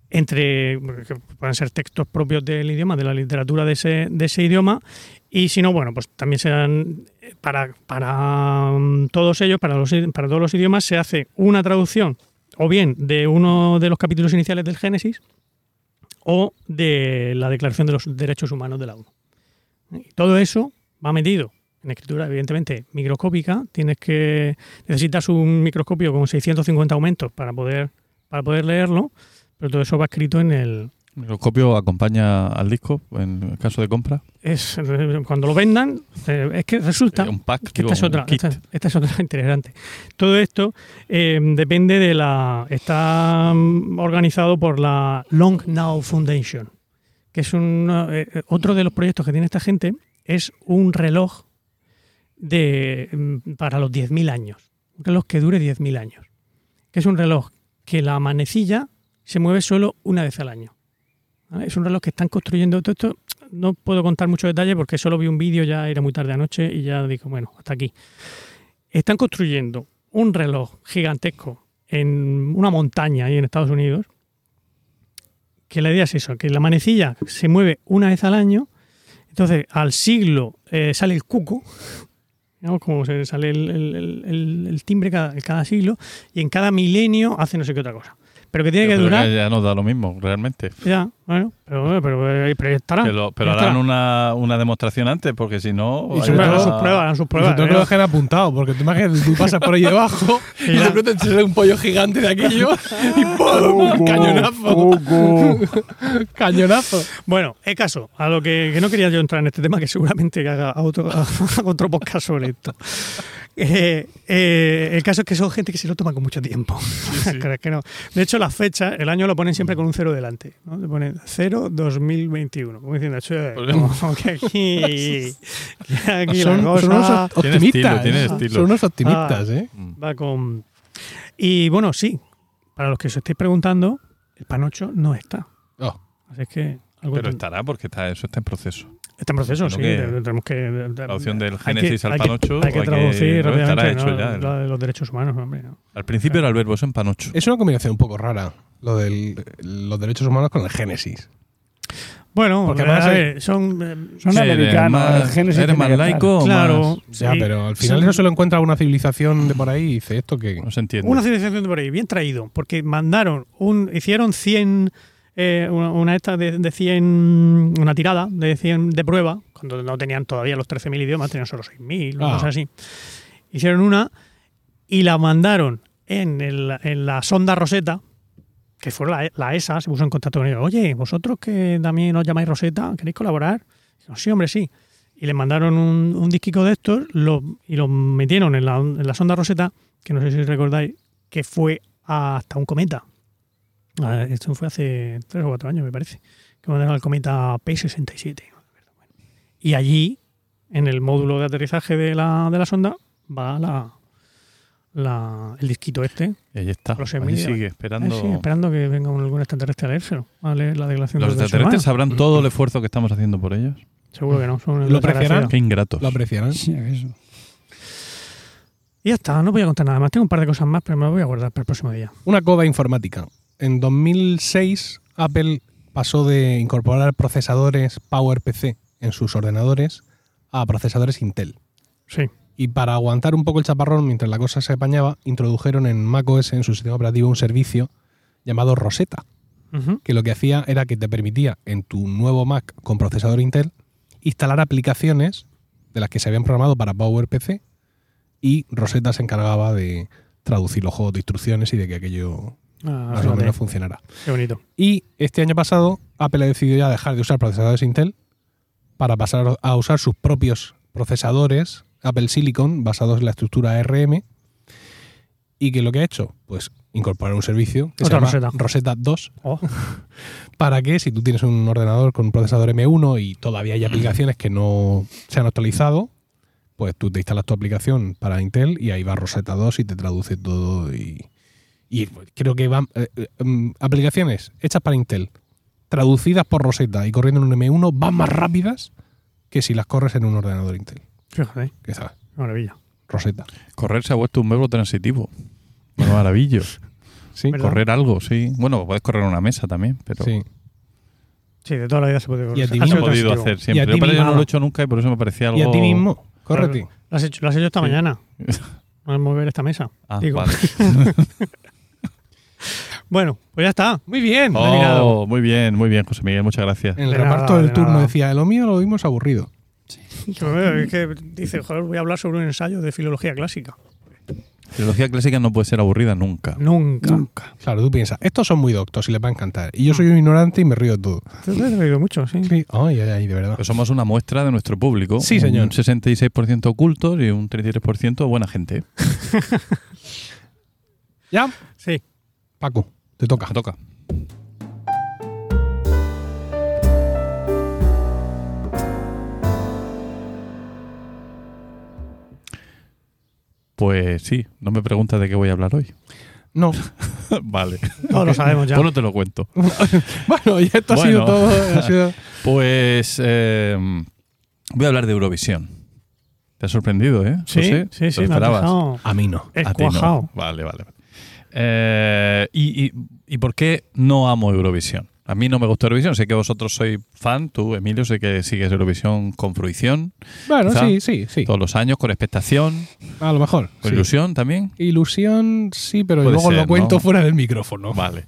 S3: Entre, que pueden ser textos propios del idioma, de la literatura de ese, de ese idioma, y si no, bueno, pues también serán para, para mm, todos ellos, para, los, para todos los idiomas, se hace una traducción, o bien de uno de los capítulos iniciales del Génesis, o de la Declaración de los Derechos Humanos de la ONU. Todo eso va metido en escritura, evidentemente, microscópica. Tienes que necesitas un microscopio con 650 aumentos para poder, para poder leerlo, pero todo eso va escrito en el...
S4: ¿El microscopio acompaña al disco en caso de compra?
S3: Es, cuando lo vendan, eh, es que resulta...
S4: Un pack,
S3: que
S4: digo,
S3: esta es
S4: un
S3: otra,
S4: kit.
S3: esta, esta es otra interesante. Todo esto eh, depende de la. Está mm, organizado por la Long Now Foundation, que es un eh, otro de los proyectos que tiene esta gente es un reloj de mm, para los 10.000 años, un reloj que dure 10.000 años, que es un reloj que la manecilla se mueve solo una vez al año. Es un reloj que están construyendo todo esto. No puedo contar muchos detalles porque solo vi un vídeo, ya era muy tarde anoche y ya digo, bueno, hasta aquí. están construyendo un reloj gigantesco en una montaña ahí en Estados Unidos, que la idea es eso, que la manecilla se mueve una vez al año, entonces al siglo eh, sale el cuco, digamos, como se sale el, el- el- el- el timbre cada, cada siglo, y en cada milenio hace no sé qué otra cosa. Pero que tiene que
S4: Pero
S3: durar...
S4: ya, ya nos da lo mismo, realmente.
S3: Ya, bueno, pero, pero, pero estará.
S4: Lo- pero
S3: ya
S4: harán
S3: estará.
S4: una, una demostración antes, porque si no.
S1: Y sobre
S3: Harán sus pruebas, harán sus pruebas.
S1: todo que
S3: ¿eh?
S1: lo dejen apuntado, porque tú imaginas, tú pasas por ahí debajo y de repente te sale un pollo gigante de aquello y ¡pum! ¡Cañonazo! ¡Cañonazo!
S3: Bueno, el caso, a lo que, que no quería yo entrar en este tema, que seguramente haga otro, haga otro podcast sobre esto. Eh, eh, el caso es que son gente que se lo toma con mucho tiempo. Crees que no. De hecho, las fechas, el año lo ponen siempre con un cero delante. ¿no? Te ponen 0 2021. Como diciendo, como que aquí, que aquí
S1: Son,
S3: la
S1: son unos
S3: cosa
S4: Tiene
S1: optimistas.
S4: estilo, tiene
S1: ¿eh?
S4: estilo.
S1: Son unos optimistas, ¿eh?
S4: Mm.
S3: va con. Y bueno, sí, para los que os estéis preguntando, el panocho no está.
S1: Oh,
S3: Así es que. algo
S4: Pero
S3: ten-
S4: estará, porque está, eso está en proceso.
S3: Está en proceso, sí.
S4: Que
S3: tenemos que.
S4: La opción del Génesis al
S3: hay que-
S4: panocho.
S3: Hay que traducir
S4: no,
S3: rápidamente
S4: hecho
S3: ¿no?
S4: ya.
S3: la de los derechos humanos, hombre. ¿no?
S4: Al principio era el verbo en panocho.
S1: es una combinación un poco rara, lo de los derechos humanos con el Génesis.
S3: Bueno,
S1: Porque
S3: a
S1: además
S3: ver, son. eh,
S2: Son
S4: Sí,
S2: americanos. Génesis
S4: ¿Eres más laico o
S3: Claro.
S4: más-
S1: Ya,
S3: sí.
S1: pero al final
S3: Sí.
S1: eso se lo encuentra una civilización de por ahí y dice esto que...
S4: No se entiende.
S3: Una civilización de por ahí, bien traído, porque mandaron, un, hicieron 100, eh, una, una esta de, de 100, una tirada de 100 de prueba, cuando no tenían todavía los 13.000 idiomas, tenían solo 6.000,
S1: Ah.
S3: cosas así. Hicieron una y la mandaron en, el- en la sonda Rosetta, que fue la, la ESA, se puso en contacto con ellos. Oye, vosotros que también os llamáis Rosetta, ¿queréis colaborar? Dijeron, sí, hombre, sí. Y le mandaron un, un disquico de estos lo- y lo metieron en la, en la sonda Rosetta, que no sé si recordáis, que fue hasta un cometa. Ah, Esto fue hace tres o cuatro años, me parece. Que mandaron al cometa P67. no me acuerdo. Bueno. Y allí, en el módulo de aterrizaje de la, de la sonda, va la, la- el disquito este.
S4: Y ahí está.
S3: Los
S4: sigue
S3: Eh,
S4: esperando.
S3: sí, esperando que venga un- algún extraterrestre a leérselo, a leer la declaración
S4: Los
S3: de
S4: extraterrestres sabrán todo el esfuerzo que estamos haciendo por ellos.
S3: Seguro que no. Son
S1: ¿Lo apreciarán?
S4: Qué ingratos.
S1: Lo apreciarán.
S2: Sí, eso.
S3: Y ya está, no voy a contar nada más. Tengo un par de cosas más, pero me lo voy a guardar para el próximo día.
S1: Una coda informática. En 2006, Apple pasó de incorporar procesadores PowerPC en sus ordenadores a procesadores Intel.
S3: Sí.
S1: Y para aguantar un poco el chaparrón mientras la cosa se apañaba, introdujeron en macOS, en su sistema operativo, un servicio llamado Rosetta, que lo que hacía era que te permitía en tu nuevo Mac con procesador Intel instalar aplicaciones de las que se habían programado para PowerPC y Rosetta se encargaba de traducir los juegos de instrucciones y de que aquello
S3: Ah,
S1: más o
S3: fíjate,
S1: menos funcionara.
S3: Qué bonito.
S1: Y este año pasado, Apple ha decidido ya dejar de usar procesadores Intel para pasar a usar sus propios procesadores Apple Silicon basados en la estructura ARM. ¿Y que lo que ha hecho? Pues incorporar un servicio que
S3: Otra
S1: se llama
S3: Rosetta.
S1: Rosetta 2
S3: Oh,
S1: para que si tú tienes un ordenador con un procesador M1 y todavía hay aplicaciones que no se han actualizado, pues tú te instalas tu aplicación para Intel y ahí va Rosetta 2 y te traduce todo y, y creo que van eh, eh, mm, aplicaciones hechas para Intel traducidas por Rosetta y corriendo en un M1 van más rápidas que si las corres en un ordenador Intel.
S3: fíjate,
S1: ¿Qué sabes?
S3: maravilla.
S1: Rosetta.
S4: Correr se ha vuelto un verbo transitivo. Una maravilla.
S1: Sí,
S3: ¿Verdad?
S4: correr algo, sí. Bueno, puedes correr una mesa también, pero
S1: sí.
S3: Sí, de toda la vida se puede
S1: Y a ti
S4: he podido hacer siempre.
S1: A
S4: Yo, no
S3: mismo.
S4: lo he hecho nunca y por eso me parecía algo.
S1: Y a ti mismo, córrete.
S3: Lo has hecho, lo has hecho esta
S4: Sí.
S3: mañana. Al mover esta mesa.
S4: Ah,
S3: Digo.
S4: vale.
S3: Bueno, pues ya está.
S1: Muy bien.
S3: Oh.
S4: muy bien, muy bien, José Miguel, muchas gracias.
S1: En el
S3: De
S1: reparto
S3: nada,
S1: del
S3: de
S1: turno
S3: nada.
S1: decía, lo mío lo vimos aburrido.
S3: Es que dice, joder, voy a hablar sobre un ensayo de filología clásica.
S4: Filología clásica no puede ser aburrida nunca.
S3: Nunca.
S2: Nunca.
S1: Claro, tú piensas, estos son muy doctos y les va a encantar. Y yo soy un ignorante y me río de todo.
S3: Te he reído mucho, sí.
S1: Sí. Ay, ay, ay, de verdad.
S4: Pero somos una muestra de nuestro público.
S1: Sí, señor.
S4: Un 66% ocultos y un 33% buena gente.
S1: ¿Ya?
S3: Sí.
S1: Paco, te toca.
S4: Me toca. Pues sí, no me preguntas de qué voy a hablar hoy.
S1: No.
S4: vale.
S3: Todos lo sabemos ya.
S4: Pues no te lo cuento.
S1: bueno, y esto ha sido todo. ha sido-
S4: Pues eh, voy a hablar de Eurovisión. Te ha sorprendido, ¿eh?
S3: Sí,
S4: José?
S3: sí,
S4: ¿Te
S3: sí,
S4: lo
S3: me ha
S4: esperabas?
S1: A mí no.
S4: A ti no. Vale, vale. Eh, y, y- ¿Y por qué no amo Eurovisión? A mí no me gusta Eurovisión. Sé que vosotros sois fan, tú, Emilio, sé que sigues Eurovisión con fruición
S1: Bueno,
S4: Quizá.
S1: sí, sí, sí.
S4: todos los años, con expectación,
S1: A lo mejor.
S4: con
S1: sí.
S4: ilusión también.
S1: Ilusión, sí, pero luego
S4: ser,
S1: lo cuento
S4: ¿no?
S1: fuera del micrófono.
S4: Vale.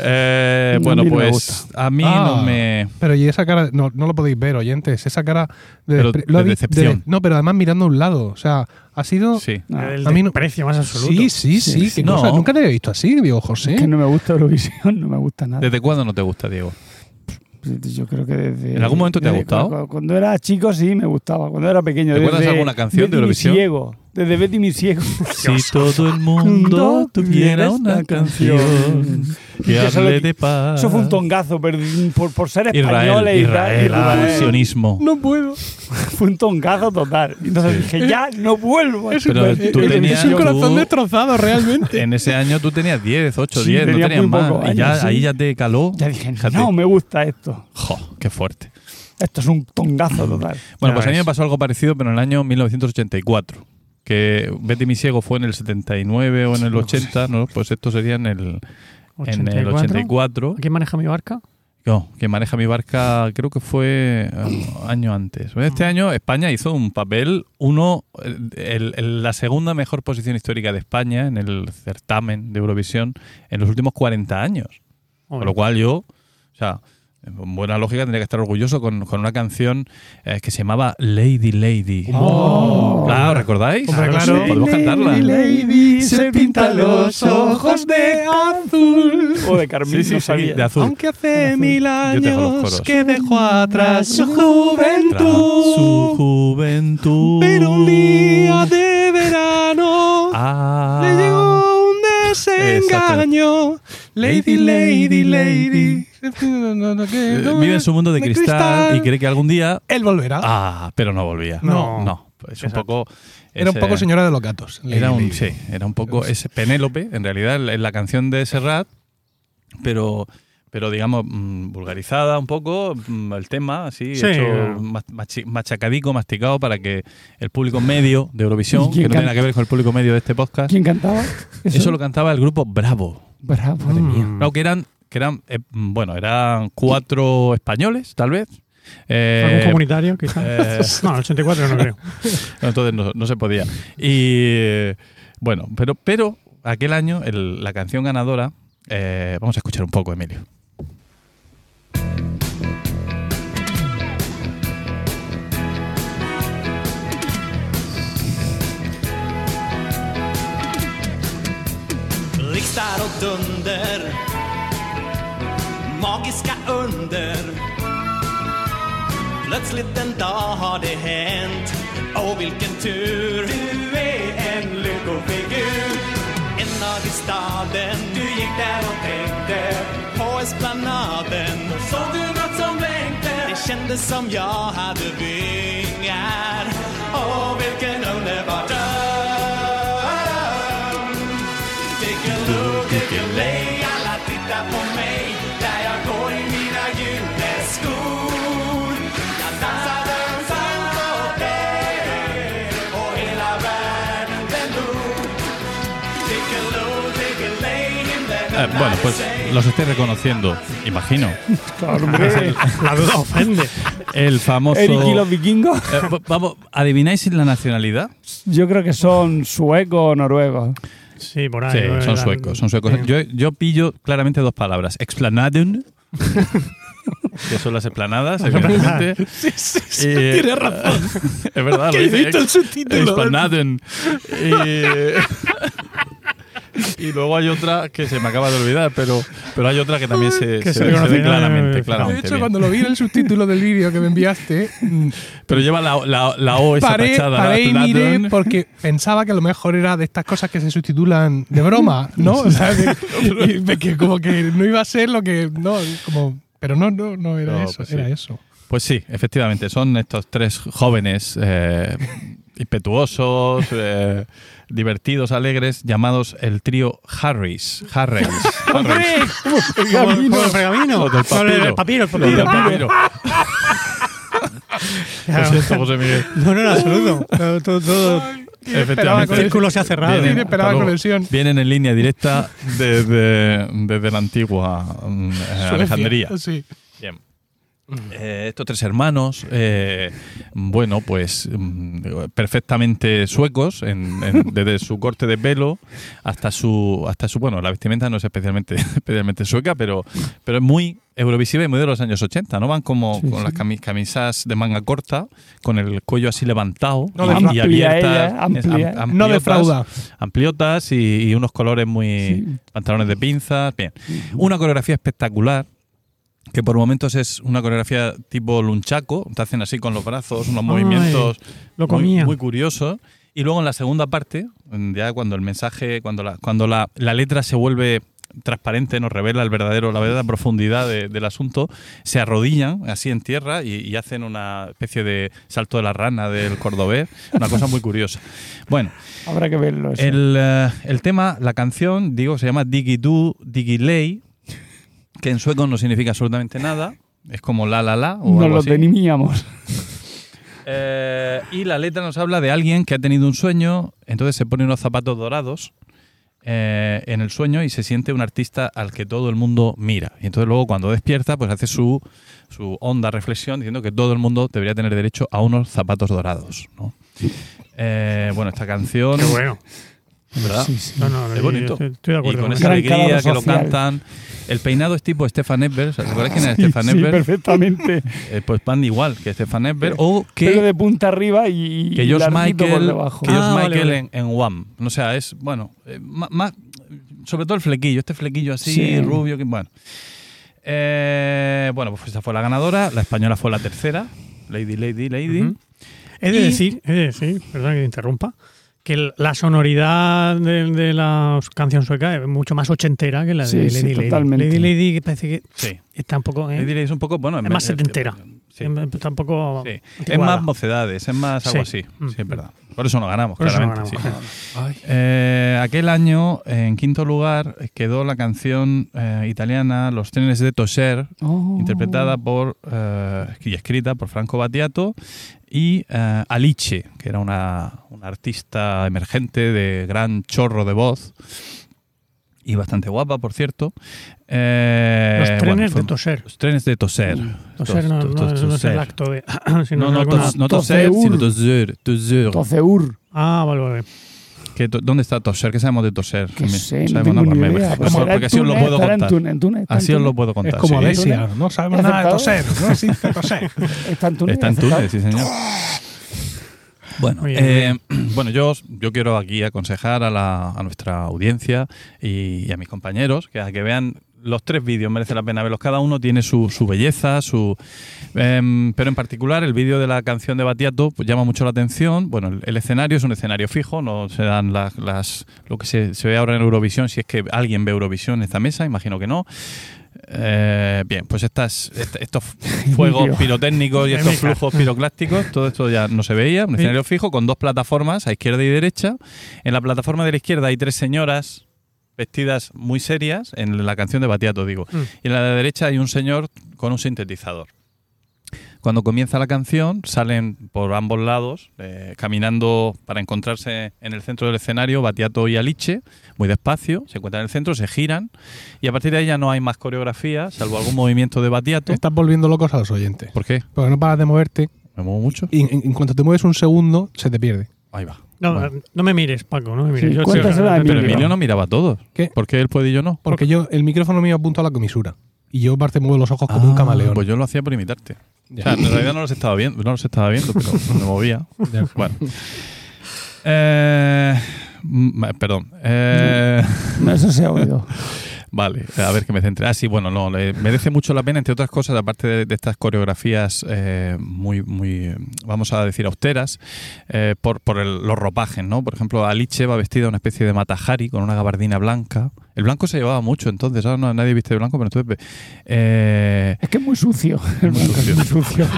S4: Eh, bueno, pues a mí
S1: Ah,
S4: no me.
S1: Pero y esa cara, no, no lo podéis ver, oyentes, esa cara de,
S4: Pero decepción.
S1: no, pero además mirando a un lado. O sea, ha sido.
S4: Sí.
S2: No,
S3: El
S1: A mí no-
S3: precio más absoluto.
S1: Sí, sí, sí.
S2: Sí,
S1: qué
S4: sí.
S1: cosa.
S4: No.
S1: Nunca te había visto así, digo, José.
S2: Es que no me gusta Eurovisión, no me gusta nada.
S4: ¿Desde cuándo no te gusta, Diego?
S2: Yo creo que desde.
S4: ¿En algún momento te ha gustado?
S2: Cuando, cuando era chico sí me gustaba. Cuando era pequeño.
S4: ¿Recuerdas
S2: desde
S4: alguna canción de Eurovisión?
S2: ciego. Desde Betty mi ciego.
S4: Si todo el mundo tuviera una canción que hable de paz.
S2: Eso fue un tongazo, pero por, por ser españoles y
S4: Israel,
S2: Israel.
S4: sionismo.
S1: No puedo.
S2: Fue un tongazo total. Y Entonces
S4: Sí.
S2: dije, ya no vuelvo. a
S1: Es,
S4: Pero tú tenías-
S1: es un corazón
S4: tú-
S1: destrozado, realmente.
S4: En ese año tú tenías 10, 8,
S2: Sí,
S4: 10, no
S2: tenía
S4: tenías más. y ya, ahí ya te caló.
S2: Ya dije,
S4: Fíjate.
S2: no me gusta esto.
S4: Jo, qué fuerte.
S2: Esto es un tongazo total.
S4: Bueno,
S3: Ya
S4: pues a mí me pasó algo parecido, pero en el año 1984. Que Betty mi ciego fue en el 79 o en el 80, ¿no? Pues esto sería en el, en el 84.
S3: ¿Quién maneja mi barca?
S4: No, que maneja mi barca, creo que fue eh, año antes. Este año España hizo un papel, uno, el- el- la segunda mejor posición histórica de España en el certamen de Eurovisión en los últimos 40 años. Con lo cual yo, o sea, buena lógica tendría que estar orgulloso con, con una canción eh, que se llamaba Lady Lady.
S1: Oh.
S4: Claro, ¿recordáis?
S1: Hombre,
S3: Claro,
S1: claro.
S3: sí.
S4: Podemos cantarla.
S1: Lady se pinta los ojos de azul.
S2: O de Carmín,
S4: Sí, sí,
S2: no
S4: sí,
S2: sabía.
S4: de azul.
S1: Aunque hace mil
S4: tengo los
S1: años que dejó atrás su
S4: Tras su
S1: juventud.
S4: juventud.
S1: Pero un día de verano
S4: Ah.
S1: le llegó un desengaño. Lady, lady, lady.
S4: Eh, Vive en su mundo de, cristal, y cree que algún día.
S1: Él volverá.
S4: Ah, pero no volvía.
S3: No.
S4: no. Es un
S3: Exacto.
S4: poco.
S1: Era un
S4: ese-
S1: poco señora de los gatos.
S4: Era un, sí, era un poco. Es Penélope, en realidad, en la canción de Serrat, pero. Pero digamos, mm, vulgarizada un poco mm, el tema, así,
S3: Sí.
S4: hecho machacadico, masticado para que el público medio de Eurovisión,
S2: ¿Y quién
S4: que no tiene nada que ver con el público medio de este podcast,
S2: ¿Quién cantaba?
S4: eso lo cantaba el grupo Bravo.
S2: Bravo.
S3: Mm.
S4: No, que eran, que eran eh, bueno, eran cuatro españoles, tal vez. Eh,
S3: ¿Algún comunitario, quizá?
S4: eh,
S3: no, el 84 no creo.
S4: entonces no, no se podía. Y eh, bueno, pero, pero aquel año el- la canción ganadora, eh, vamos a escuchar un poco, Emilio.
S5: Blixtar och dunder. Magiska under. Plötsligt en dag har det hänt. Åh vilken tur. Du är en lyckofigur En dag i staden. Du gick där och tänkte På esplanaden. Såg du något som blänkte Det kändes som jag hade vingar. Åh vilken underbar dag
S4: Eh, bueno, pues los estoy reconociendo, imagino.
S2: Claro, hombre.
S3: La duda ofende.
S4: El famoso.
S2: Eric y los vikingos.
S4: Eh, vamos, ¿adivináis la nacionalidad?
S2: Yo creo que son suecos o noruegos.
S3: Sí, por ahí.
S4: Sí,
S3: ¿no?
S4: son suecos, son suecos. Yo, yo pillo claramente dos palabras. Explanaden, que son las esplanadas, evidentemente.
S1: Sí, sí, sí,
S4: Y,
S1: tienes razón.
S4: es verdad, lo
S1: he visto el subtítulo.
S4: Explanaden. Y, y luego hay otra que se me acaba de olvidar, pero, pero hay otra que también se,
S3: Que
S4: se-
S3: se
S4: se
S3: reconoce,
S4: ve claramente.
S3: De
S4: claramente
S1: De hecho,
S4: bien.
S1: cuando lo vi en el subtítulo del vídeo que me enviaste, mm,
S4: Pero lleva la, la, la O esa
S1: paré,
S4: tachada.
S1: paré y miré porque pensaba que a lo mejor era de estas cosas que se sustitulan de broma, ¿no? O sea, de- y que como que no iba a ser lo que. No, como. Pero no, no, no era
S4: No,
S1: eso,
S4: pues sí.
S1: era eso.
S4: Pues sí, efectivamente, son estos tres jóvenes eh, impetuosos, eh, divertidos, alegres, llamados el trío Harris. Harris. Harris.
S3: ¿Como como el pergamino? El
S4: papiro.
S3: el papiro.
S4: Lo siento, José Miguel.
S3: No, no, en absoluto. Todo, todo,
S4: Efectivamente.
S3: el círculo se ha cerrado.
S1: Viene- esperaba
S4: hasta luego.
S1: conexión.
S4: Vienen en línea directa desde, desde la antigua mm, eh. Alejandría.
S1: Sí.
S4: Eh, estos tres hermanos, eh, bueno, pues mm, perfectamente suecos, en- en- desde su corte de pelo hasta su, hasta su, bueno, la vestimenta no es especialmente, especialmente sueca, pero, pero es muy eurovisiva y muy de los años 80, ¿no? Van como
S2: Sí,
S4: con
S2: sí.
S4: las cami- camisas de manga corta, con el cuello así levantado
S1: No
S4: y, abiertas,
S2: ella, amplia.
S4: am-
S1: No
S4: ampliotas,
S1: defrauda.
S4: ampliotas y, y unos colores muy
S2: Sí.
S4: pantalones de pinzas, bien. Una coreografía espectacular que por momentos es una coreografía tipo lunchaco, te hacen así con los brazos, unos
S3: Ay,
S4: movimientos
S3: lo
S4: muy,
S3: comía.
S4: muy curiosos. Y luego en la segunda parte, ya cuando el mensaje, cuando la, cuando la, la letra se vuelve transparente, nos revela el verdadero, la verdadera profundidad de- del asunto, se arrodillan así en tierra y, y hacen una especie de salto de la rana del cordobés, una cosa muy curiosa. Bueno,
S2: Habrá que verlo.
S4: el, eh, el tema, la canción, digo, se llama Diggy Do, Diggy Lay, que en sueco no significa absolutamente nada. Es como la la la o
S2: no
S4: algo
S2: lo
S4: así.
S2: teníamos.
S4: Eh, y la letra nos habla de alguien que ha tenido un sueño, entonces se pone unos zapatos dorados eh, en el sueño y se siente un artista al que todo el mundo mira. Y entonces luego cuando despierta, pues hace su, su honda reflexión diciendo que todo el mundo debería tener derecho a unos zapatos dorados. ¿no? Eh, bueno, esta canción...
S3: Qué bueno.
S4: ¿Verdad?
S2: Sí, sí.
S3: No, no,
S4: Es bonito.
S3: Estoy de
S4: Y
S3: acuerdo.
S4: con
S3: con
S4: esa alegría que lo cantan. El peinado es tipo Stefan Edberg. ¿Recuerdas quién era
S2: Sí,
S4: Stefan
S2: sí,
S4: Edberg?
S2: perfectamente.
S4: Eh, pues van igual que Stefan Edberg. O
S2: Pelo
S4: que,
S2: de punta arriba y,
S4: que
S2: y
S4: George Michael, que
S3: Ah,
S4: Michael
S3: vale.
S4: En, en Wham. O sea, es, bueno, eh, más, sobre todo el flequillo. Este flequillo así,
S2: Sí.
S4: rubio. Que, bueno. Eh, bueno, pues esa fue la ganadora. La española fue la tercera. Lady, Lady, Lady.
S3: Ujú. He de
S4: Y-
S3: decir, he de decir, perdón que te interrumpa, que la sonoridad de, de la canción sueca es mucho más ochentera que la de
S2: Sí,
S3: Lady
S2: sí,
S3: Lady.
S2: totalmente.
S3: Lady Lady que parece que
S4: Sí.
S3: está un poco... ¿eh?
S4: Lady Lady es un poco, bueno,
S3: Es más setentera.
S4: Sí.
S3: Tampoco...
S4: Sí. Es más mocedades, es más algo
S3: Sí.
S4: así.
S3: Mm.
S4: Sí, es verdad. Por eso no ganamos,
S3: Por no
S4: claramente.
S3: ganamos.
S4: sí. Eh, aquel año, en quinto lugar, quedó la canción eh, italiana Los trenes de Toser,
S2: Oh.
S4: interpretada por eh, y escrita por Franco Battiato y eh, Alice, que era una, una artista emergente de gran chorro de voz y bastante guapa, por cierto. Eh,
S3: Los
S4: bueno,
S3: trenes
S4: fue-
S3: de toser.
S4: Los trenes de Toser.
S3: Toser no, no-
S4: tos-
S3: no es el
S4: toser.
S3: acto de...
S4: No,
S3: sino
S4: no,
S3: alguna-
S4: tos- no toser,
S2: Toseur.
S4: sino toser. toser.
S2: Toceur.
S3: Ah, vale, vale.
S4: ¿Qué ¿Dónde está toser? ¿Qué sabemos de toser?
S2: Que sé, no
S4: Sabemos
S2: tengo
S4: nada,
S2: ni
S4: pues,
S2: idea.
S4: porque así os lo puedo contar. Así os lo puedo contar.
S1: Es como
S4: sí.
S1: Alesia, no sabemos
S2: ¿He
S1: nada de toser, no existe toser.
S2: Está en Túnez.
S4: Está en. Túnez, sí, señor. Bueno, eh, bueno yo, yo quiero aquí aconsejar a, la, a nuestra audiencia y, y a mis compañeros que a que vean los tres vídeos, merece la pena verlos. Cada uno tiene su, su belleza, su em, pero en particular el vídeo de la canción de Batiato pues, llama mucho la atención. Bueno, el, el escenario es un escenario fijo, no se dan las, las lo que se, se ve ahora en Eurovisión, si es que alguien ve Eurovisión en esta mesa, imagino que no. Eh, bien, pues estas, est- estos fuegos pirotécnicos y estos flujos piroclásticos, todo esto ya no se veía. Un escenario fijo con dos plataformas a izquierda y derecha. En la plataforma de la izquierda hay tres señoras vestidas muy serias, en la canción de Batiato, digo.
S3: Mm.
S4: Y en la de derecha hay un señor con un sintetizador. Cuando comienza la canción, salen por ambos lados, eh, caminando para encontrarse en el centro del escenario, Batiato y Aliche, muy despacio, se encuentran en el centro, se giran, y a partir de ahí ya no hay más coreografía, salvo algún movimiento de Batiato.
S1: Estás volviendo locos a los oyentes.
S4: ¿Por qué?
S1: Porque no paras de moverte
S4: ¿Me muevo mucho?
S1: y en, en cuanto te mueves un segundo, se te pierde.
S4: Ahí va.
S3: No,
S4: Bueno.
S3: no me mires, Paco, no me mires.
S2: Sí,
S3: Yo-
S4: Pero
S2: Emilio.
S4: Emilio no miraba a todos.
S1: ¿Qué?
S4: ¿Por qué él puede y yo no?
S1: Porque yo, el micrófono mío apunta a la comisura. Y yo parte muevo los ojos como un
S4: Ah,
S1: camaleón.
S4: Pues yo lo hacía por imitarte. O
S1: Ya.
S4: sea, en realidad no los estaba viendo, no los estaba viendo, pero me movía.
S1: Ya.
S4: Bueno. Eh, perdón. Eh,
S2: No, eso se ha oído.
S4: Vale, a ver que me centre. Ah, sí, bueno, no, le- merece mucho la pena, entre otras cosas, aparte de, de estas coreografías eh, muy, muy, vamos a decir, austeras, eh, por, por el- los ropajes, ¿no? Por ejemplo, Alice va vestida una especie de matajari con una gabardina blanca. El blanco se llevaba mucho entonces, ahora no, nadie viste de blanco, pero entonces... eh,
S2: Es que es muy sucio. El
S4: Muy
S2: blanco es muy sucio.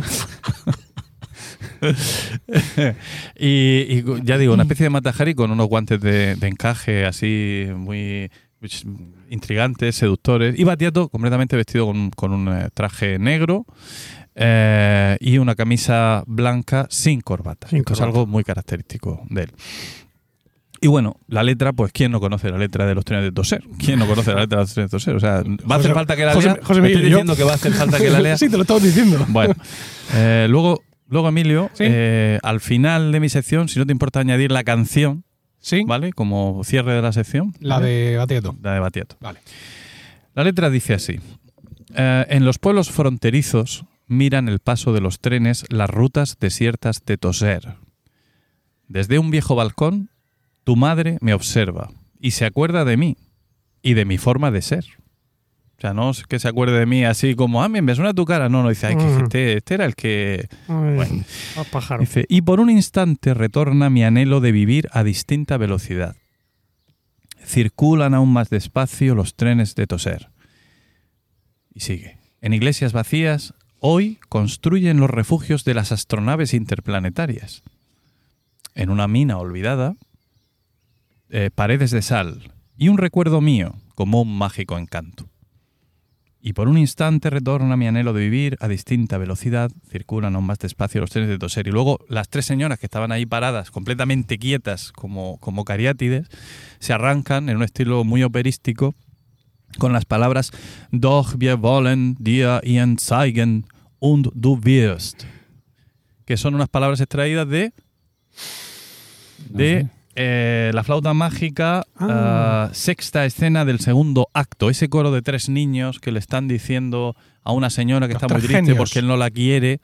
S4: y, y ya digo, una especie de matajari con unos guantes de, de encaje así muy intrigantes, seductores. Y Batiato completamente vestido con, con un eh, traje negro eh, y una camisa blanca sin corbata.
S3: Sin
S4: es algo muy característico de él. Y bueno, la letra, pues ¿quién no conoce la letra de los trenes de toser? ¿Quién no conoce la letra de los trenes de toser? O sea, ¿va a hacer
S1: José-
S4: falta que la
S1: José-
S4: lea?
S1: José
S4: ¿Me
S1: Miguel,
S4: estoy
S1: yo-
S4: diciendo que va a hacer falta que la lea?
S1: sí, te lo estamos diciendo.
S4: Bueno, eh, luego, luego Emilio,
S1: Sí.
S4: eh, al final de mi sección, si no te importa añadir la canción,
S1: Sí,
S4: ¿vale? Como cierre de la sección.
S1: la
S4: ¿vale?
S1: de Batieto.
S4: La de Batieto.
S1: Vale.
S4: La letra dice así. Eh, en los pueblos fronterizos miran el paso de los trenes las rutas desiertas de Toser. Desde un viejo balcón, tu madre me observa y se acuerda de mí y de mi forma de ser. O sea, no es que se acuerde de mí así como, ah, me suena tu cara. No, no, dice, ay, que este, este era el que...
S3: Ay,
S4: Bueno.
S3: pájaro.
S4: Dice, y por un instante retorna mi anhelo de vivir a distinta velocidad. Circulan aún más despacio los trenes de Toser. Y sigue. En iglesias vacías, hoy construyen los refugios de las astronaves interplanetarias. En una mina olvidada, eh, paredes de sal y un recuerdo mío como un mágico encanto. Y por un instante retorna mi anhelo de vivir a distinta velocidad, circulan aún más despacio los trenes de Toser. Y luego las tres señoras que estaban ahí paradas, completamente quietas, como, como cariátides, se arrancan en un estilo muy operístico con las palabras Doch wir wollen dir ihn zeigen und du wirst, que son unas palabras extraídas de, de. Eh, la flauta mágica,
S3: Ah.
S4: ah, sexta escena del segundo acto. Ese coro de tres niños que le están diciendo a una señora que
S1: Los
S4: está muy triste
S1: genios.
S4: porque él no la quiere.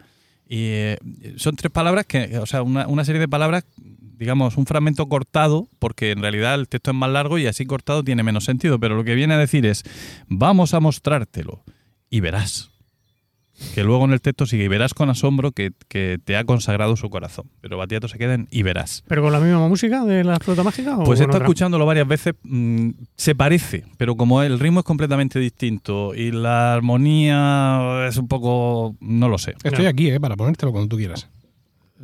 S4: Y eh, son tres palabras que, o sea, una, una serie de palabras, digamos, un fragmento cortado, porque en realidad el texto es más largo y así cortado tiene menos sentido. Pero lo que viene a decir es: vamos a mostrártelo y verás. Que luego en el texto sigue y verás con asombro que, que te ha consagrado su corazón. Pero Batiato se queda en y verás.
S3: ¿Pero con la misma música de la flauta mágica? o
S4: Pues he estado escuchándolo varias veces, mm, se parece, pero como el ritmo es completamente distinto y la armonía es un poco, no lo sé.
S1: Estoy
S3: No.
S1: aquí, ¿eh? Para ponértelo cuando tú quieras.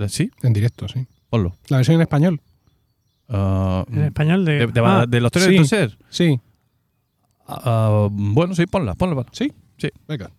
S4: ¿Sí?
S1: En directo, sí.
S4: Ponlo.
S1: La versión en español.
S4: Ah,
S3: En español de.
S4: de, de-
S3: Ah,
S4: de los tres
S1: sí.
S4: de?
S1: Sí.
S4: Ah, bueno, sí, ponla, ponla. ponla.
S1: ¿Sí?
S4: Sí.
S1: Venga.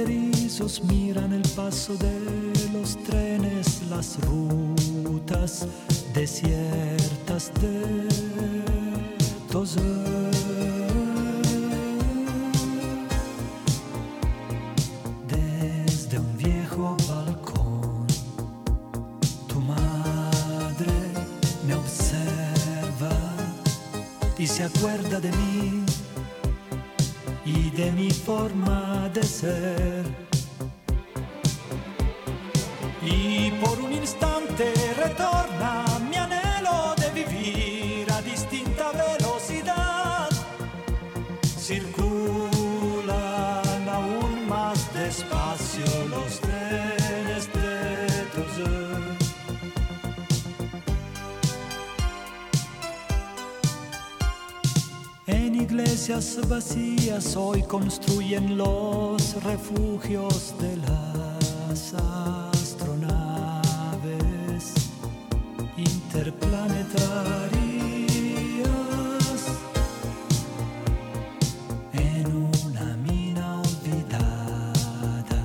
S5: Fronterizos miran el paso de los trenes, las rutas desiertas de Toser. Desde un viejo balcón, tu madre me observa y se acuerda de mí y de mi forma de ser. Y por un instante retorna iglesias vacías hoy construyen los refugios de las astronaves interplanetarias. En una mina olvidada,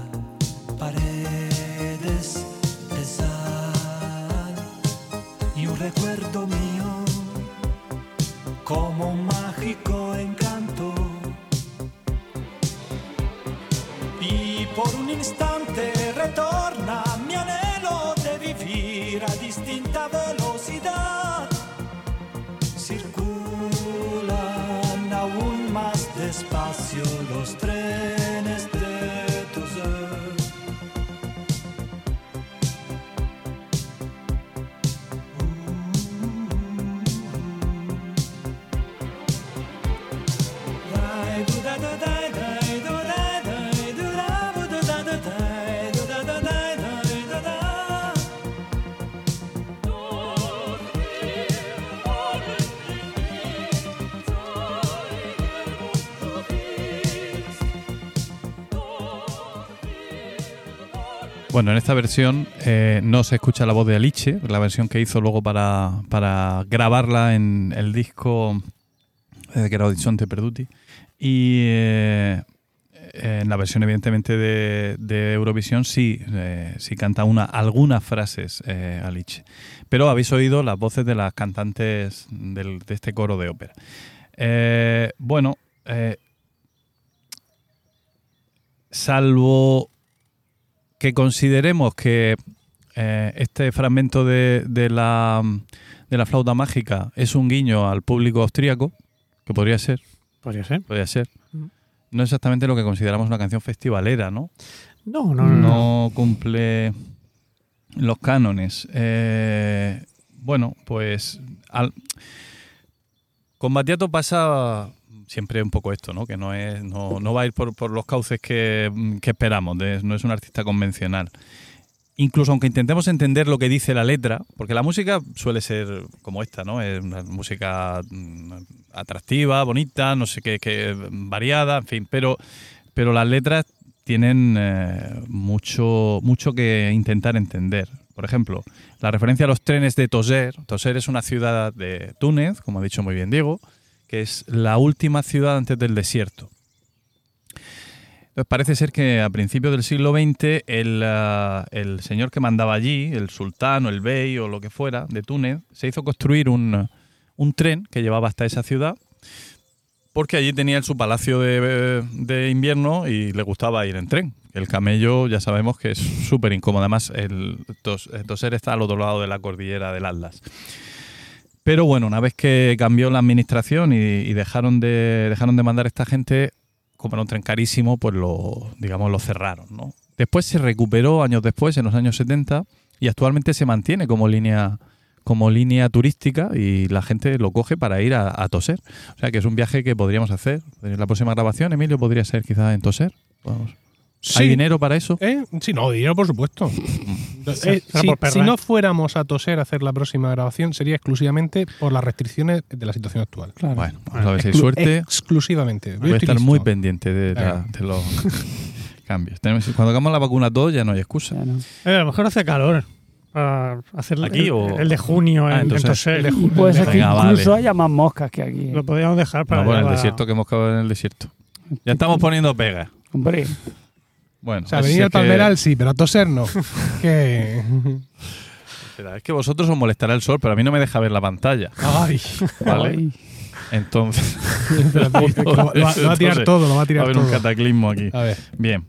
S5: paredes de sal y un recuerdo mío como un mágico encanto. Y por un instante retorna
S4: Bueno, en esta versión eh, no se escucha la voz de Alice, la versión que hizo luego para, para grabarla en el disco eh, que era Horizonte Perduti. Y eh, en la versión, evidentemente, de, Eurovisión sí, eh, sí canta una, algunas frases Alice. Pero habéis oído las voces de las cantantes del- de este coro de ópera. Bueno, salvo que consideremos que eh, este fragmento de, de la, de la flauta mágica es un guiño al público austríaco, que podría ser,
S3: Podría ser.
S4: podría ser. No es exactamente lo que consideramos una canción festivalera, ¿no?
S3: No, no, no. no.
S4: Cumple los cánones. Eh, bueno, pues al, con Battiato pasa siempre un poco esto, ¿no? Que no es, no, no va a ir por, los cauces que, que esperamos. no es un artista convencional. Incluso aunque intentemos entender lo que dice la letra, porque la música suele ser como esta, ¿no? Es una música mm, atractiva, bonita, no sé qué, qué, variada, en fin, pero, pero las letras tienen eh, mucho, mucho que intentar entender. Por ejemplo, la referencia a los trenes de Toser. Toser es una ciudad de Túnez, como ha dicho muy bien Diego, es la última ciudad antes del desierto. Parece ser que a principios del siglo XX el, ah, el señor que mandaba allí, el sultán o el bey o lo que fuera de Túnez, se hizo construir un, tren que llevaba hasta esa ciudad porque allí tenía su palacio de, invierno y le gustaba ir en tren. El camello ya sabemos que es súper incómodo. Además, el Toser está al otro lado de la cordillera del Atlas. Pero bueno, una vez que cambió la administración y, dejaron, de, dejaron de mandar a esta gente, como era un tren carísimo, pues lo, digamos, lo cerraron. ¿no? Después se recuperó años después, en los años 70, y actualmente se mantiene como línea como línea turística y la gente lo coge para ir a, a Toser. O sea que es un viaje que podríamos hacer. La próxima grabación, Emilio, podría ser quizás en Toser. Vamos. ¿Hay dinero para eso?
S1: ¿Eh? Sí, no, dinero por supuesto. Eh, si,
S3: por perra,
S1: si no fuéramos a toser a hacer la próxima grabación, sería exclusivamente por las restricciones de la situación actual.
S2: Claro.
S4: Bueno, vamos a ver si hay suerte.
S1: Exclusivamente.
S4: Voy a estar muy pendiente de, la-
S1: Venga.
S4: de los cambios. Tenemos- cuando hagamos la vacuna todos ya no hay excusa.
S3: Eh, a lo mejor hace calor. Para hacer
S4: ¿Aquí
S3: el,
S4: o-
S3: el de junio
S4: Ah,
S3: en, en
S4: entonces-
S3: Toser.
S1: el de junio.
S2: puede ser que
S4: Venga,
S2: incluso
S4: vale.
S2: haya más moscas que aquí. ¿eh?
S3: Lo podríamos dejar para
S4: No, bueno, el desierto que hemos acabado en el desierto. Ya estamos poniendo pegas.
S2: Hombre,
S1: O
S4: Bueno,
S1: sea,
S4: así
S1: venir al
S4: que-
S1: Palmeral sí, pero a toser no. que...
S4: Es que vosotros os molestará el sol, pero a mí no me deja ver la pantalla.
S1: Ay,
S4: ¿Vale?
S2: ay,
S4: Entonces,
S1: lo, va- lo va a tirar todo, lo va a
S4: va a
S1: tirar
S4: haber
S1: todo.
S4: un cataclismo aquí.
S1: A ver.
S4: Bien,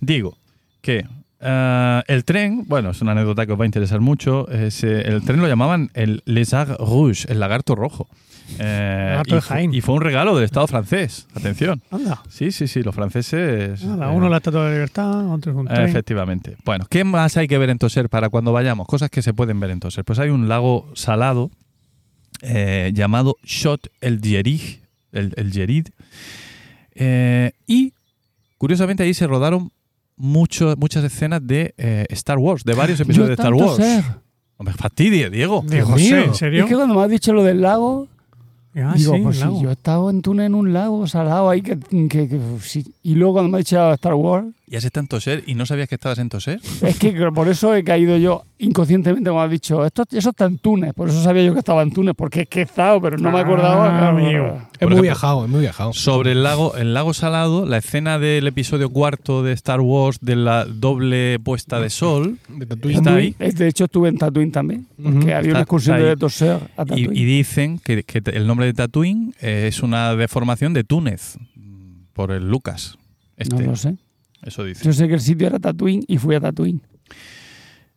S4: digo que eh, el tren, bueno, es una anécdota que os va a interesar mucho. es, eh, el tren lo llamaban el Lézard Rouge, el lagarto rojo. Eh, y, fue un regalo del Estado francés. Atención.
S3: Anda.
S4: Sí, sí, sí, los franceses.
S3: Nada,
S4: eh,
S3: uno la estatua de libertad, otro es un tren.
S4: Efectivamente. Bueno, ¿qué más hay que ver en Toser para cuando vayamos? Cosas que se pueden ver en Toser. Pues hay un lago salado eh, llamado Chot el Djerid, el, el Djerid. Eh, y curiosamente ahí se rodaron mucho, muchas escenas de eh, Star Wars, de varios episodios de Star Wars.
S2: ser.
S4: Hombre, fastidie, Diego.
S3: ¿en serio?
S2: Es que cuando me has dicho lo del lago,
S3: Ah,
S2: digo,
S3: sí,
S2: pues
S3: lago.
S2: yo he estado en Túnez en un lago salado ahí que, que- que- sí. Y luego cuando me has dicho Star Wars,
S4: ¿Ya has estado en Toser y no sabías que estabas en Toser?
S2: es que por eso he caído yo inconscientemente cuando has dicho, esto, eso está en Túnez. Por eso sabía yo que estaba en Túnez, porque es que he estado, pero no me acordaba.
S3: Ah, amigo.
S1: Es muy
S4: ejemplo,
S1: viajado, es muy viajado.
S4: Sobre el lago, el lago salado, la escena del episodio cuarto de Star Wars de la doble puesta de sol
S1: De Tatooine.
S4: está ahí.
S2: Es- De hecho, estuve en Tatooine también, porque había
S4: Está-
S2: una excursión de Toser a
S4: Y,
S2: Tatooine.
S4: y dicen que, que el nombre de Tatooine eh, es una deformación de Túnez por el Lucas. Este,
S2: no lo sé.
S4: Eso dice.
S2: Yo sé que el sitio era Tatooine y fui a Tatooine.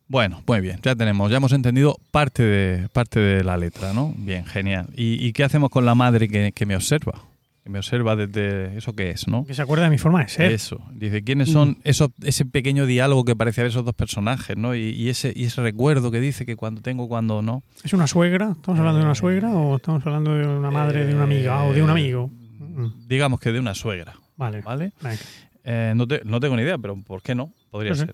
S4: Bueno, muy bien, ya tenemos, ya hemos entendido parte de, parte de la letra, ¿no? Bien, genial. ¿Y, y qué hacemos con la madre que, que me observa? Que me observa desde eso que es, ¿no?
S3: Que se acuerda de mi forma de ser.
S4: Eso. Dice, ¿quiénes son esos, ese pequeño diálogo que parece haber esos dos personajes, ¿no? Y, y ese, y ese recuerdo que dice que cuando tengo, cuando no.
S3: ¿Es una suegra? ¿Estamos hablando de una suegra o estamos hablando de una madre, de una amiga o de un amigo? Mm,
S4: Digamos que de una suegra,
S3: Vale.
S4: ¿vale?
S3: Venga.
S4: Eh, no, te- no tengo ni idea, pero ¿por qué no? Podría ser.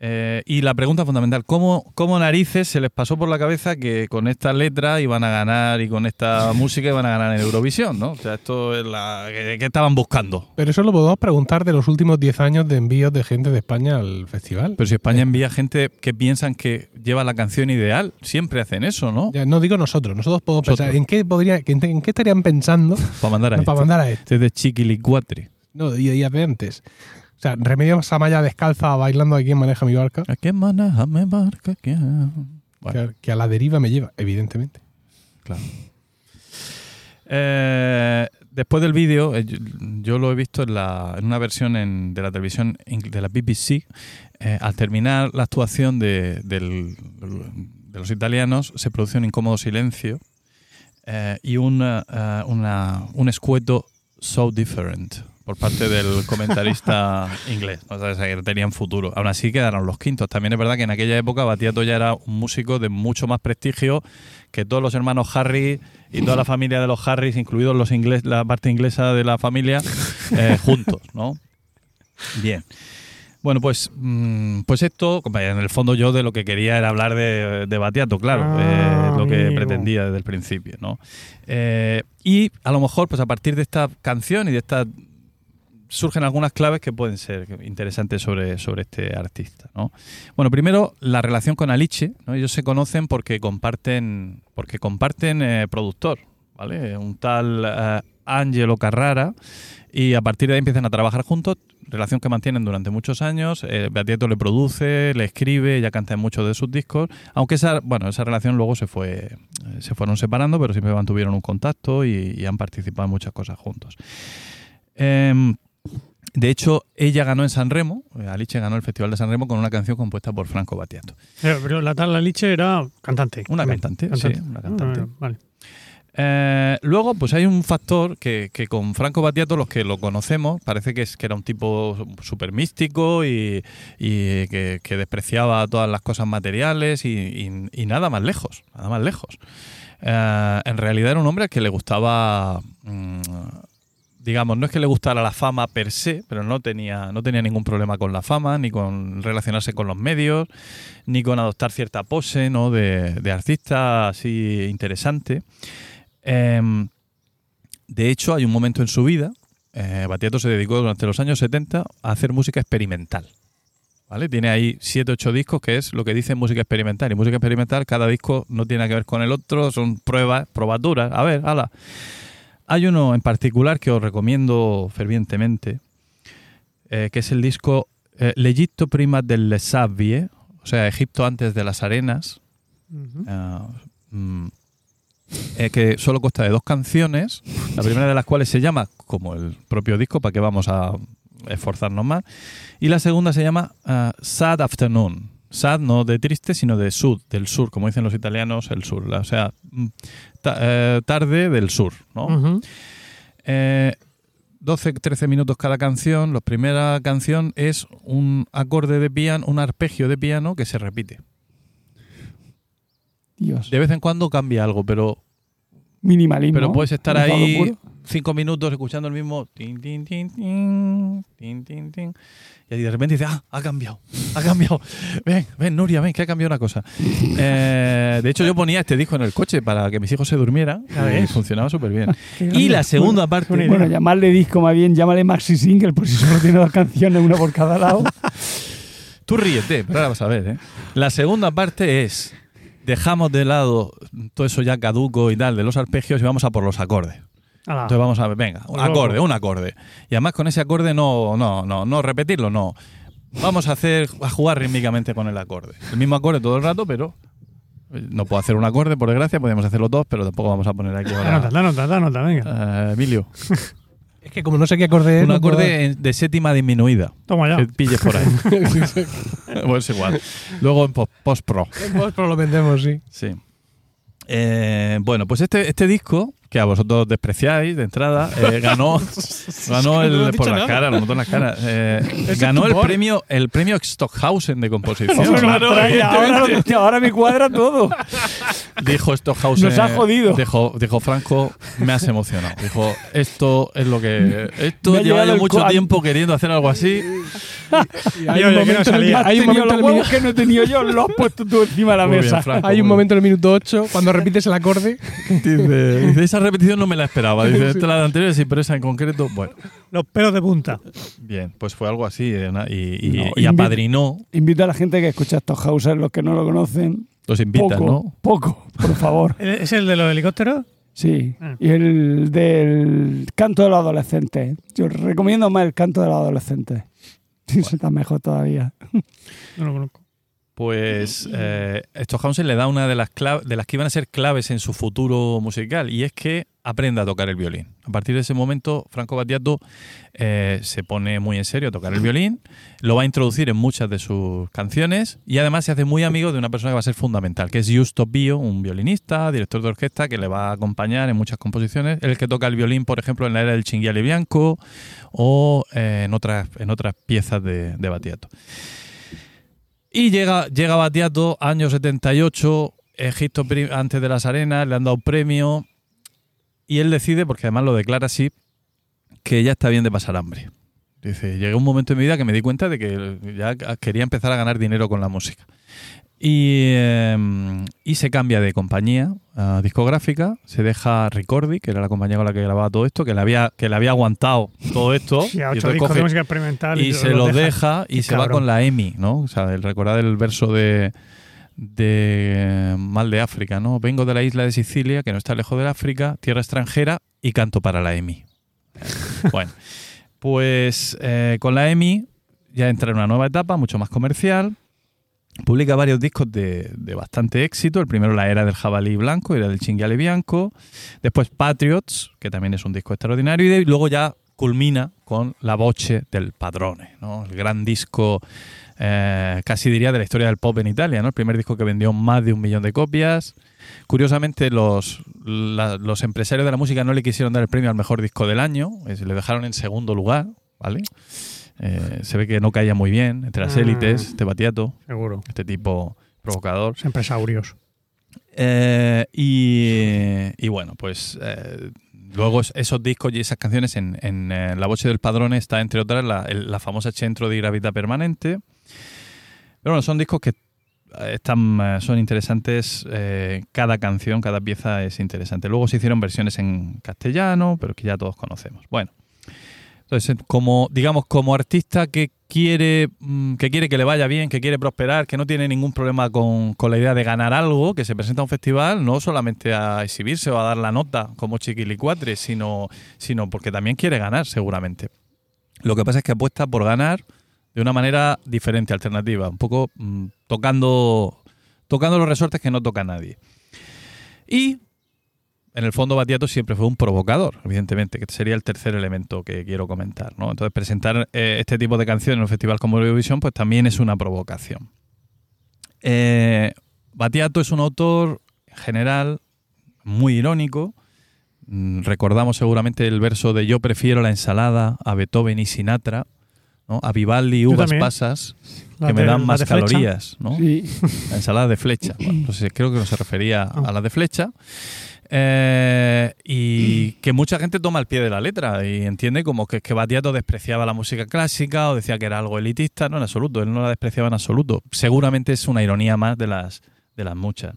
S4: Eh, y la pregunta fundamental, ¿cómo, ¿cómo narices se les pasó por la cabeza que con esta letra iban a ganar y con esta música iban a ganar en Eurovisión? ¿no? O sea, esto es la... ¿Qué, estaban buscando?
S1: Pero eso lo podemos preguntar de los últimos 10 años de envíos de gente de España al festival.
S4: Pero si España envía gente que piensan que lleva la canción ideal, siempre hacen eso, ¿no?
S1: Ya, no digo nosotros, nosotros podemos
S4: Nosotros.
S1: pensar en qué podría, en, qué estarían pensando
S4: Para mandar a
S1: para
S4: este.
S1: mandar a este.
S4: Este es de Chiquilicuatre.
S1: No, de días de antes. O sea, Remedios Amaya descalza bailando a quien maneja mi barca,
S4: ¿A qué maneja mi barca? ¿Qué? Bueno.
S1: que, que a la deriva me lleva, evidentemente.
S4: Claro. Eh, después del vídeo, eh, yo, lo he visto en, la, en una versión en- de la televisión de la BBC. eh, al terminar la actuación de, del- de los italianos, se produce un incómodo silencio eh, y una, eh, una- un escueto so different por parte del comentarista inglés. O sea, que tenían futuro. Aún así quedaron los quintos. También es verdad que en aquella época Batiato ya era un músico de mucho más prestigio que todos los hermanos Harry y toda la familia de los Harrys, incluidos los ingles, la parte inglesa de la familia, eh, juntos, ¿no? Bien. Bueno, pues, mm, pues esto, en el fondo yo de lo que quería era hablar de, de Batiato, claro,
S3: Ah,
S4: eh, lo que
S3: amigo.
S4: pretendía desde el principio, ¿no? Eh, y a lo mejor, pues a partir de esta canción y de esta surgen algunas claves que pueden ser interesantes sobre, sobre este artista, ¿no? Bueno, primero la relación con Aliche, ¿no? Ellos se conocen porque comparten, porque comparten eh, productor, ¿vale? Un tal eh, Angelo Carrara y a partir de ahí empiezan a trabajar juntos, relación que mantienen durante muchos años. Eh, le produce, le escribe, ella canta en muchos de sus discos, aunque esa, bueno, esa relación luego se fue, eh, se fueron separando, pero siempre mantuvieron un contacto y, y han participado en muchas cosas juntos. Em, de hecho, ella ganó en San Remo, eh, Alice ganó el Festival de San Remo con una canción compuesta por Franco Battiato.
S3: Pero, pero la tal Liche era cantante.
S4: Una cantante, sí, una cantante.
S3: Ah, vale.
S4: Eh, luego, pues hay un factor que, que con Franco Battiato, los que lo conocemos, parece que, es, que era un tipo súper místico y, y que, que despreciaba todas las cosas materiales y, y- y nada más lejos, nada más lejos. Eh, en realidad era un hombre al que le gustaba, mm, digamos, no es que le gustara la fama per se, pero no tenía, no tenía ningún problema con la fama, ni con relacionarse con los medios, ni con adoptar cierta pose ¿no? de, de artista así interesante. Em, de hecho, hay un momento en su vida, eh, Battiato se dedicó durante los años 70 a hacer música experimental. ¿Vale? Tiene ahí 7, 8 discos, que es lo que dice música experimental. Y música experimental, cada disco no tiene que ver con el otro, son pruebas, probaturas. A ver, ala. Hay uno en particular que os recomiendo fervientemente, eh, que es el disco eh, L'Egitto prima delle sabbie, o sea, Egipto antes de las arenas. Ah, mm, eh, que solo consta de dos canciones, la primera de las cuales se llama, como el propio disco, para que vamos a esforzarnos más, y la segunda se llama ah, Sad Afternoon. Sad no de triste, sino de sud, del sur, como dicen los italianos, el sur, o sea, mm, ta- eh, tarde del sur, ¿no?
S3: Ujú.
S4: Eh, 12-13 minutos cada canción. La primera canción es un acorde de piano, un arpegio de piano que se repite.
S2: Dios.
S4: De vez en cuando cambia algo, pero,
S2: Minimalismo.
S4: pero puedes estar ahí cinco minutos escuchando el mismo tin, tin, tin, tin, tin, tin, tin, y de repente dices, ah, ha cambiado, ha cambiado. Ven, ven, Nuria, ven, que ha cambiado una cosa. Eh, de hecho, yo ponía este disco en el coche para que mis hijos se durmieran y funcionaba súper bien. Y la segunda parte...
S3: idea.
S2: Bueno, llamarle disco más bien, llámale maxi single, por si solo tiene dos canciones, una por cada lado.
S4: Tú ríete, pero ahora vas a ver, ¿eh? La segunda parte es, dejamos de lado todo eso ya caduco y tal de los arpegios y vamos a por los acordes. Entonces vamos a ver, venga, un acorde, un acorde. Y además con ese acorde no, no, no, no repetirlo, no. Vamos a hacer, a jugar rítmicamente con el acorde. El mismo acorde todo el rato, pero eh, no puedo hacer un acorde, por desgracia, podemos hacerlo dos, pero tampoco vamos a poner aquí ahora.
S3: da nota, da nota, venga.
S4: Eh, Emilio,
S1: Es que como no sé qué acorde es.
S4: un
S1: no puedo-
S4: acorde en- de séptima disminuida.
S3: Toma ya.
S4: Que pilles por ahí. pues igual. Luego en post- post-pro.
S1: Pues pero lo vendemos, sí.
S4: Sí. Eh, bueno, pues este, este disco, que a vosotros despreciáis de entrada, eh, ganó, ganó
S3: no
S4: el, por las
S3: nada.
S4: caras, lo noto en las caras, eh, ganó el premio, el premio Stockhausen de composición.
S2: Hombre,
S3: Claro,
S2: ahora, ahora me cuadra todo.
S4: dijo Stockhausen.
S2: Nos ha jodido.
S4: Dijo, dijo Franco, me has emocionado. Dijo, esto es lo que. Esto lleva yo mucho tiempo queriendo hacer algo así.
S1: Hay
S3: Y
S1: un
S3: oye, que no
S1: momento
S3: salía.
S1: hay un momento en el
S2: los
S1: minu-
S2: huevos que no he tenido yo, lo has puesto tú encima de la
S4: Muy bien,
S2: mesa.
S4: Franco.
S1: hay un
S4: muy
S1: momento en el minuto 8 cuando repites el acorde.
S4: Dice, dice, esa repetición no me la esperaba. Dice, esta la de anterior, sí, pero esa en concreto, bueno.
S3: Los pelos de punta.
S4: Bien, pues fue algo así eh, y, y-
S2: No,
S4: y
S2: invi-
S4: apadrinó.
S2: Invito a la gente que escucha estos houses, los que no lo conocen.
S4: Los invitan,
S2: poco,
S4: ¿no?
S2: poco, por favor.
S3: ¿Es el de los helicópteros?
S2: Sí.
S3: Ah.
S2: Y el del canto de los adolescentes. Yo recomiendo más el canto de los adolescentes. Sí, eso está mejor todavía.
S3: No lo conozco.
S4: Pues eh, Stockhausen le da una de las, de las que iban a ser claves en su futuro musical y es que aprenda a tocar el violín. A partir de ese momento, Franco Battiato eh, se pone muy en serio a tocar el violín, lo va a introducir en muchas de sus canciones y además se hace muy amigo de una persona que va a ser fundamental, que es Justo Pio, un violinista, director de orquesta, que le va a acompañar en muchas composiciones, el que toca el violín, por ejemplo, en la era del Cinghiale Bianco o eh, en, otras, en otras piezas de, de Battiato. Y llega, llega Battiato, año 78, Egipto antes de las arenas, le han dado premio y él decide, porque además lo declara así, que ya está bien de pasar hambre. Dice, llegué a un momento en mi vida que me di cuenta de que ya quería empezar a ganar dinero con la música. Y, eh, y se cambia de compañía ah, discográfica, se deja Ricordi, que era la compañía con la que grababa todo esto, que le había, que le había aguantado todo esto.
S3: Sí, a
S4: y
S3: ocho discos
S4: coge-
S3: de música experimental.
S4: y se los
S3: deja.
S4: deja y se va con la EMI, ¿no? O sea, el recordar el verso de, de Mal de África, ¿no? Vengo de la isla de Sicilia, que no está lejos de África, tierra extranjera, y canto para la EMI. bueno, pues eh, con la EMI ya entra en una nueva etapa, mucho más comercial. Publica varios discos de, de bastante éxito. El primero, La Era del Jabalí Blanco, Era del Chinguiale Bianco. Después, Patriots, que también es un disco extraordinario. Y luego ya culmina con La Voce del Padrone, ¿no? el gran disco, eh, casi diría, de la historia del pop en Italia. ¿no? El primer disco que vendió más de un millón de copias. Curiosamente, los, la- los empresarios de la música no le quisieron dar el premio al mejor disco del año. le dejaron en segundo lugar. ¿vale? Eh, se ve que no caía muy bien entre las
S3: Ah.
S4: élites, este Batiato
S3: Seguro.
S4: este tipo provocador.
S3: Los empresarios.
S4: Eh, y, y bueno, pues eh, luego es- esos discos y esas canciones en, en, eh, La Voce del Padrone está, entre otras, la, el- la famosa Centro di Gravità Permanente. Pero bueno, son discos que están, eh, son interesantes. eh, cada canción, cada pieza es interesante. Luego se hicieron versiones en castellano, pero que ya todos conocemos. Bueno. Entonces, como, digamos, como artista que quiere, mm, que quiere que le vaya bien, que quiere prosperar, que no tiene ningún problema con, con la idea de ganar algo, que se presenta a un festival, no solamente a exhibirse o a dar la nota como chiquilicuatre, sino, sino porque también quiere ganar, seguramente. Lo que pasa es que apuesta por ganar de una manera diferente, alternativa, un poco mm, tocando, tocando los resortes que no toca nadie. Y en el fondo Batiato siempre fue un provocador, evidentemente, que sería el tercer elemento que quiero comentar. ¿no? Entonces, presentar eh, este tipo de canciones en un festival como Eurovisión, pues también es una provocación. Eh, Batiato es un autor, en general, muy irónico. Mm, Recordamos seguramente el verso de Yo prefiero la ensalada a Beethoven y Sinatra, ¿no? a Vivaldi uvas pasas,
S3: La
S4: que me dan más calorías. ¿no?
S2: Sí.
S4: La ensalada de flecha. Bueno, sé, creo que no se refería
S3: Ah.
S4: a la de flecha. Eh, y que mucha gente toma el pie de la letra y entiende como que, que Batiato despreciaba la música clásica o decía que era algo elitista. No, en absoluto, él no la despreciaba en absoluto. Seguramente es una ironía más de las, de las muchas.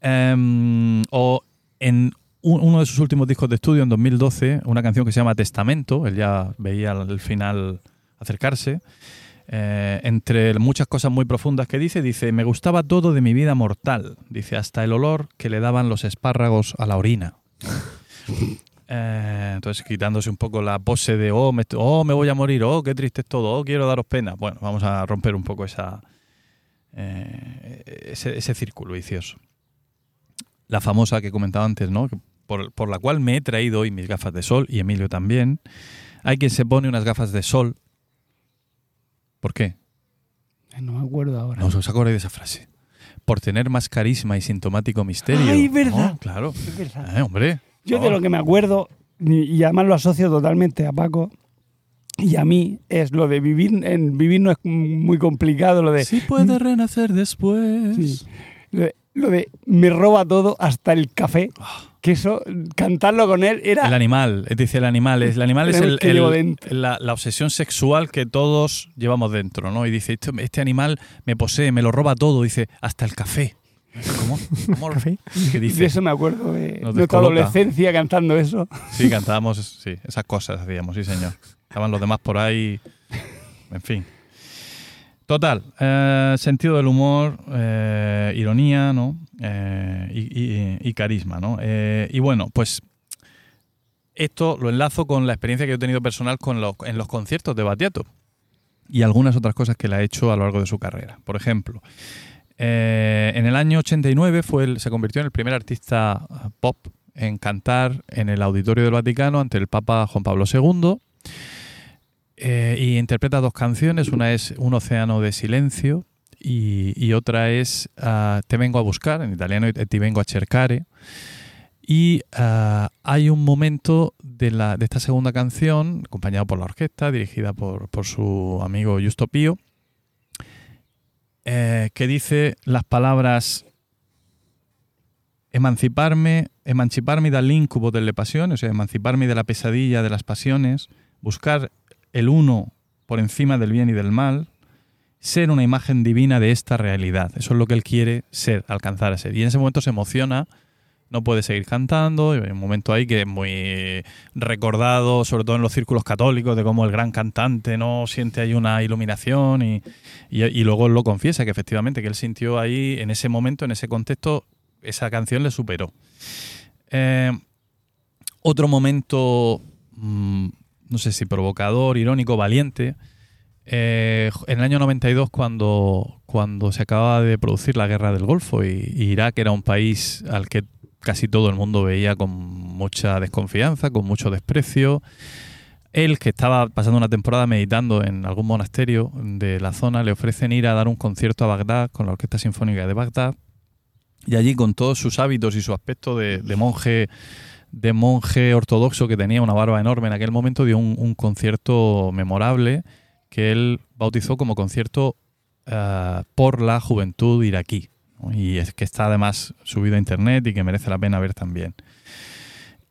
S4: Em, o en uno de sus últimos discos de estudio, en 2012, una canción que se llama Testamento, él ya veía el final acercarse. Eh, entre muchas cosas muy profundas que dice, dice, me gustaba todo de mi vida mortal, dice, hasta el olor que le daban los espárragos a la orina. Eh, entonces, quitándose un poco la pose de, oh me, oh, me voy a morir, oh, qué triste es todo, oh, quiero daros pena. Bueno, vamos a romper un poco esa, eh, ese, ese círculo vicioso. La famosa que comentaba antes, ¿no? Que Por, por la cual me he traído hoy mis gafas de sol, y Emilio también. Hay quien se pone unas gafas de sol. ¿Por qué?
S2: No me acuerdo ahora.
S4: No os acordáis de esa frase. Por tener más carisma y sintomático misterio.
S2: Ay, verdad.
S4: Oh, claro.
S2: Es verdad.
S4: Eh, hombre.
S2: Yo de
S4: Oh.
S2: lo que me acuerdo, y además lo asocio totalmente a Paco y a mí, es lo de vivir. En vivir no es muy complicado, lo de.
S4: Si puede renacer después.
S2: Sí. Lo de- lo de me roba todo hasta el café. Que eso, cantarlo con él era.
S4: El animal, dice el animal, es, el animal es
S2: El
S4: la, la obsesión sexual que todos llevamos dentro, ¿no? Y dice, este, este animal me posee, me lo roba todo, dice, hasta el café. ¿Cómo? ¿Cómo? ¿Qué
S2: de
S4: dice?
S2: eso me acuerdo de nuestra adolescencia cantando eso.
S4: Sí, cantábamos, sí, esas cosas hacíamos, sí, señor. Estaban los demás por ahí, en fin. Total, eh, sentido del humor, eh, ironía, ¿no? Eh, y, carisma, ¿no? Y bueno, pues esto lo enlazo con la experiencia que he tenido personal con los, en los conciertos de Batiato y algunas otras cosas que le ha hecho a lo largo de su carrera. Por ejemplo, en el año 89 fue el- se convirtió en el primer artista pop en cantar en el Auditorio del Vaticano ante el Papa Juan Pablo II. Eh, y interpreta dos canciones, una es Un océano de silencio y, otra es ah, Te vengo a buscar, en italiano Ti vengo a cercare. Y ah, hay un momento de, la, de esta segunda canción, acompañado por la orquesta, dirigida por, por su amigo Justo Pío, eh, que dice las palabras emanciparme, emanciparme dall'incubo delle pasiones, o sea, emanciparme de la pesadilla de las pasiones, buscar el uno por encima del bien y del mal, ser una imagen divina de esta realidad. Eso es lo que él quiere ser, alcanzar a ser. Y en ese momento se emociona, no puede seguir cantando, hay un momento ahí que es muy recordado, sobre todo en los círculos católicos, de cómo el gran cantante no siente ahí una iluminación y, y, luego lo confiesa, que efectivamente que él sintió ahí, en ese momento, en ese contexto, esa canción le superó. Eh, otro momento, mm, no sé si provocador, irónico, valiente, eh, en el año 92 cuando, cuando se acababa de producir la guerra del Golfo y, Irak era un país al que casi todo el mundo veía con mucha desconfianza, con mucho desprecio. Él, que estaba pasando una temporada meditando en algún monasterio de la zona, le ofrecen ir a dar un concierto a Bagdad con la Orquesta Sinfónica de Bagdad. Y allí, con todos sus hábitos y su aspecto de monje de monje ortodoxo que tenía una barba enorme en aquel momento, dio un, concierto memorable que él bautizó como concierto eh, por la juventud iraquí. Y es que está además subido a internet y que merece la pena ver también.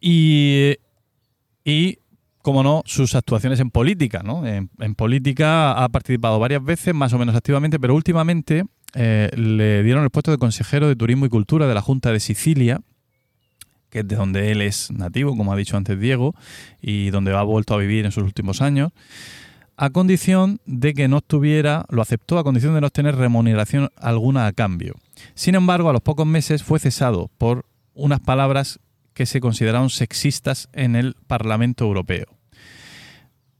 S4: Y, y como no, sus actuaciones en política. ¿no? En, en política ha participado varias veces, más o menos activamente, pero últimamente eh, le dieron el puesto de consejero de Turismo y Cultura de la Junta de Sicilia, que es de donde él es nativo, como ha dicho antes Diego, y donde ha vuelto a vivir en sus últimos años, a condición de que no estuviera, lo aceptó a condición de no tener remuneración alguna a cambio. Sin embargo, a los pocos meses fue cesado por unas palabras que se consideraron sexistas en el Parlamento Europeo.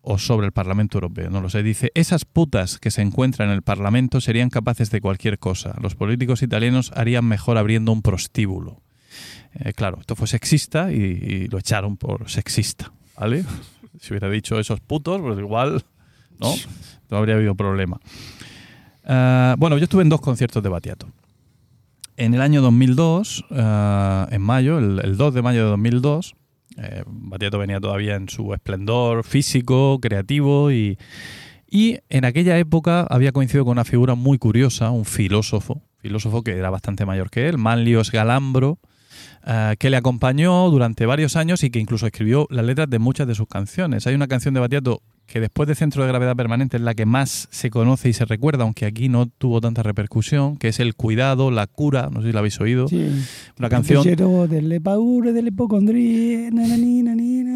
S4: O sobre el Parlamento Europeo, no lo sé. Dice, esas putas que se encuentran en el Parlamento serían capaces de cualquier cosa. Los políticos italianos harían mejor abriendo un prostíbulo. Eh, claro, esto fue sexista y, lo echaron por sexista, ¿vale? Si hubiera dicho esos putos, pues igual, ¿no? No habría habido problema. Eh, bueno, yo estuve en dos conciertos de Batiato. En el año 2002, eh, en mayo, el, el 2 de mayo de 2002, eh, Batiato venía todavía en su esplendor físico, creativo y, y en aquella época había coincidido con una figura muy curiosa, un filósofo, filósofo que era bastante mayor que él, Manlius Galambro, eh, que le acompañó durante varios años y que incluso escribió las letras de muchas de sus canciones. Hay una canción de Batiato que después de Centro de Gravedad Permanente es la que más se conoce y se recuerda, aunque aquí no tuvo tanta repercusión, que es El Cuidado, La Cura, no sé si la habéis oído.
S2: Sí.
S4: Una canción...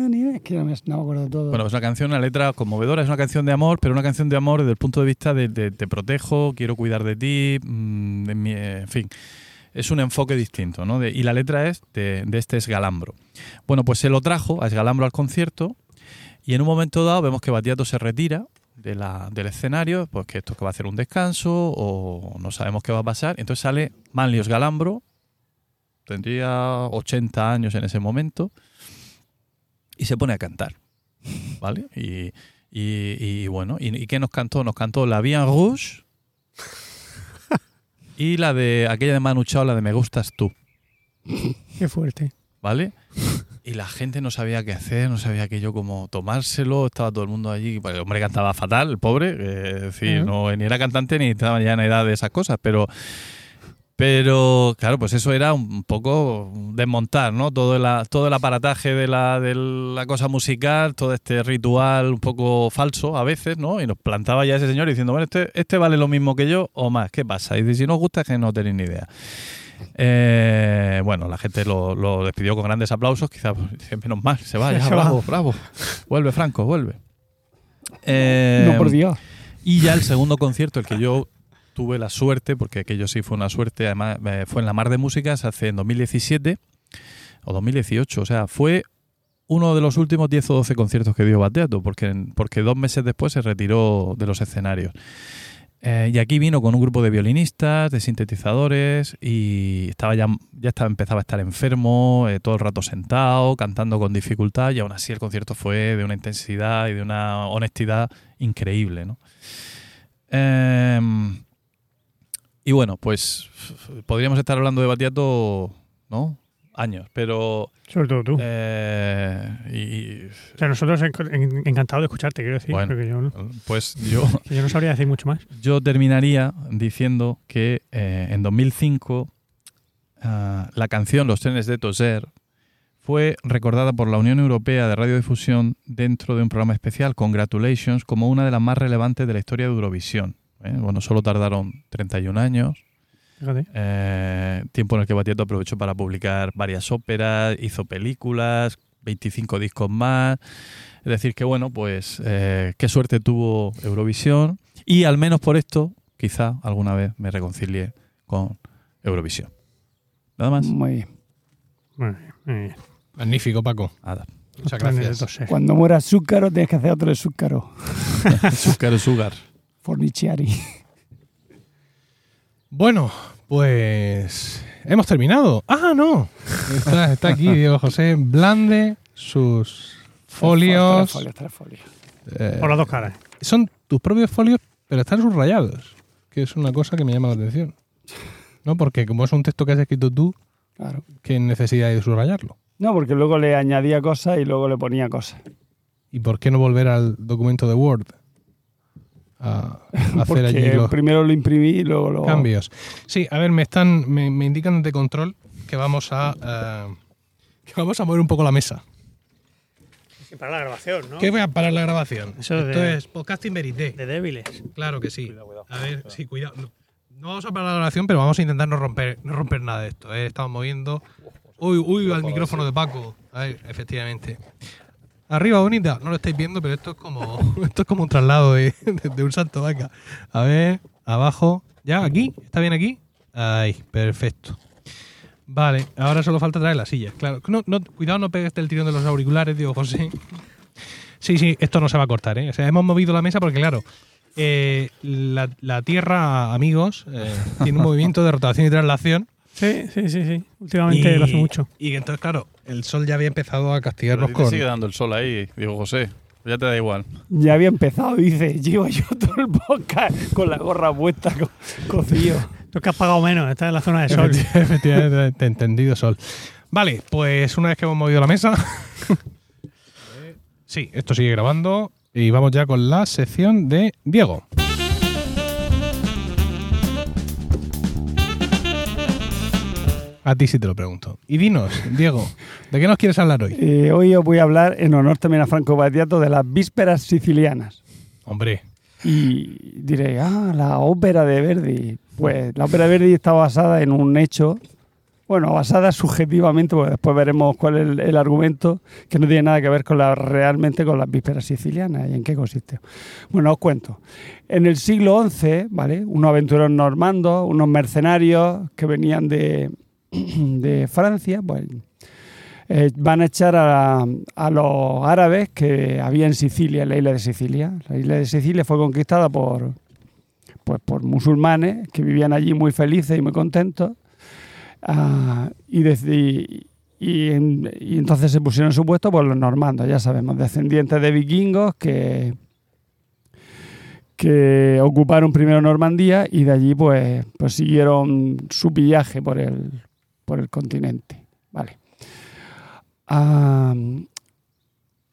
S2: Ni. Es que no me, no me acuerdo todo.
S4: Bueno, es una canción, una letra conmovedora, es una canción de amor, pero una canción de amor desde el punto de vista de, de te protejo, quiero cuidar de ti, mm, de mi- en fin. Es un enfoque distinto, ¿no? Y la letra es de, este Esgalambro. Bueno, pues se lo trajo a Esgalambro al concierto y en un momento dado vemos que Batiato se retira de la, del escenario, pues que esto que va a hacer un descanso o no sabemos qué va a pasar. Entonces sale Manlius Galambro, tendría 80 años en ese momento, y se pone a cantar. ¿Vale? Y, y- bueno, ¿y, qué nos cantó? Nos cantó La Bien Rouge y la de aquella de Manu Chao, la de Me Gustas Tú.
S3: Qué fuerte.
S4: ¿Vale? Y la gente no sabía qué hacer, no sabía que yo cómo tomárselo, estaba todo el mundo allí. El hombre cantaba fatal, el pobre, eh, es decir, no, ni era cantante ni estaba ya en edad de esas cosas, pero Pero claro, pues eso era un poco desmontar, ¿no? Todo el, todo el aparataje de la, de la cosa musical, todo este ritual un poco falso a veces, ¿no? Y nos plantaba ya ese señor diciendo, bueno, este, este vale lo mismo que yo o más, ¿qué pasa? Y dice, si no os gusta es que no tenéis ni idea. Eh, bueno, la gente lo, lo despidió con grandes aplausos, quizás menos mal, se va, ya,
S3: Se va.
S4: bravo, bravo. Vuelve, Franco, vuelve. Eh,
S2: no por Dios.
S4: y ya el segundo concierto, el que yo tuve la suerte, porque aquello sí fue una suerte, además eh, fue en la Mar de Músicas hace en 2017 o 2018, o sea, fue uno de los últimos 10 o 12 conciertos que dio Bateato, porque, porque dos meses después se retiró de los escenarios. Eh, y aquí vino con un grupo de violinistas, de sintetizadores, y estaba ya, ya estaba, empezaba a estar enfermo, eh, todo el rato sentado, cantando con dificultad, y aún así el concierto fue de una intensidad y de una honestidad increíble. ¿no? Eh, y bueno, pues podríamos estar hablando de Batiato, ¿no? Años, pero.
S3: Sobre todo tú.
S4: eh, y,
S3: O sea, nosotros en- en- encantados de escucharte, quiero decir,
S4: Bueno.
S3: porque yo no,
S4: pues yo,
S3: yo no sabría decir mucho más.
S4: yo terminaría diciendo que eh, en 2005 ah, la canción Los trenes de Toser fue recordada por la Unión Europea de Radiodifusión dentro de un programa especial, Congratulations, como una de las más relevantes de la historia de Eurovisión. ¿Eh? Bueno, solo tardaron 31 años. Eh, tiempo en el que Batieto aprovechó para publicar varias óperas, hizo películas, 25 discos más. Es decir, que bueno, pues eh, qué suerte tuvo Eurovisión y al menos por esto, quizá alguna vez me reconcilie con Eurovisión. Nada más.
S2: Muy bien.
S3: Muy bien, muy bien.
S1: Magnífico, Paco.
S4: Nada.
S1: Muchas gracias.
S2: Cuando muera Zúcaro, tienes que hacer otro de Zúcaro.
S4: Sugar, sugar.
S2: Forniciari.
S1: Bueno, pues hemos terminado. Ah, no. Está, está aquí Diego José Blande, sus
S2: Tres
S1: folios.
S2: folios, tres folios.
S1: eh,
S3: Por las dos caras.
S1: son tus propios folios, pero están subrayados, que es una cosa que me llama la atención. ¿No? Porque como es un texto que has escrito tú,
S2: Claro.
S1: ¿qué necesidad hay de subrayarlo?
S2: No, porque luego le añadía cosas y luego le ponía cosas.
S1: ¿Y por qué no volver al documento de Word? A, a hacer allí los
S2: primero lo imprimí y luego lo...
S1: cambios. Sí, a ver, me están, me, me indican de control que vamos a eh, que vamos a mover un poco la mesa.
S3: Sí, para la grabación, ¿no?
S1: ¿Qué voy a parar la grabación?
S3: Eso
S1: Esto
S3: de-
S1: es podcasting verité.
S3: De débiles.
S1: Claro que sí. a ver, sí, cuidado. No, no vamos a parar la grabación, pero vamos a intentar no romper, no romper nada de esto. ¿eh? Estamos moviendo. Uy, uy, al micrófono de Paco. A ver, efectivamente. Arriba, bonita. No lo estáis viendo, pero esto es como, esto es como un traslado de, de- un salto vaca. A ver, abajo. ¿Ya? ¿Aquí? ¿Está bien aquí? Ahí, perfecto. Vale, ahora solo falta traer las sillas. Claro, no, no, cuidado, no pegues el tirón de los auriculares, digo José. Sí, sí, esto no se va a cortar, ¿eh? O sea, hemos movido la mesa porque, claro, eh, la, la Tierra, amigos, eh, tiene un movimiento de rotación y traslación.
S3: Sí, sí, sí, sí. Últimamente lo hace mucho.
S1: Y entonces, claro, el sol ya había empezado a
S4: Pero
S1: castigarnos
S4: a ti te
S1: con.
S4: sigue dando el sol ahí, digo José. Ya te da igual.
S2: Ya había empezado, dice. Llevo yo todo el podcast con la gorra puesta, co- cocido.
S3: Tú que has pagado menos, estás en la zona de sol.
S1: Efecti- Efectivamente, te he entendido, Sol. Vale, pues una vez que hemos movido la mesa. sí, esto sigue grabando. Y vamos ya con la sección de Diego. A ti sí te lo pregunto. Y dinos, Diego, ¿de qué nos quieres hablar hoy?
S2: Eh, hoy os voy a hablar, en honor también a Franco Battiato, de las vísperas sicilianas.
S1: Hombre,
S2: Y diré, ah, la ópera de Verdi. Pues la ópera de Verdi está basada en un hecho, bueno, basada subjetivamente, porque después veremos cuál es el, el argumento, que no tiene nada que ver con la, realmente con las vísperas sicilianas y en qué consiste. Bueno, os cuento. En el siglo XI, ¿vale? Unos aventureros normandos, unos mercenarios que venían de, de Francia, pues eh, van a echar a, a los árabes que había en Sicilia, en la isla de Sicilia. La isla de Sicilia fue conquistada por, pues, por musulmanes que vivían allí muy felices y muy contentos. Ah, y, y, en- y entonces se pusieron en su puesto por los normandos, ya sabemos, descendientes de vikingos que, que ocuparon primero Normandía y de allí pues, pues siguieron su pillaje por el, por el continente. Vale.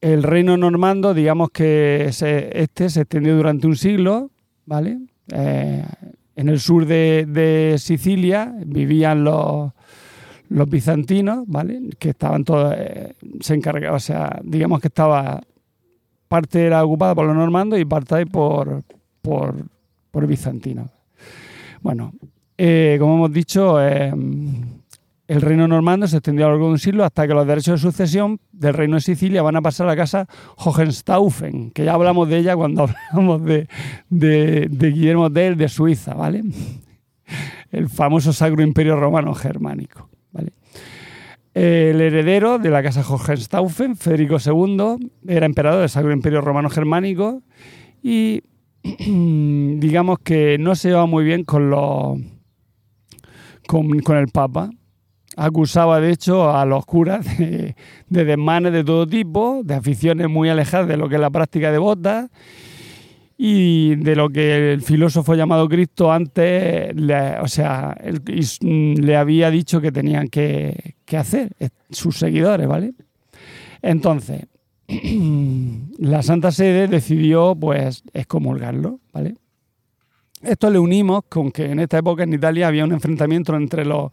S2: El reino normando, digamos que se- este se extendió durante un siglo, ¿vale? Eh, en el sur de, Sicilia vivían los, los bizantinos, ¿vale? Que estaban todos, eh, se encargaban, o sea, digamos que estaba, parte era ocupada por los normandos y parte por, por, por bizantinos. Bueno, eh, como hemos dicho, eh, el reino normando se extendió a lo largo de un siglo hasta que los derechos de sucesión del reino de Sicilia van a pasar a la casa Hohenstaufen, que ya hablamos de ella cuando hablamos de, Guillermo Tell de Suiza, ¿vale? El famoso Sacro Imperio Romano Germánico, ¿vale? El heredero de la casa Hohenstaufen, Federico II, era emperador del Sacro Imperio Romano Germánico y digamos que no se llevaba muy bien con los con el Papa. Acusaba, de hecho, a los curas de, de desmanes de todo tipo, de aficiones muy alejadas de lo que es la práctica devota y de lo que el filósofo llamado Cristo antes, le, o sea, y- le había dicho que tenían que, que hacer eh, sus seguidores, ¿vale? Entonces, la Santa Sede decidió, pues, excomulgarlo, ¿vale? Esto le unimos con que en esta época en Italia había un enfrentamiento entre los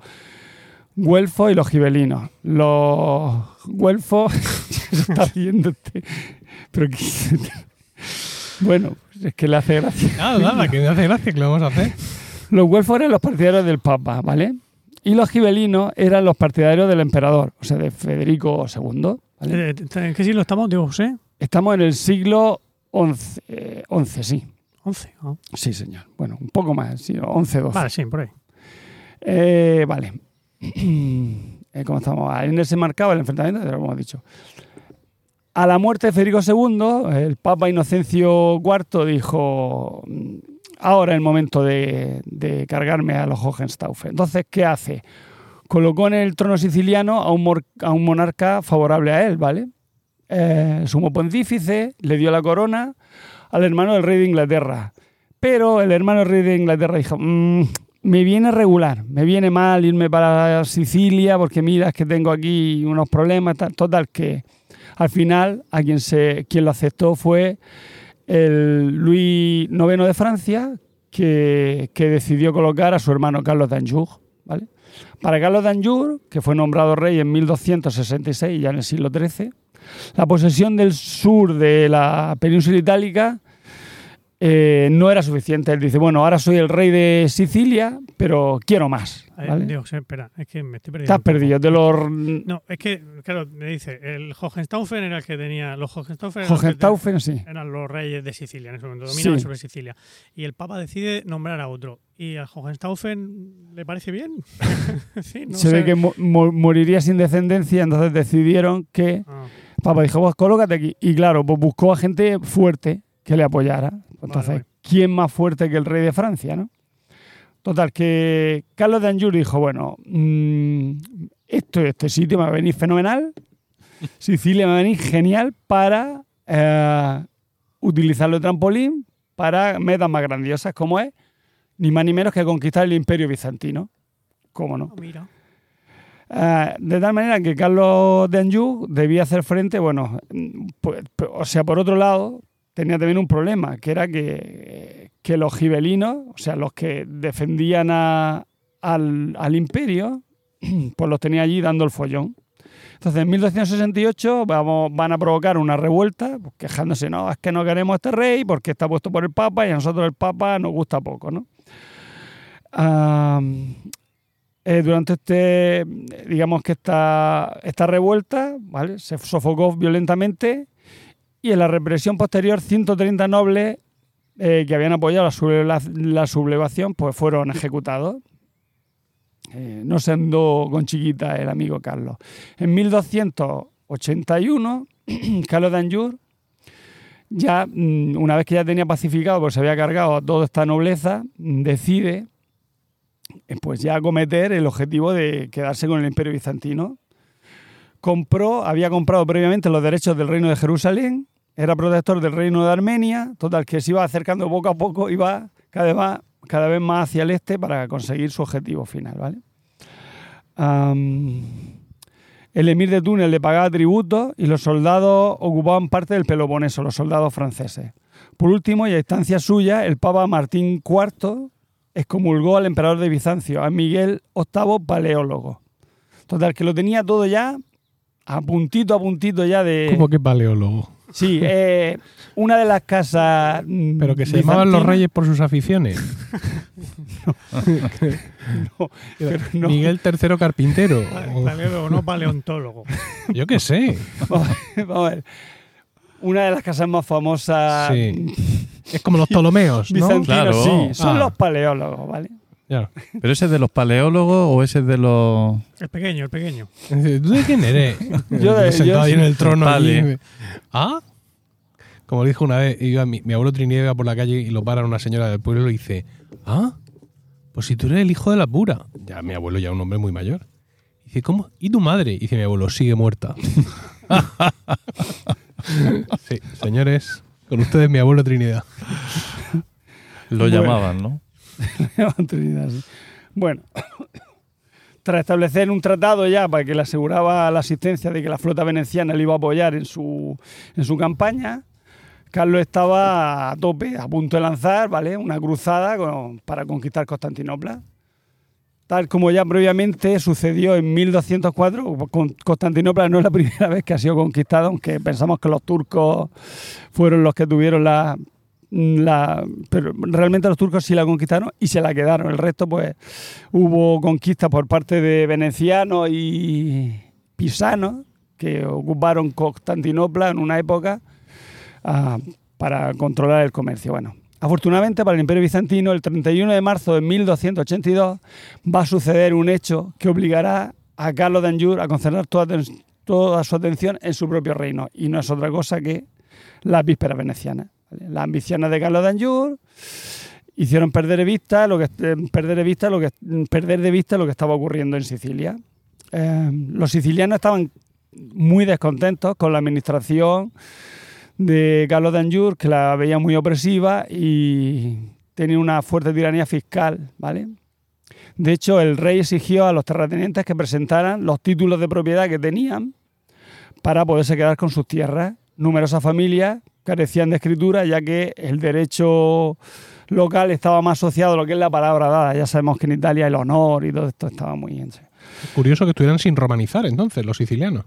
S2: güelfos y los gibelinos. Los güelfos, está riendo este, pero que, bueno, es que le hace gracia.
S1: Nada, nada, que me hace gracia que lo vamos a hacer.
S2: Los güelfos eran los partidarios del Papa, ¿vale? Y los gibelinos eran los partidarios del emperador, o sea, de Federico II. ¿vale?
S3: Eh, ¿En qué siglo estamos, Diego José?
S2: Estamos en el siglo XI, eh, 11, sí.
S3: 11. ah.
S2: Sí, señor. Bueno, un poco más, sí, 11, 12.
S3: Vale, sí, por ahí.
S2: Eh, vale. Eh, ¿Cómo estamos? En ese marcaba el enfrentamiento, ya hemos dicho. A la muerte de Federico II, el Papa Inocencio IV dijo, "Mm, ahora es el momento de, cargarme a los Hohenstaufen. Entonces, ¿qué hace? Colocó en el trono siciliano a un, monarca favorable a él, ¿vale? Eh, sumo pontífice, le dio la corona al hermano del rey de Inglaterra. Pero el hermano del rey de Inglaterra dijo, "Mm, me viene regular, me viene mal irme para Sicilia porque mira es que tengo aquí unos problemas. tal". Total que al final a quien, se, quien lo aceptó fue el Luis IX de Francia que, que decidió colocar a su hermano Carlos d'Anjou. ¿vale? Para Carlos d'Anjou, que fue nombrado rey en 1266, ya en el siglo XIII, la posesión del sur de la península itálica eh, no era suficiente. Él dice, bueno, ahora soy el rey de Sicilia, pero quiero más.
S3: Espera, es que me estoy perdiendo.
S2: Estás perdido. De los
S3: No, es que, claro, me dice, el Hohenstaufen era el que tenía. Los Hohenstaufen eran, los
S2: sí.
S3: eran los reyes de Sicilia en ese momento, dominaban
S2: Sí.
S3: sobre Sicilia. Y el Papa decide nombrar a otro. ¿Y al Hohenstaufen le parece bien? sí, no
S2: Se
S3: sé.
S2: ve que mo- mo- moriría sin descendencia, entonces decidieron que
S3: Ah,
S2: Papa dijo, pues colócate aquí. Y claro, pues buscó a gente fuerte que le apoyara. Entonces,
S3: vale.
S2: ¿quién más fuerte que el rey de Francia, no? Total, que Carlos de Anjou dijo, bueno, mm, esto, este sitio me va a venir fenomenal, Sicilia me va a venir genial para eh, utilizarlo de trampolín para metas más grandiosas, como es ni más ni menos que conquistar el imperio bizantino. ¿Cómo no?
S3: ah, mira.
S2: Ah, de tal manera que Carlos de Anjou debía hacer frente, bueno, mm, pues, o sea, por otro lado, tenía también un problema, que era que, los gibelinos, o sea, los que defendían al, imperio, pues los tenía allí dando el follón. Entonces, en 1268 vamos, van a provocar una revuelta, pues, quejándose, no, es que no queremos a este rey porque está puesto por el Papa y a nosotros el Papa nos gusta poco, ¿no? Eh, durante este, digamos que esta, esta revuelta, ¿vale? Se sofocó violentamente y en la represión posterior 130 nobles eh, que habían apoyado la, subleva- la sublevación pues fueron ejecutados. Eh, no se andó con chiquita el amigo Carlos. En 1281, Carlos de Anjou, ya mm, una vez que ya tenía pacificado, porque se había cargado a toda esta nobleza, mm, decide eh, pues ya acometer el objetivo de quedarse con el imperio bizantino. Compró, había comprado previamente los derechos del reino de Jerusalén, era protector del reino de Armenia, total que se iba acercando poco a poco, iba cada vez cada vez más hacia el este para conseguir su objetivo final, ¿vale? El emir de Túnez le pagaba tributos y los soldados ocupaban parte del Peloponeso, los soldados franceses. Por último, y a instancia suya, el Papa Martín IV excomulgó al emperador de Bizancio, a Miguel VIII Paleólogo. Total, que lo tenía todo ya a puntito, a puntito ya de...
S1: Como que paleólogo.
S2: Sí, eh, una de las casas... mm,
S1: Pero que se llamaban los reyes por sus aficiones.
S2: No, pero no.
S1: Miguel III Carpintero. o-
S3: Paleólogo, no paleontólogo.
S1: yo qué sé.
S2: Vamos a ver, vamos a ver. Una de las casas más famosas
S1: Sí. Es como los Ptolomeos, ¿no?
S4: Claro.
S2: sí, son
S1: Ah.
S2: los paleólogos, ¿vale?
S4: ¿Pero ese es de los paleólogos o ese es de los...?
S3: El pequeño, el pequeño.
S1: Dice, ¿Tú de quién eres?
S2: Yo de-
S1: Sentado
S2: yo
S1: ahí en el trono. Allí. ¿Ah? Como le dijo una vez, iba mi, mi abuelo Trinidad iba por la calle y lo para una señora del pueblo y dice, ¿ah? Pues si tú eres el hijo de la pura. Ya, mi abuelo ya un hombre muy mayor. Dice, ¿cómo? ¿Y tu madre? Dice mi abuelo, sigue muerta. sí, señores, con ustedes mi abuelo Trinidad.
S4: Lo
S2: Bueno.
S4: llamaban, ¿no?
S2: Bueno, tras establecer un tratado ya para que le aseguraba la asistencia de que la flota veneciana le iba a apoyar en su, en su campaña, Carlos estaba a tope, a punto de lanzar ¿vale? una cruzada para conquistar Constantinopla. Tal como ya previamente sucedió en 1204, con Constantinopla no es la primera vez que ha sido conquistada, aunque pensamos que los turcos fueron los que tuvieron la, Pero realmente los turcos sí la conquistaron y se la quedaron. El resto, pues, hubo conquistas por parte de venecianos y pisanos que ocuparon Constantinopla en una época ah, para controlar el comercio. Bueno, afortunadamente para el Imperio Bizantino, el 31 de marzo de 1282 va a suceder un hecho que obligará a Carlos de a concentrar toda, toda su atención en su propio reino. Y no es otra cosa que las vísperas venecianas. Las ambiciones de Carlos de Anjou hicieron perder de vista lo que eh, perder de vista lo que perder de vista lo que estaba ocurriendo en Sicilia. Eh, los sicilianos estaban muy descontentos con la administración de Carlos de Anjou, que la veía muy opresiva y tenía una fuerte tiranía fiscal, ¿vale? De hecho, el rey exigió a los terratenientes que presentaran los títulos de propiedad que tenían para poderse quedar con sus tierras. Numerosas familias carecían de escritura, ya que el derecho local estaba más asociado a lo que es la palabra dada. Ya sabemos que en Italia el honor y todo esto estaba muy en
S1: Curioso que estuvieran sin romanizar entonces los sicilianos.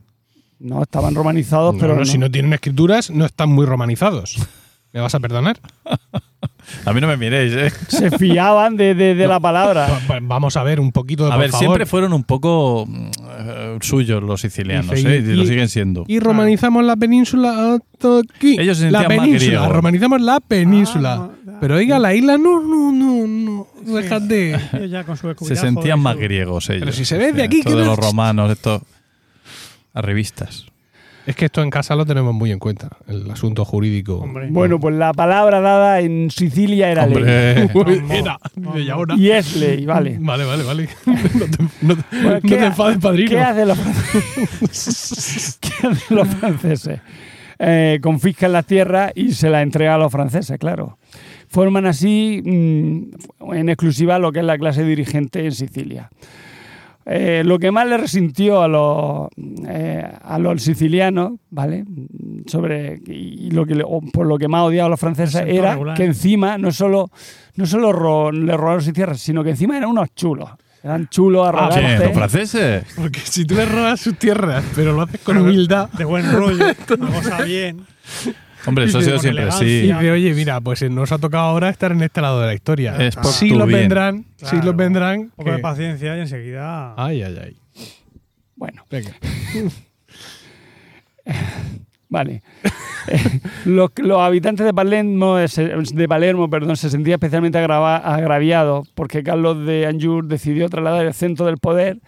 S2: No estaban romanizados,
S1: No,
S2: pero
S1: no,
S2: no.
S1: si no tienen escrituras, no están muy romanizados. ¿Me vas a perdonar?
S4: A mí no me miréis, ¿eh?
S2: se fiaban de, de- de la palabra.
S1: Va- va- Vamos a ver un poquito de
S4: A
S1: por
S4: ver,
S1: favor.
S4: siempre fueron un poco eh, suyos los sicilianos,
S1: Dice,
S4: ¿eh?
S1: y-
S4: Y lo
S1: y-
S4: siguen siendo.
S1: Y romanizamos la península hasta aquí.
S4: Ellos se
S1: la
S4: sentían más
S1: península,
S4: griegos.
S1: romanizamos la península.
S3: Ah, no,
S1: Pero oiga, la isla no, no, no, no. Déjate.
S3: Ellos ya con su
S4: Se sentían
S3: y
S4: más griegos ellos.
S1: Pero si se ve de
S4: Sí,
S1: aquí
S4: esto
S1: que
S4: de
S1: no-
S4: los romanos, estos arribistas.
S1: Es que esto en casa lo tenemos muy en cuenta, el asunto jurídico.
S3: Hombre.
S2: Bueno, pues la palabra dada en Sicilia era ley.
S4: Hombre,
S1: era. Y ahora.
S2: Y es ley, vale.
S1: Vale, vale, vale. No te, no te-
S2: Bueno,
S1: no
S2: ¿qué
S1: te
S2: ha-
S1: enfades, padrino.
S2: ¿Qué hacen los hacen los franceses? Eh, confiscan las tierras y se las entregan a los franceses, claro. Forman así mm, en exclusiva lo que es la clase dirigente en Sicilia. Eh, lo que más le resintió a los, eh, a los sicilianos, ¿vale? Sobre, y lo que le- o por lo que más odiaba a los franceses era
S3: regular.
S2: que encima no solo, no solo ro- le robaron sus tierras, sino que encima eran unos chulos. Eran chulos,
S1: Ah,
S2: arrogantes.
S4: ¿Los franceses?
S1: Porque si tú le robas sus tierras, pero lo haces con humildad,
S3: De buen rollo, la cosa bien.
S4: Hombre, eso ha sido siempre
S1: y
S4: así.
S1: dice, oye, mira, pues eh, nos ha tocado ahora estar en este lado de la historia.
S4: Es por
S1: sí
S4: bien.
S1: vendrán, sí
S3: Claro.
S1: los vendrán.
S3: Un poco de paciencia y enseguida.
S1: Ay, ay, ay.
S2: Bueno,
S1: Venga.
S2: vale. Eh, los, los habitantes de Palermo, se- de Palermo perdón, se sentían especialmente agrava- agraviados porque Carlos de Anjou decidió trasladar el centro del poder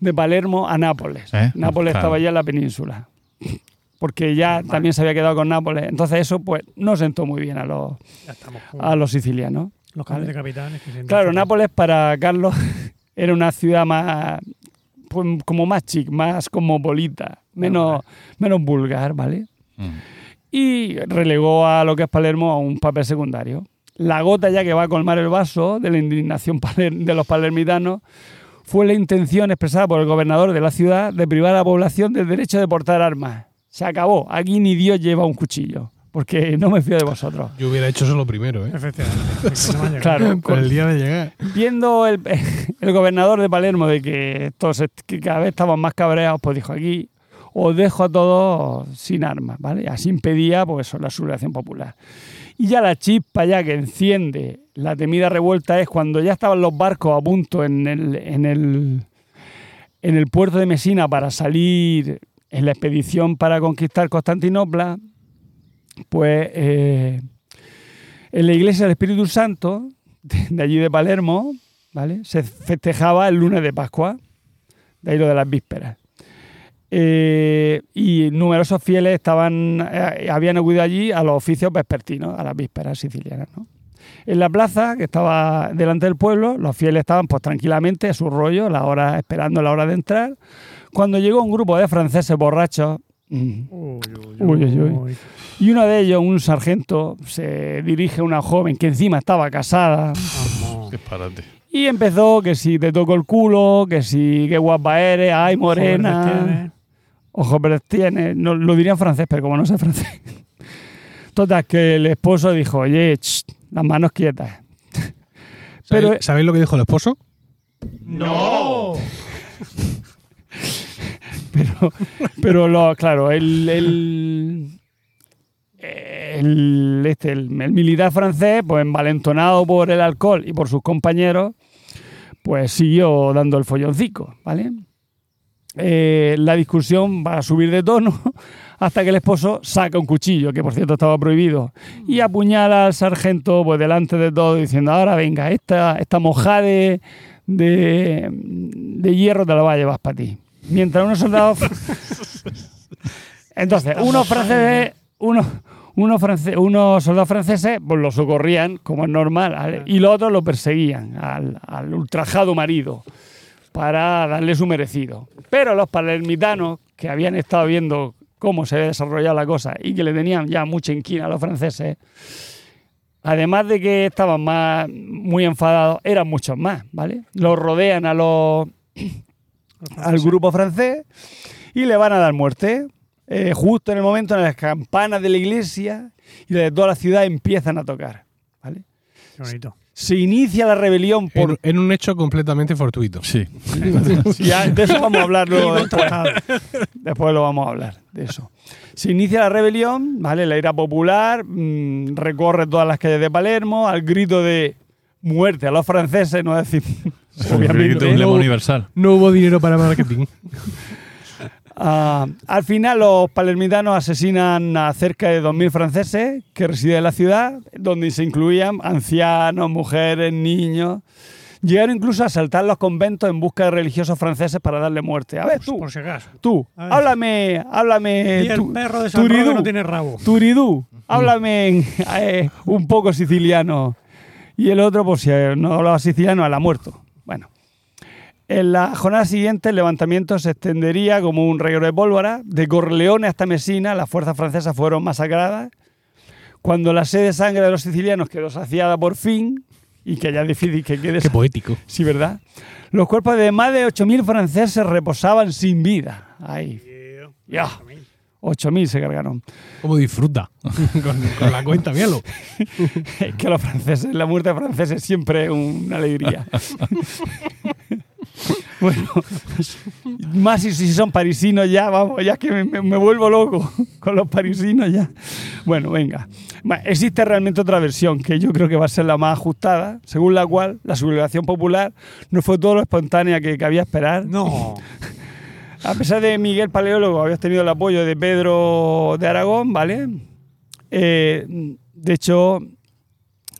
S2: de Palermo a Nápoles.
S4: ¿Eh?
S2: Nápoles
S4: Claro.
S2: estaba ya en la península. Porque ya también se había quedado con Nápoles. Entonces eso pues no sentó muy bien a los, a los sicilianos.
S3: Los cambios de capitanes. que
S2: Claro, Nápoles para Carlos era una ciudad más, pues, como más chic, más cosmopolita, menos, menos vulgar, ¿vale?
S4: Mm.
S2: Y relegó a lo que es Palermo a un papel secundario. La gota ya que va a colmar el vaso de la indignación de los palermitanos fue la intención expresada por el gobernador de la ciudad de privar a la población del derecho de portar armas. Se acabó. Aquí ni Dios lleva un cuchillo. porque no me fío de vosotros.
S1: Yo hubiera hecho eso lo primero, ¿eh?
S3: Efectivamente.
S2: Claro,
S1: Con el día de llegar.
S2: viendo el, el gobernador de Palermo de que, todos, que cada vez estaban más cabreados, pues dijo aquí os dejo a todos sin armas, ¿vale? Así impedía pues eso, la sublevación popular. Y ya la chispa ya que enciende la temida revuelta es cuando ya estaban los barcos a punto en el, en el, en el puerto de Mesina para salir en la expedición para conquistar Constantinopla, pues eh, en la iglesia del Espíritu Santo, de, allí de Palermo, ¿vale? se festejaba el lunes de Pascua, de ahí lo de las vísperas. Eh, y numerosos fieles estaban, eh, habían acudido allí a los oficios vespertinos, a las vísperas sicilianas. En la plaza, que estaba delante del pueblo, los fieles estaban pues tranquilamente a su rollo, la hora, esperando la hora de entrar, cuando llegó un grupo de franceses borrachos.
S3: Uy, uy,
S2: Uy, uy, uy.
S3: uy.
S2: y uno de ellos, un sargento, se dirige a una joven que encima estaba casada.
S4: Disparate.
S2: y empezó que si te toco el culo, que si qué guapa eres, ay morena, ojos verdes tienes. No, lo diría en francés, pero como no sé francés. Total, que el esposo dijo, oye, ch, las manos quietas. Pero-
S1: ¿Sabéis, lo que dijo el esposo?
S2: Pero, pero lo, claro, el, el, el, este, el, el militar francés, pues envalentonado por el alcohol y por sus compañeros, pues siguió dando el folloncico, ¿vale? Eh, la discusión va a subir de tono hasta que el esposo saca un cuchillo, que por cierto estaba prohibido, y apuñala al sargento pues delante de todo diciendo, ahora venga, esta, esta mojada de, de, de hierro te la va a llevar para ti. Mientras unos soldados... Entonces, unos franceses, unos, unos, france- unos soldados franceses pues lo socorrían, como es normal, y los otros lo perseguían al, al ultrajado marido para darle su merecido. Pero los palermitanos, que habían estado viendo cómo se había desarrollado la cosa y que le tenían ya mucha inquina a los franceses, además de que estaban más, muy enfadados, eran muchos más, ¿vale? Los rodean a los, al grupo francés y le van a dar muerte. eh, justo en el momento en que las campanas de la iglesia y de toda la ciudad empiezan a tocar. ¿vale?
S3: Qué bonito.
S2: Se inicia la rebelión por...
S1: En, en un hecho completamente fortuito.
S4: Sí.
S2: Ya, de eso vamos a hablar luego después. Después lo vamos a hablar, de eso. Se inicia la rebelión, ¿vale? La ira popular mm, recorre todas las calles de Palermo al grito de muerte a los franceses, no es decir...
S4: Un
S2: obviamente,
S4: lema
S2: no-
S4: universal.
S1: No hubo dinero para marketing.
S2: Ah, al final los palermitanos asesinan a cerca de 2.000 franceses que residen en la ciudad, donde se incluían ancianos, mujeres, niños. Llegaron incluso a asaltar los conventos en busca de religiosos franceses para darle muerte. A ver, tú,
S3: Por si acaso.
S2: tú,
S3: A ver.
S2: háblame, háblame.
S3: Y el
S2: tú-
S3: perro de San
S2: Turidú,
S3: no tiene rabo.
S2: Turidú, háblame en- eh, un poco siciliano. Y el otro, pues si no hablaba siciliano, a la muerto. Bueno. En la jornada siguiente, el levantamiento se extendería como un reguero de pólvora. De Corleone hasta Messina, las fuerzas francesas fueron masacradas. Cuando la sed de sangre de los sicilianos quedó saciada por fin, y que ya es difícil que quede
S1: Qué poético.
S2: Sí, ¿verdad? Los cuerpos de más de 8.000 franceses reposaban sin vida. Ay, ya. 8.000 se cargaron.
S1: ¿Cómo disfruta? con, con la cuenta, míralo.
S2: Es que los franceses, la muerte de franceses siempre es una alegría. bueno, más si, si son parisinos ya, vamos, ya que me, me- vuelvo loco con los parisinos ya. Bueno, venga. Existe realmente otra versión que yo creo que va a ser la más ajustada, según la cual la sublevación popular no fue todo lo espontánea que cabía esperar.
S3: No.
S2: A pesar de Miguel Paleólogo, habías tenido el apoyo de Pedro de Aragón, ¿vale? Eh, de hecho,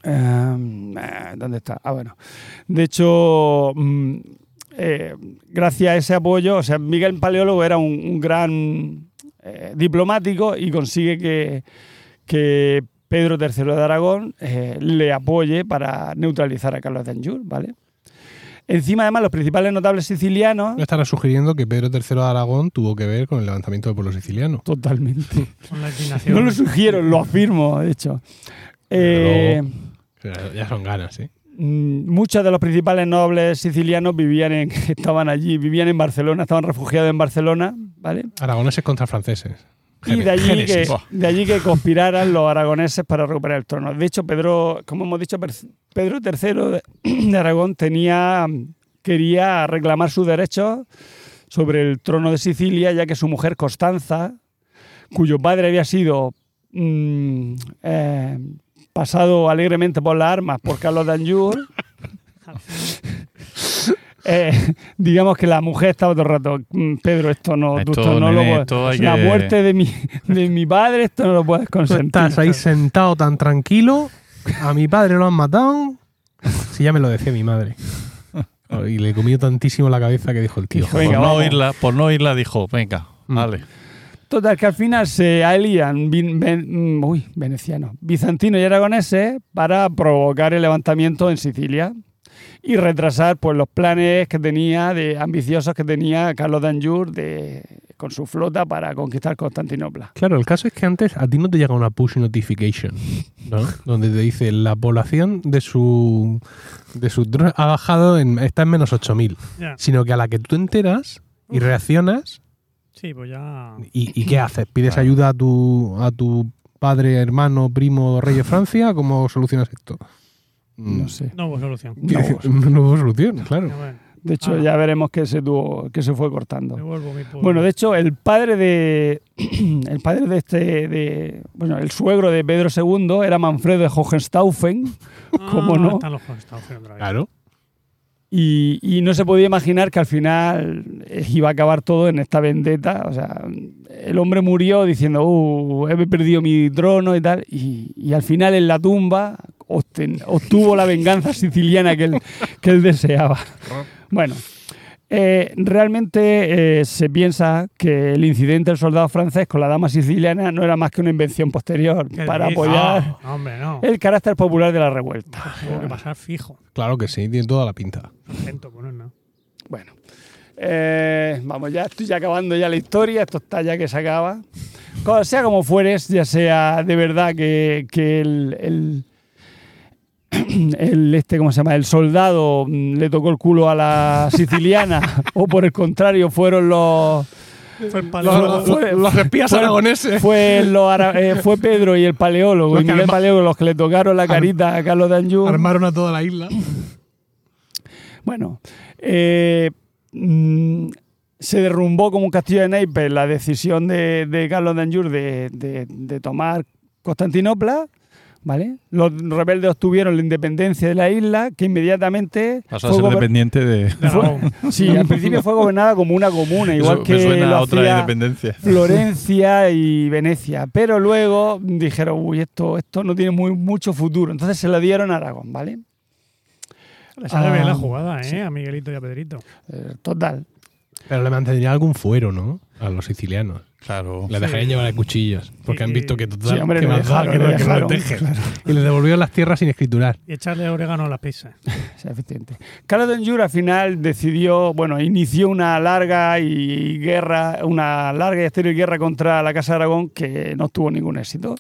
S2: eh, ¿dónde está? Ah, bueno. De hecho, mm, eh, gracias a ese apoyo, o sea, Miguel Paleólogo era un, un gran diplomático y consigue que, que Pedro III de Aragón le apoye para neutralizar a Carlos de Anjou, ¿vale? Encima, además, los principales notables sicilianos
S1: No estará sugiriendo que Pedro III de Aragón tuvo que ver con el levantamiento del pueblo siciliano.
S2: Totalmente. No lo sugiero, lo afirmo, de hecho. Eh,
S1: ya son ganas, ¿eh?
S2: mm, muchos de los principales nobles sicilianos vivían en, estaban allí, vivían en Barcelona, estaban refugiados en Barcelona, ¿vale?
S1: Aragoneses contra franceses.
S2: Y de allí, que, de allí que conspiraran los aragoneses para recuperar el trono. De hecho, Pedro, como hemos dicho, Pedro III de, de Aragón tenía, quería reclamar sus derechos sobre el trono de Sicilia, ya que su mujer Constanza, cuyo padre había sido mm, eh, pasado alegremente por las armas por Carlos de Anjou, eh, digamos que la mujer estaba todo el rato, "Mm, Pedro, esto no, tú
S4: Esto,
S2: esto no
S4: nene,
S2: lo puedes.
S4: esto
S2: la
S4: que-
S2: muerte de mi, de mi padre, esto no lo puedes
S1: Tú
S2: consentir.
S1: estás ahí sentado tan tranquilo. A mi padre lo han matado. Si ya me lo decía mi madre. Y le comió tantísimo la cabeza que dijo el tío.
S2: Dijo, venga,
S4: por, no oírla, por no oírla dijo, venga,
S1: Mm.
S4: vale.
S2: Total, que al final se alían vin- ven- mm, uy, venecianos, bizantinos y aragoneses para provocar el levantamiento en Sicilia y retrasar pues, los planes que tenía, de ambiciosos que tenía Carlos de Anjou de, con su flota para conquistar Constantinopla.
S1: Claro, el caso es que antes a ti no te llega una push notification, ¿no? Donde te dice la población de su de su ha bajado en está en menos 8000,
S3: Ya.
S1: sino que a la que tú te enteras y reaccionas
S3: Sí, pues ya.
S1: y, y qué haces, pides ayuda a tu a tu padre, hermano, primo, rey de Francia, ¿cómo solucionas esto? Mm.
S2: No sé.
S3: No hubo solución.
S1: No, no hubo solución, claro.
S3: Ya, bueno,
S2: De hecho,
S3: Ah.
S2: ya veremos que se tuvo, que se fue cortando. Bueno, de hecho, el padre de el padre de este de bueno, el suegro de Pedro II era Manfredo de Hohenstaufen ¿cómo
S3: Ah,
S2: no?
S3: Están los Hohenstaufen otra vez.
S1: Claro.
S2: Y, y no se podía imaginar que al final iba a acabar todo en esta vendetta. O sea, el hombre murió diciendo, uh, he perdido mi trono y tal. Y, y al final en la tumba obten- obtuvo la venganza siciliana que él, que él deseaba. Bueno, eh, realmente eh, se piensa que el incidente del soldado francés con la dama siciliana no era más que una invención posterior
S3: ¿Qué
S2: para apoyar
S3: No, hombre, no.
S2: el carácter popular de la revuelta.
S3: Tuvo que pasar fijo.
S1: Claro que sí, tiene toda la pinta.
S3: Pues no.
S2: Bueno, eh, vamos, ya estoy ya acabando ya la historia, esto está ya que se acaba. Sea como fueres, ya sea de verdad que, que el, el, el este, ¿cómo se llama? El soldado mm, le tocó el culo a la siciliana, o por el contrario, fueron los
S3: Fue el
S1: Los,
S3: paleólogo.
S1: los- los- los espías
S2: fue-
S1: aragoneses.
S2: fue, los eh, fue Pedro y el paleólogo,
S1: Los
S2: y
S1: que
S2: Miguel
S1: arma-
S2: Paleólogo, los que le tocaron la carita a Carlos de Anjou.
S1: Armaron a toda la isla.
S2: Bueno, eh, mm, se derrumbó como un castillo de naipes la decisión de, de Carlos de Anjou de, de- de tomar Constantinopla. ¿Vale? Los rebeldes obtuvieron la independencia de la isla, que inmediatamente
S4: Pasó a
S2: fue
S4: ser dependiente de...
S2: Sí, al principio fue gobernada como una comuna, igual
S4: Eso
S2: que
S4: suena
S2: lo
S4: a otra
S2: hacía
S4: independencia.
S2: Florencia y Venecia. Pero luego dijeron, uy, esto, esto no tiene muy, mucho futuro. Entonces se la dieron a Aragón, ¿vale?
S3: Le sale bien
S2: Ah,
S3: la jugada, ¿eh?
S2: sí.
S3: A Miguelito y a Pedrito.
S2: Eh, total.
S1: Pero le mantendría algún fuero, ¿no? A los sicilianos.
S4: Claro.
S1: Le dejarían llevar de cuchillos. Porque
S3: Y-
S1: han visto que total.
S2: Sí, hombre,
S1: que
S2: dejaron,
S1: que no-
S2: le
S1: que no les
S2: dejaron,
S1: dejen.
S2: claro.
S1: Y les devolvieron las tierras sin escriturar.
S3: Y echarle orégano a la.
S2: Sí, efectivamente. Carlos de Anjou al final decidió, bueno, inició una larga y guerra, una larga y estéril guerra contra la Casa de Aragón que no tuvo ningún éxito.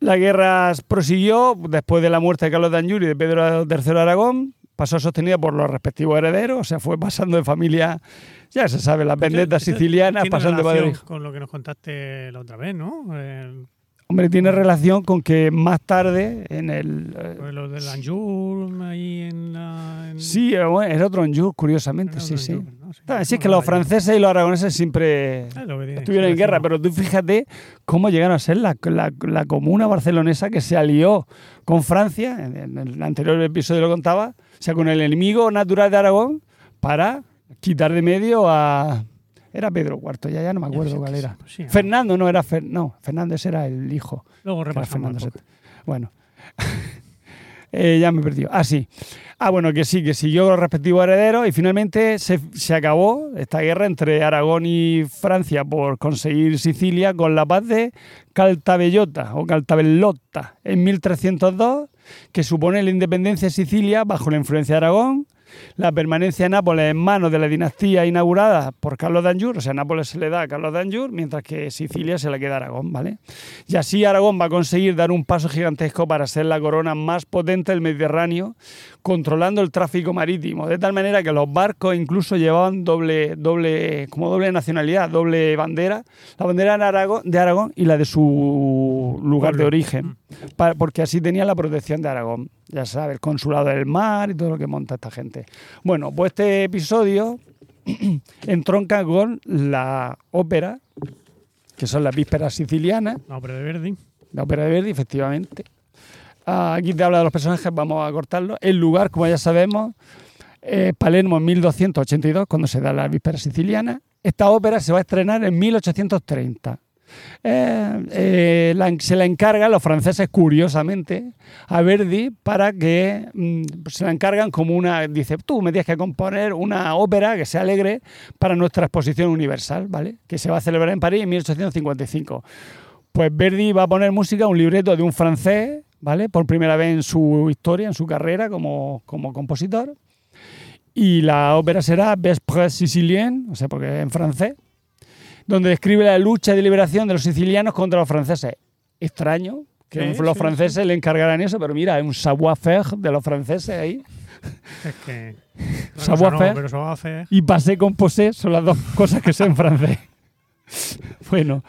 S2: La guerra prosiguió después de la muerte de Carlos de Anjou y de Pedro III de Aragón. Pasó sostenida por los respectivos herederos, o sea, fue pasando de familia, ya se sabe, las vendetas
S3: Esto- esto
S2: sicilianas,
S3: tiene
S2: pasando de padre.
S3: Con lo que nos contaste la otra vez, ¿no? Eh,
S2: Hombre, tiene relación con que más tarde, en el... eh,
S3: pues lo del Anjou ahí en la. en-
S2: sí, eh, bueno, era otro Anjou, curiosamente, sí, sí.
S3: Anjou, ¿no? Sí,
S2: Ah, es que los franceses y los aragoneses siempre
S3: lo
S2: estuvieron en guerra, pero tú fíjate cómo llegaron a ser la, la- la comuna barcelonesa que se alió con Francia, en, en el anterior episodio lo contaba, o sea, con el enemigo natural de Aragón para quitar de medio a... Era Pedro IV, ya, ya no me acuerdo cuál era.
S3: pues sí,
S2: Fernando no era... Fer- no, Fernández era el hijo.
S3: Luego repasamos.
S2: Fernando. Bueno. Eh, ya me he perdido. Ah, sí. Ah, bueno, que sí, que siguió los respectivos herederos y finalmente se, se acabó esta guerra entre Aragón y Francia por conseguir Sicilia con la paz de Caltabellota o Caltabellota en 1302, que supone la independencia de Sicilia bajo la influencia de Aragón la permanencia de Nápoles en manos de la dinastía inaugurada por Carlos de Anjou, o sea, Nápoles se le da a Carlos de Anjou, mientras que Sicilia se le queda a Aragón, ¿vale? Y así Aragón va a conseguir dar un paso gigantesco para ser la corona más potente del Mediterráneo, controlando el tráfico marítimo, de tal manera que los barcos incluso llevaban doble, doble, como doble nacionalidad, doble bandera, la bandera de Aragón, de Aragón y la de su lugar de origen, pa- porque así tenía la protección de Aragón, ya sabes, el consulado del mar y todo lo que monta esta gente. Bueno, pues este episodio entronca con la ópera, que son las vísperas sicilianas,
S3: No, pero de Verdi.
S2: la ópera de Verdi, efectivamente. Ah, aquí te habla de los personajes, vamos a cortarlo. El lugar, como ya sabemos, eh, Palermo en 1282, cuando se da la víspera siciliana. Esta ópera se va a estrenar en 1830. Eh, eh, se la encargan los franceses, curiosamente, a Verdi para que mm, se la encargan como una. Dice, tú me tienes que componer una ópera que sea alegre para nuestra exposición universal, ¿vale? Que se va a celebrar en París en 1855. Pues Verdi va a poner música un libreto de un francés, ¿vale? Por primera vez en su historia, en su carrera como, como compositor. Y la ópera será Vespres Sicilien, o sea, porque en francés, donde describe la lucha de liberación de los sicilianos contra los franceses. Extraño que
S3: Sí,
S2: los
S3: sí,
S2: franceses le encargaran eso, pero mira, es un savoir-faire de los franceses ahí.
S3: Es que. Una
S2: Savoir
S3: cosa no, savoir.
S2: Y pasé con posé son las dos cosas que sé en francés. bueno,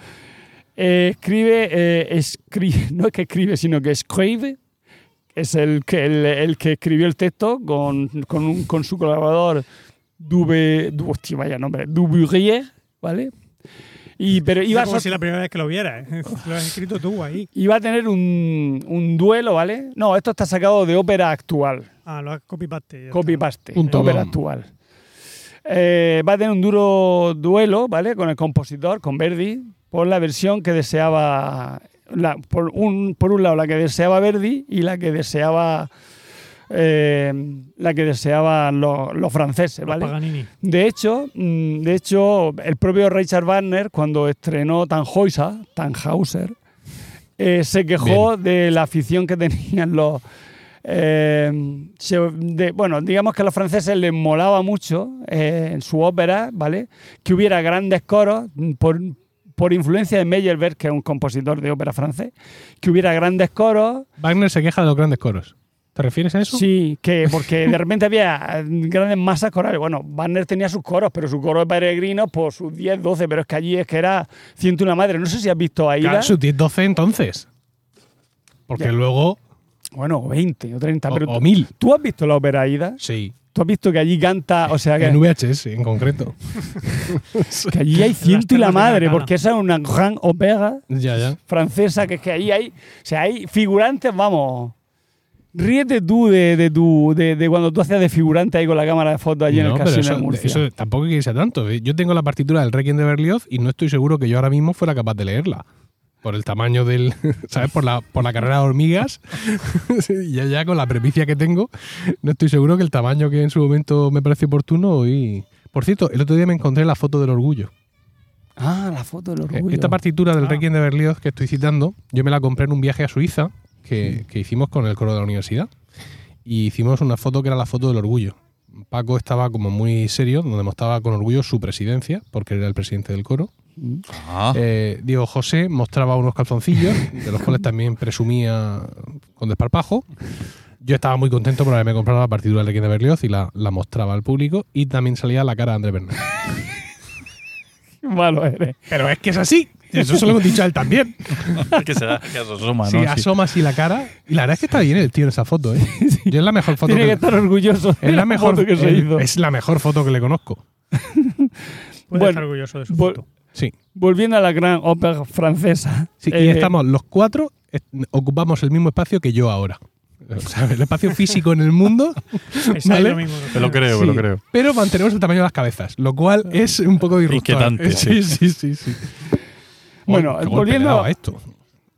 S2: eh, escribe, eh, escri- no es que escribe, sino que escribe. Es el que, el, el que escribió el texto con, con, un- con su colaborador Dube, du- hostia, vaya nombre, Dubouriez, ¿vale? Y, pero iba a,
S3: como si la primera vez que lo vieras. ¿eh? Lo has escrito tú ahí.
S2: iba a tener un, un duelo, ¿vale? No, esto está sacado de ópera actual.
S3: Ah, lo has copy-paste. ya
S2: Copy
S3: está.
S2: paste,
S1: Punto
S2: ópera actual. Eh, va a tener un duro duelo, ¿vale? Con el compositor, con Verdi, por la versión que deseaba, la- por, un, por un lado la que deseaba Verdi y la que deseaba, eh, la que deseaban los, los franceses, ¿vale? De hecho, mm, de hecho, el propio Richard Wagner, cuando estrenó Tannhäuser, Tannhauser, eh, se quejó de la afición que tenían los. eh, se- de- bueno, digamos que a los franceses les molaba mucho en su ópera, ¿vale? Que hubiera grandes coros mm, por, por influencia de Meyerbeer, que es un compositor de ópera francés, que hubiera grandes coros
S1: Wagner se queja de los grandes coros. ¿Te refieres a eso?
S2: Sí, que porque de repente había grandes masas corales. Bueno, Wagner tenía sus coros, pero su coro de peregrinos, por sus 10, 12, pero es que allí es que era ciento una madre. No sé si has visto a Aida.
S1: Claro, sus 10, 12 entonces. Porque
S2: Ya.
S1: luego.
S2: Bueno, o 20 o 30,
S1: O,
S2: pero
S1: o
S2: tú,
S1: 1000.
S2: ¿tú has visto la ópera Aida?
S1: Sí.
S2: ¿Tú has visto que allí canta, o sea, que,
S1: En VHS en concreto.
S2: que allí hay ciento y la madre, porque esa es una gran ópera
S1: Ya, ya.
S2: francesa, que es que ahí hay, o sea, hay figurantes, vamos. Ríete tú de, de tu, de, de cuando tú hacías de figurante ahí con la cámara de fotos allí en el
S1: pero
S2: casino
S1: eso,
S2: de Murcia.
S1: eso tampoco quiere ser tanto. ¿eh? Yo tengo la partitura del Requiem de Berlioz y no estoy seguro que yo ahora mismo fuera capaz de leerla. Por el tamaño del. ¿Sabes? Por la, por la carrera de hormigas. y ya, ya con la premicia que tengo, no estoy seguro que el tamaño que en su momento me pareció oportuno. Y. Por cierto, el otro día me encontré la foto del orgullo.
S2: Ah, la foto del
S1: Eh,
S2: orgullo.
S1: Esta partitura del
S3: Ah.
S1: Requiem de Berlioz que estoy citando, yo me la compré en un viaje a Suiza que, que hicimos con el coro de la universidad. Y hicimos una foto que era la foto del orgullo. Paco estaba como muy serio, donde mostraba con orgullo su presidencia, porque era el presidente del coro.
S4: Ah,
S1: Eh, Diego José mostraba unos calzoncillos, de los cuales también presumía con desparpajo. Yo estaba muy contento por haberme comprado la partitura del Requiem de Berlioz y la, la mostraba al público. Y también salía la cara de Andrés Bernal.
S2: Malo eres.
S1: Pero es que es así. Eso se lo hemos dicho a él también.
S4: que será que asoma, ¿no? Sí.
S1: asoma así la cara. Y la verdad es que está bien el tío en esa foto, ¿eh? Yo es la mejor foto
S2: Tiene que
S1: que,
S2: estar orgulloso de
S1: es la mejor
S2: foto que se
S1: es-
S2: hizo.
S1: Es la mejor foto que le conozco.
S3: Puede
S2: Bueno,
S3: estar orgulloso de su foto.
S1: Sí.
S2: Volviendo a la gran ópera francesa.
S1: Sí, y
S2: eh,
S1: estamos los cuatro, est- ocupamos el mismo espacio que yo ahora. O sea, el espacio físico en el mundo,
S3: Es
S1: ¿vale?
S3: lo mismo.
S4: Me lo creo,
S1: Sí,
S4: me lo creo.
S1: pero mantenemos el tamaño de las cabezas, lo cual es un poco disruptor.
S4: Inquietante,
S1: Sí, sí, sí. sí.
S2: Bueno, volviendo-
S1: a esto.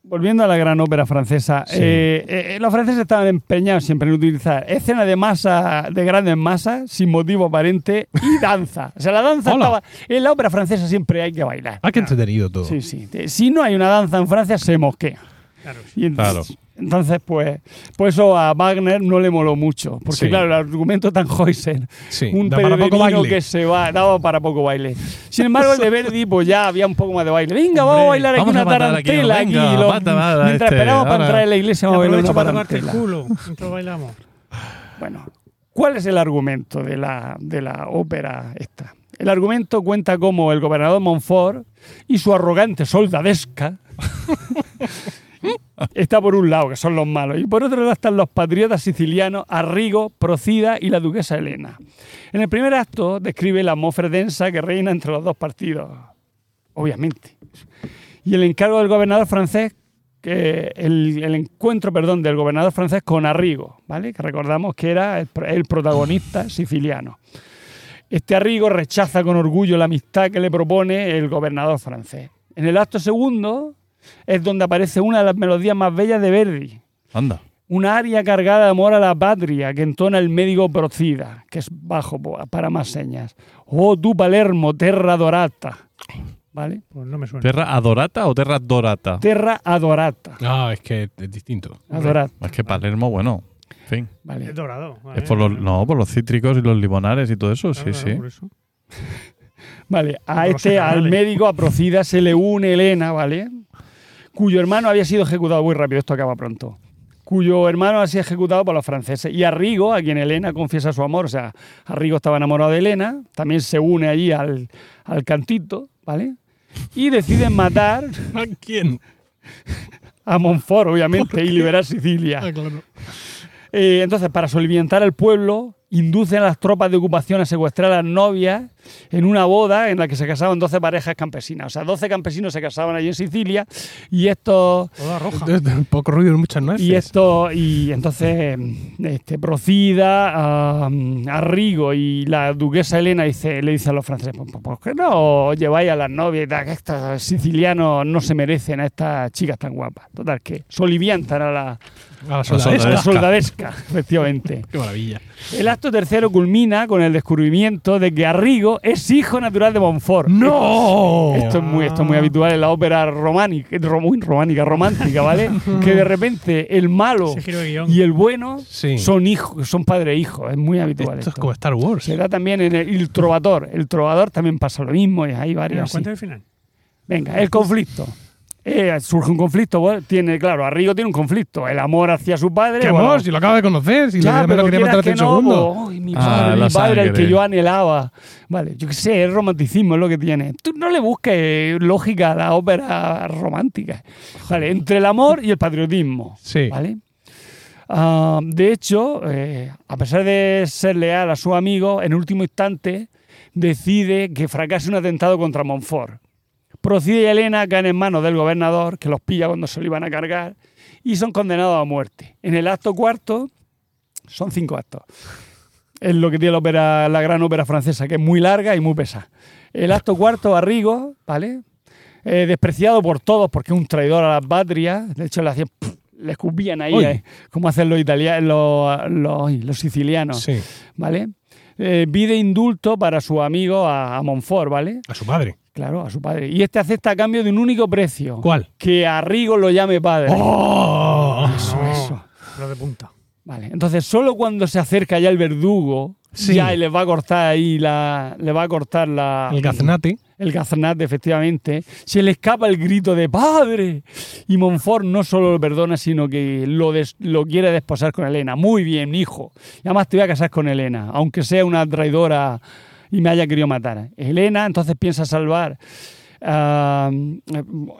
S2: Volviendo a la gran ópera francesa,
S1: Sí.
S2: eh, eh, los franceses estaban empeñados siempre en utilizar escena de masa, de grandes masas, sin motivo aparente, y danza. O sea, la danza
S1: Hola.
S2: estaba. En la ópera francesa siempre hay que bailar.
S1: Ah, qué entretenido todo.
S2: Sí, sí. Si no hay una danza en Francia, se mosquea.
S3: Claro.
S2: Y entonces- Entonces, pues, pues eso a Wagner no le moló mucho. Porque,
S1: Sí.
S2: claro, el argumento tan Tannhäuser,
S1: Sí,
S2: un
S1: da para poco
S2: peregrino
S1: baile.
S2: que se va, daba para poco baile. Sin embargo, el de Verdi, pues ya había un poco más de baile. Venga, vamos a bailar aquí
S4: vamos
S2: una
S4: aquí,
S2: tarantela aquí.
S4: venga,
S2: lo-
S4: mata, mata,
S2: mientras
S4: este,
S2: esperamos para entrar en la iglesia, vamos a bailar una
S3: para tocarte el culo mientras bailamos.
S2: Bueno, ¿cuál es el argumento de la, de la ópera esta? El argumento cuenta cómo el gobernador Montfort y su arrogante soldadesca está por un lado, que son los malos, y por otro lado están los patriotas sicilianos Arrigo, Procida y la duquesa Elena. En el primer acto describe la atmósfera densa que reina entre los dos partidos, obviamente. Y el encargo del gobernador francés que el, encuentro, perdón, del gobernador francés con Arrigo, ¿vale? Que recordamos que era el protagonista siciliano. Este Arrigo rechaza con orgullo la amistad que le propone el gobernador francés. En el acto segundo es donde aparece una de las melodías más bellas de Verdi,
S4: Anda.
S2: una aria cargada de amor a la patria que entona el médico Procida, que es bajo para más señas. Oh, tu Palermo, terra dorata. ¿Vale?
S3: Pues no me suena.
S4: ¿Terra adorata o terra dorata?
S2: Terra adorata.
S1: Ah, es que es distinto.
S2: Adorata.
S4: Es que Palermo, bueno, en fin.
S2: ¿vale?
S3: Es dorado.
S4: Es por los, no, por los cítricos y los limonares y todo eso, sí, sí.
S2: Vale, a
S3: Como los
S2: este, al médico, a Procida, se le une Elena, ¿vale? Cuyo hermano había sido ejecutado muy rápido, esto acaba pronto. Cuyo hermano ha sido ejecutado por los franceses. Y a Rigo, a quien Elena confiesa su amor, o sea, Arrigo estaba enamorado de Elena, también se une allí al, al cantito, ¿vale? Y deciden matar
S1: ¿A quién?
S2: a Montfort, obviamente, y liberar Sicilia.
S1: Ah, claro.
S2: Eh, entonces, para soliviantar al pueblo, inducen a las tropas de ocupación a secuestrar a las novias en una boda en la que se casaban 12 parejas campesinas. O sea, 12 campesinos se casaban allí en Sicilia y estos...
S3: Toda roja.
S1: Poco ruido y muchas nueces.
S2: Y esto, y entonces este, Procida, a, a Rigo y la duquesa Elena dice, le dice a los franceses, "Pues, ¿por qué no lleváis a las novias y tal? Que estos sicilianos no se merecen a estas chicas tan guapas. Total, que soliviantan a la,
S1: A la
S2: a
S1: soldadesca.
S2: la soldadesca, efectivamente.
S1: Qué maravilla.
S2: El acto tercero culmina con el descubrimiento de que Arrigo es hijo natural de Montfort.
S1: ¡No!
S2: Esto es muy, esto es muy habitual en la ópera románica, ro- muy románica, romántica, ¿vale? que de repente el malo y el bueno
S1: Sí.
S2: son hijos, son padre e hijo. Es muy habitual
S1: Esto
S2: esto.
S1: es como Star Wars.
S2: Se da también en el, el trovador. El trovador también pasa lo mismo y hay varios.
S3: cuenta el final.
S2: Venga, el conflicto. Eh, surge un conflicto, bueno, tiene, claro, Arrigo tiene un conflicto. El amor hacia su padre.
S1: ¿Qué
S2: bueno,
S1: amor? Si lo acaba de conocer, si
S2: ya,
S1: lo quería matar hace un segundo.
S2: ay, mi
S4: Ah,
S2: padre,
S4: la
S2: mi padre, el que yo anhelaba. Vale, yo qué sé, es romanticismo, es lo que tiene. Tú no le busques lógica a la ópera romántica. Vale, entre el amor y el patriotismo.
S1: Sí.
S2: ¿Vale? Ah, de hecho, eh, a pesar de ser leal a su amigo, en último instante decide que fracase un atentado contra Montfort. Procide y Elena caen en manos del gobernador, que los pilla cuando se lo iban a cargar, y son condenados a muerte. En el acto cuarto, son cinco actos. Es lo que tiene la, ópera, la gran ópera francesa, que es muy larga y muy pesada. El acto cuarto, Arrigo, ¿vale? Eh, despreciado por todos porque es un traidor a la patria. De hecho, le hacían. Le escupían ahí, eh, como hacen los italianos, los, los, los sicilianos,
S1: Sí,
S2: ¿vale? Eh, pide indulto para su amigo a, a Montfort, ¿vale?
S1: a su padre.
S2: Claro, a su padre. Y este acepta a cambio de un único precio.
S1: ¿Cuál?
S2: Que a Rigo lo llame padre.
S1: ¡Oh!
S2: Eso, eso.
S3: De punta.
S2: Vale, entonces solo cuando se acerca ya el verdugo,
S1: Sí.
S2: ya le va a cortar ahí la. Le va a cortar la.
S1: El gaznate.
S2: El gaznate, efectivamente. Se le escapa el grito de ¡Padre! Y Montfort no solo lo perdona, sino que lo, des- lo quiere desposar con Elena. Muy bien, hijo. Y además te voy a casar con Elena, aunque sea una traidora y me haya querido matar. Elena entonces piensa salvar. ah,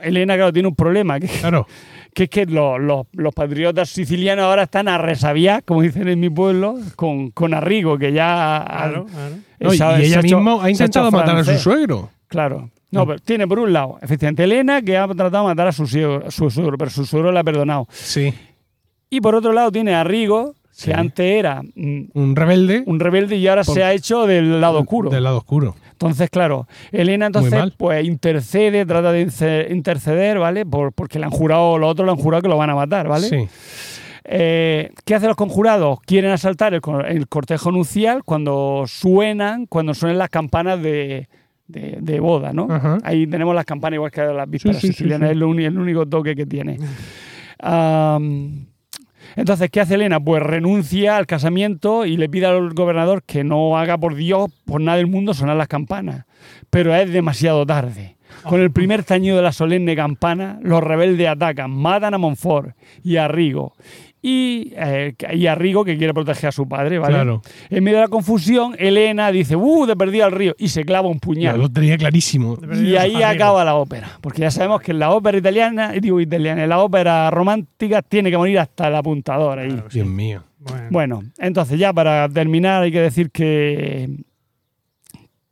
S2: Elena, claro, tiene un problema, que,
S1: Claro.
S2: Que es que los, los- los patriotas sicilianos ahora están a resabiar, como dicen en mi pueblo, con, con Arrigo, que ya...
S3: Claro, claro.
S1: No, y, ella misma ha intentado matar a su suegro.
S2: Claro. No, pero tiene por un lado, efectivamente, Elena, que ha tratado de matar a su, suegro- su suegro, pero su suegro le ha perdonado.
S1: Sí.
S2: Y por otro lado tiene a Rigo,
S1: Sí.
S2: que antes era mm,
S1: Un rebelde
S2: un rebelde y ahora
S1: Por-
S2: se ha hecho del lado oscuro.
S1: del lado oscuro.
S2: Entonces, claro, Elena entonces pues intercede, trata de interceder, ¿vale? Por- porque le han jurado, los otros le han jurado que lo van a matar, ¿vale?
S1: Sí.
S2: Eh, ¿Qué hacen los conjurados? Quieren asaltar el, cor- el cortejo nupcial cuando suenan, cuando suenan las campanas de, de- de boda, ¿no?
S1: Ajá.
S2: Ahí tenemos las campanas igual que las vísperas
S1: Sí,
S2: sicilianas, es el único toque que tiene. Entonces, ¿qué hace Elena? Pues renuncia al casamiento y le pide al gobernador que no haga por Dios, por nada del mundo, sonar las campanas. Pero es demasiado tarde. Con el primer tañido de la solemne campana, los rebeldes atacan, matan a Montfort y a Rigo. Y, eh, y a Rigo, que quiere proteger a su padre, ¿vale?
S1: Claro.
S2: En medio de la confusión, Elena dice, ¡uh! De perdido al río. Y se clava un
S1: Ya
S2: puñal.
S1: lo tenía clarísimo.
S2: Y ahí acaba la ópera. Porque ya sabemos que en la ópera italiana, digo italiana, en la ópera romántica tiene que morir hasta el apuntador ahí.
S3: Claro, sí.
S1: Dios mío.
S3: Bueno,
S2: Bueno, entonces ya para terminar hay que decir que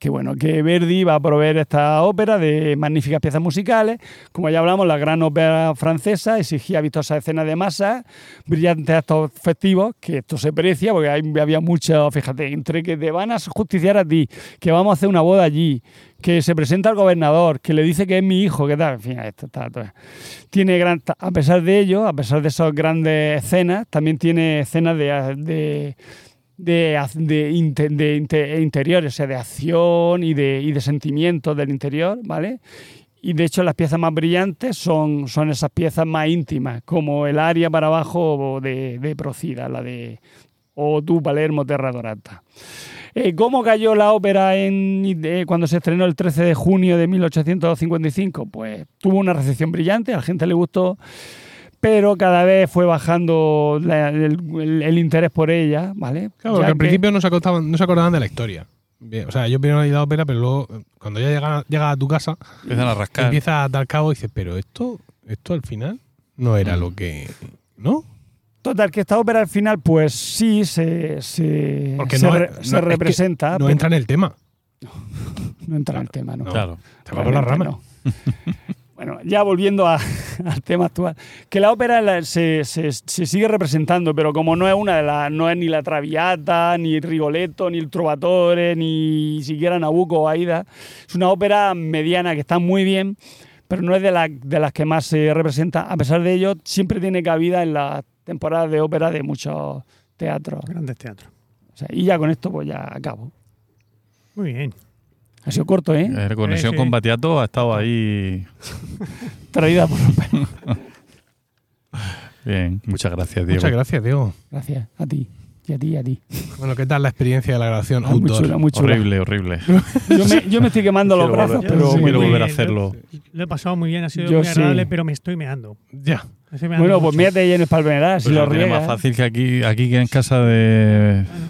S2: que bueno, que Verdi va a proveer esta ópera de magníficas piezas musicales. Como ya hablamos, la gran ópera francesa exigía vistosas escenas de masa, brillantes actos festivos, que esto se precia porque hay- había mucho, fíjate, entre que te van a justiciar a ti, que vamos a hacer una boda allí, que se presenta al gobernador, que le dice que es mi hijo, que tal, en fin, esto está todo. Tiene gran, a pesar de ello, a pesar de esas grandes escenas, también tiene escenas de, de de, de, de o sea, de acción y de, y de sentimientos del interior, ¿vale? Y de hecho las piezas más brillantes son, son esas piezas más íntimas, como el aria para abajo de, de Procida, la de O tu Palermo Terra Dorata. Eh, ¿Cómo cayó la ópera en, eh, cuando se estrenó el 13 de junio de 1855? Pues tuvo una recepción brillante, a la gente le gustó, pero cada vez fue bajando la- el, el- el interés por ella, ¿vale?
S1: Claro, porque al principio no se, acordaban, no se acordaban de la historia. Bien, o sea, yo primero leí la ópera, pero luego, cuando ya llega, llega a tu casa,
S4: Empiezan a rascar.
S1: empieza a dar cabo y dices, pero esto, esto al final no era lo que. ¿No?
S2: Total, que esta ópera al final, pues sí se, se,
S1: Porque
S2: se,
S1: no,
S2: re-
S1: no-
S2: se
S1: es que
S2: representa.
S1: No
S2: pero
S1: entra en el tema.
S2: no entra en el tema, ¿no?
S4: Claro.
S1: Se va por la rama.
S2: Bueno, ya volviendo a- al tema actual, que la ópera la- se, se- se sigue representando, pero como no es una de las, no es ni la Traviata, ni Rigoletto, ni el Trovatore, ni siquiera Nabucco o Aida, es una ópera mediana que está muy bien, pero no es de, la- de las que más se representa. A pesar de ello, siempre tiene cabida en las temporadas de ópera de muchos teatros.
S3: grandes teatros.
S2: O sea, y ya con esto pues ya acabo.
S3: Muy bien.
S2: Ha sido corto, ¿eh?
S4: Eh, conexión
S3: Sí, sí.
S4: con Batiato ha estado ahí.
S2: Traída por ópera.
S4: Bien, muchas gracias, Diego.
S1: Muchas gracias, Diego.
S2: Gracias a ti. Y a ti, y a ti.
S1: Bueno, ¿qué tal la experiencia de la grabación
S2: Ah, muy
S1: outdoor?
S2: chula, muy chula.
S4: Horrible, horrible.
S2: Yo me, yo me estoy quemando los brazos,
S4: volver-
S2: pero
S3: sí,
S4: quiero
S2: bien.
S4: volver a hacerlo.
S3: Lo he pasado muy bien, ha sido
S2: Yo
S3: muy
S2: sí.
S3: agradable, pero me estoy meando.
S1: Ya.
S3: Me estoy meando
S2: Bueno, pues mírate ahí en el Palmeral, si
S4: Pues
S2: lo
S4: lo tiene más fácil que aquí, aquí que en casa de.
S1: Bueno,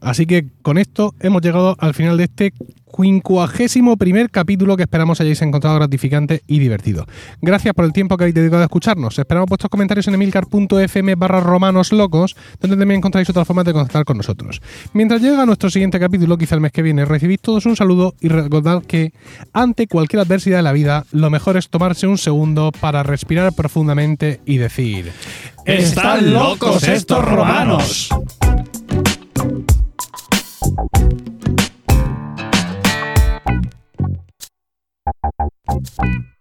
S1: así que con esto hemos llegado al final de este quincuagésimo primer capítulo que esperamos hayáis encontrado gratificante y divertido. Gracias por el tiempo que habéis dedicado a escucharnos. Esperamos vuestros comentarios en emilcar.fm barra romanos locos, donde también encontráis otras formas de contactar con nosotros. Mientras llega nuestro siguiente capítulo, quizá el mes que viene, recibid todos un saludo y recordad que ante cualquier adversidad de la vida, lo mejor es tomarse un segundo para respirar profundamente y decir...
S5: ¡Están locos estos romanos! Thank you.